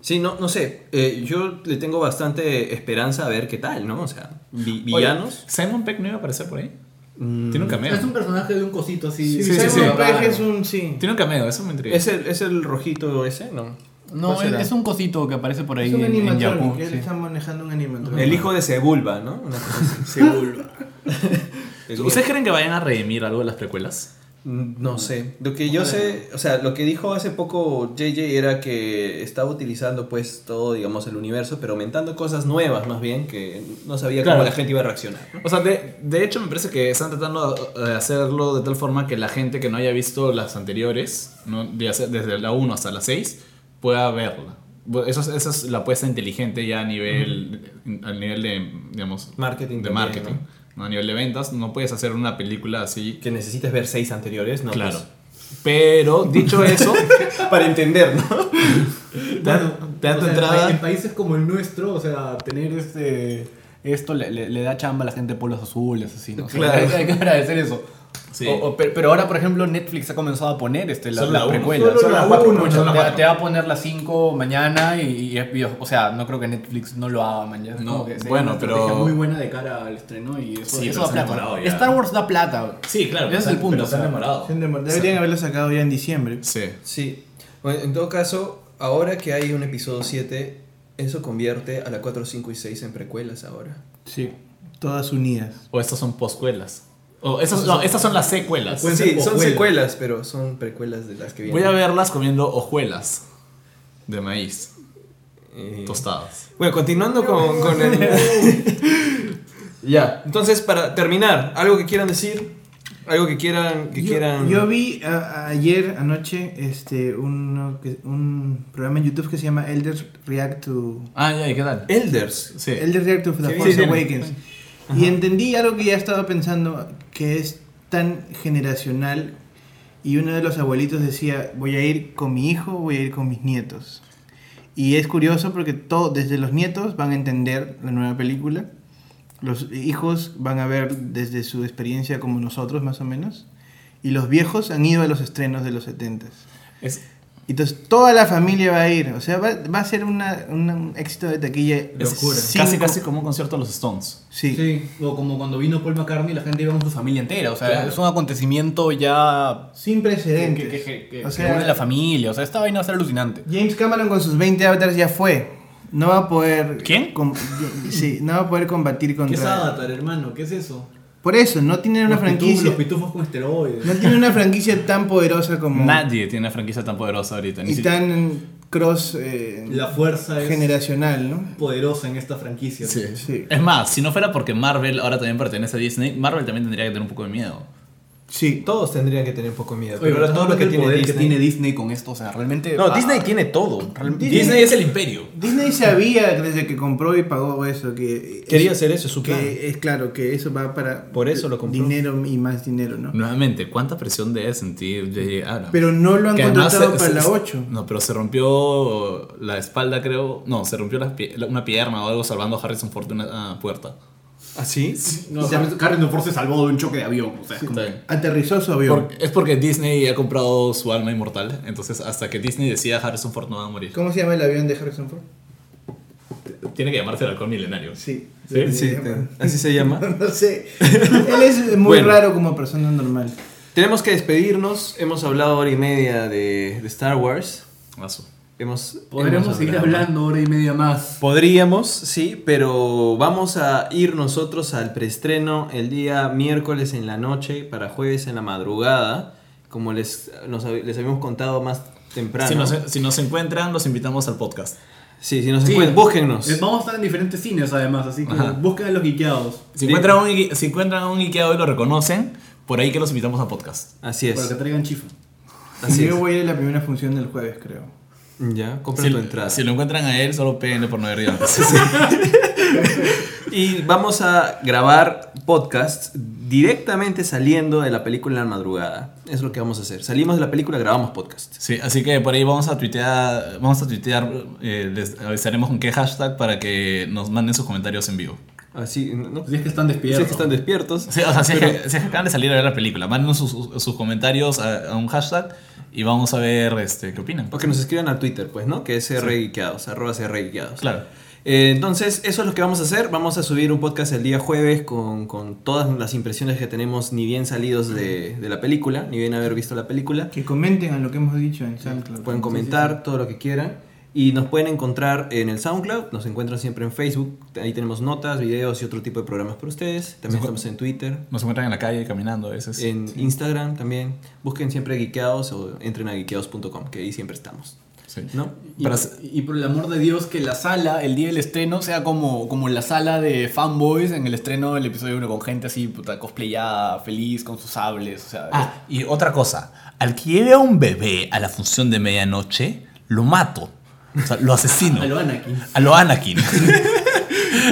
Sí, no, no sé. eh, yo le tengo bastante esperanza a ver qué tal, ¿no? O sea, vi- Oye, villanos. ¿Simon Peck no iba a aparecer por ahí? Mm, Tiene un cameo. Es un personaje de un cosito así. Sí, Sí, sí, Simon sí. Pegg es un. Sí. Tiene un cameo, eso me intriga. ¿Es el, ¿Es el rojito ese? No. No, ¿Cuál es, es un cosito que aparece por ahí Es un animatronic. Él sí. está manejando un animatronic. El hijo de Sebulba, ¿no? Una cosa así. Sebulba. Es ¿Ustedes creen que vayan a redimir algo de las precuelas? No sé. Lo que yo sé, o sea, lo que dijo hace poco JJ era que estaba utilizando pues todo, digamos, el universo, pero aumentando cosas nuevas más bien, que no sabía Claro. cómo la gente iba a reaccionar. ¿no? O sea, de, de hecho me parece que están tratando de hacerlo de tal forma que la gente que no haya visto las anteriores, ¿no? De hacer- desde la 1 hasta la 6, pueda verla. Eso es, esa es la apuesta inteligente ya a nivel, a nivel de, digamos, Marketing de también, marketing. ¿no? A nivel de ventas, no puedes hacer una película así. Que necesites ver seis anteriores, ¿no? claro. Pues, Pero, dicho eso, para entender, ¿no? te dan, te dan tu sea, entrada... En países como el nuestro, o sea, tener este esto le, le- le da chamba a la gente de polos azules, así, ¿no? O sea, Claro. hay, hay que agradecer eso. Sí. O- o- pero, pero ahora, por ejemplo, Netflix ha comenzado a poner este, la, la precuela. Solo Solo la la cuatro, uno, mucho. solo la te, te va a poner las 5 mañana y, y- y- o sea, no creo que Netflix no lo haga mañana. No, que bueno, una pero- muy buena de cara al estreno y eso, Sí, eso da plata. Star Wars da plata. Sí, claro. Ese es el punto, Pero se han o sea. demorado. Deberían haberlo sacado ya en diciembre. Sí. Sí. Bueno, en todo caso, ahora que hay un episodio 7, eso convierte a la 4, 5 y 6 en precuelas ahora. Sí. Todas unidas. O estas son poscuelas. O estas, no, estas son las secuelas. Sí, ser son secuelas, pero son precuelas de las que vienen. Voy a verlas comiendo hojuelas de maíz Eh, tostadas. Bueno, continuando con, con el... ya, entonces para terminar, ¿algo que quieran decir? ¿Algo que quieran... Que yo, quieran... yo vi a- ayer anoche este uno que- un programa en YouTube que se llama Elders React to Ah, ya, ¿y qué tal? Elders. Sí. Elder React to The Sí, Force sí, Y entendí algo que ya estaba pensando que es tan generacional y uno de los abuelitos decía, voy a ir con mi hijo, voy a ir con mis nietos. Y es curioso porque todo, desde los nietos van a entender la nueva película, los hijos van a ver desde su experiencia como nosotros más o menos, y los viejos han ido a los estrenos de los 70 Es, Entonces toda la familia va a ir, o sea, va, va a ser una- una- un éxito de taquilla. casi, casi como un concierto de los Stones. Sí. Sí, o como cuando vino Paul McCartney, la gente iba con su familia entera. O sea, Claro. es un acontecimiento ya. Sin precedentes. que, que, que- o que sea, une la familia. O sea, esta vaina va a ser alucinante. James Cameron con sus 20 avatars ya fue. No va a poder. ¿Quién? sí, no va a poder combatir ¿Qué es contra. Avatar, hermano? ¿Qué es eso? Por eso, no tiene una Los pitufos- franquicia. Los pitufos con esteroides. No tiene una franquicia tan poderosa como. Nadie tiene una franquicia tan poderosa ahorita. ni Y si- tan cross eh, La fuerza es generacional, ¿no? poderosa en esta franquicia. Sí. Sí. Es más, si no fuera porque Marvel ahora también pertenece a Disney, Marvel también tendría que tener un poco de miedo. Sí. Todos tendrían que tener un poco de miedo. Oye, pero ahora todo lo que el tiene poder Disney... que tiene Disney con esto, o sea, realmente. No, ah, Disney tiene todo. Disney- Disney es el imperio. Disney sabía desde que compró y pagó eso que Quería hacer eso, es su plan. que es claro que eso va para Por eso lo compró. dinero y más dinero, ¿no? Nuevamente, ¿cuánta presión debe sentir J.J. Abrams? Pero no lo han Que contratado se- para se- la 8. No, pero se rompió la espalda, creo. No, se rompió la una pierna o algo salvando a Harrison Ford de una ah, puerta. ¿Ah, sí? No, Harrison Harrison Ford se salvó de un choque de avión. O sea, es como- Aterrizó su avión. Por- es porque Disney ha comprado su alma inmortal. Entonces, hasta que Disney decida, Harrison Ford no va a morir. ¿Cómo se llama el avión de Harrison Ford? Tiene que llamarse el halcón milenario. Sí. ¿Sí? Sí, te- así se llama. No sé. Él es muy Bueno. raro como persona normal. Tenemos que despedirnos. Hemos hablado hora y media de, de Star Wars. Asu. Hemos, Podríamos hemos seguir hablando hora y media más. Podríamos, sí, pero vamos a ir nosotros al preestreno el día miércoles en la noche para jueves en la madrugada, como les, nos les habíamos contado más temprano. Si, nos, si nos encuentran, los invitamos al podcast. Sí, si nos Sí. encuentran, búsquennos. Eh, Vamos a estar en diferentes cines además, así que Ajá. busquen a los guiqueados. Si encuentran, un, si encuentran un Ikea y lo reconocen, por ahí que los invitamos al podcast. Así Para que es. traigan chifa. Así Yo es. voy a ir a la primera función del jueves, creo. Ya, compra Si, tu entrada. si lo encuentran a él, solo péguenle por no haber ido antes. Y vamos a grabar podcasts directamente saliendo de la película en la madrugada. Es lo que vamos a hacer. Salimos de la película, grabamos podcast. Sí, así que por ahí vamos a tuitear, vamos a tuitear, eh, les avisaremos con qué hashtag para que nos manden sus comentarios en vivo. Así, ¿no? Si es que están Si despiertos. es que están despiertos. Sí, o sea, si es, Pero- que, si es que acaban de salir a ver la película, mándenos sus, sus- sus comentarios a, a un hashtag y vamos a ver este, qué opinan. O que nos escriban al Twitter, pues, ¿no? Que es CRGuiqueados, arroba CRGuiqueados. Claro. Eh, entonces, eso es lo que vamos a hacer. Vamos a subir un podcast el día jueves con, con todas las impresiones que tenemos, ni bien salidos de, de la película, ni bien haber visto la película. Que comenten a lo que hemos dicho en SoundCloud. Pueden comentar todo lo que quieran. Y nos pueden encontrar en el SoundCloud, nos encuentran siempre en Facebook. Ahí tenemos notas, videos y otro tipo de programas para ustedes. También Nos- estamos en Twitter, Nos encuentran en la calle caminando a veces. en Instagram también. Busquen siempre Geekeados o entren a geekeados.com, que ahí siempre estamos. Sí. ¿No? Y, Para- y por el amor de Dios, que la sala, el día del estreno, sea como, como la sala de fanboys en el estreno del episodio 1, con gente así, puta, cosplayada, feliz, con sus sables. O sea, Ah, y otra cosa, al que lleve a un bebé a la función de medianoche, lo mato. O sea, lo asesino. a lo Anakin. A lo Anakin.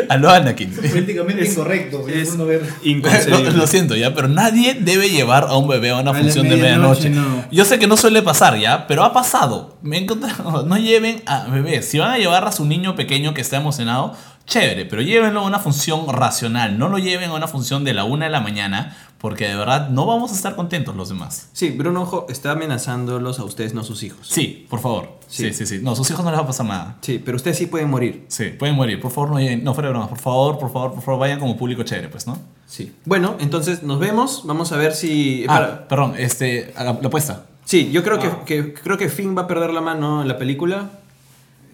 A lo Anakin. Políticamente incorrecto. es- uno ver- Lo, lo siento ya, pero nadie debe llevar a un bebé a una A función de medianoche. medianoche, no. Yo sé que no suele pasar ya, pero ha pasado. Me he encontrado. No lleven a bebés. Si van a llevar a su niño pequeño que está emocionado, chévere, pero llévenlo a una función racional. No lo lleven a una función de la una de la mañana, porque de verdad no vamos a estar contentos los demás. Sí, Bruno Ojo está amenazándolos a ustedes, no a sus hijos. Sí, por favor. Sí, Sí. sí, sí. No, sus hijos no les va a pasar nada. Sí, pero ustedes sí pueden morir. Sí, pueden morir. Por favor, no lleguen. No, fuera de bromas. Por favor, por favor, por favor, vayan como público chévere, pues, ¿no? Sí. Bueno, entonces nos vemos. Vamos a ver si. Ah, para- perdón, este, la, la apuesta. Sí, yo creo que, que- creo que Finn va a perder la mano en la película.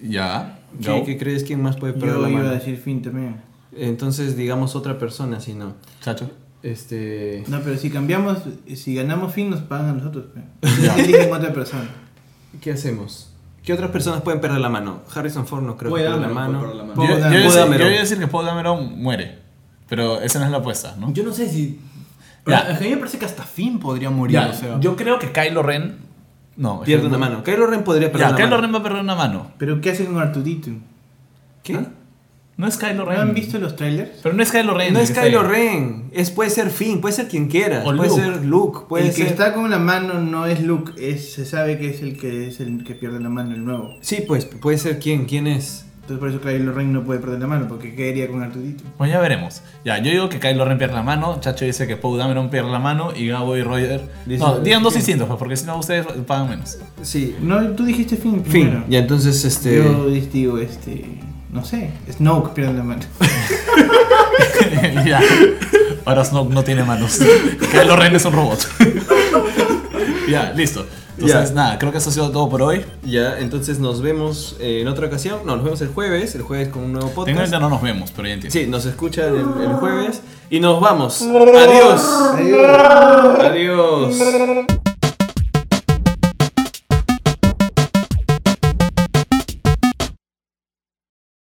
Ya. ¿Qué, crees quién más puede perder Yo la iba mano? a decir fin también. Entonces, digamos otra persona, si no. Chacho. Este. No, pero si cambiamos, si ganamos fin, nos pagan a nosotros. Eligen otra persona. ¿Qué hacemos? ¿Qué otras personas pueden perder la mano? Harrison Ford no creo Puede que pierda la mano. puede perder la Yo, mano. yo, Paul iba a decir- Dameron. yo iba a decir que Paul Dameron muere. Pero esa no es la apuesta, ¿no? Yo no sé si. Ya. A mí me parece que hasta Finn podría morir. Ya, o sea. yo creo que Kylo Ren. No, Pierde una mano. Kylo Ren podría perder Ya, la Kylo mano. Ren va a perder una mano. Pero ¿qué hacen con Artudito? ¿Qué? No es Kylo ¿No Ren. han visto los trailers? Pero no es Kylo Ren. No es Kylo. Ren. Es, puede ser Finn, puede ser quien quiera. O puede Luke. ser Luke, puede el que está con la mano no es Luke, es, se sabe que es el que es el que pierde la mano, el nuevo. Sí, pues puede ser quién, quién es. Entonces por eso Kylo Ren no puede perder la mano, porque quedaría con Artudito. Pues ya veremos. Ya, yo digo que Kylo Ren pierde la mano, Chacho dice que Paul Dameron pierde la mano y Gabo y Roger. Dice- no, digan dos distintos, pues, porque si no ustedes pagan menos. Sí. No, tú dijiste Finn primero. Fin. Ya entonces este. Yo digo, este, no sé, Snoke pierde la mano. ya. Ahora Snoke no tiene manos. Kylo Ren es un robot. ya, listo. Entonces, Ya. nada, creo que eso ha sido todo por hoy. Ya, entonces nos vemos eh, en otra ocasión. No, nos vemos el jueves, el jueves con un nuevo podcast. Técnicamente no nos vemos, pero ya entiendo. Sí, nos escuchan el, el jueves y nos vamos. Adiós. Adiós. Adiós.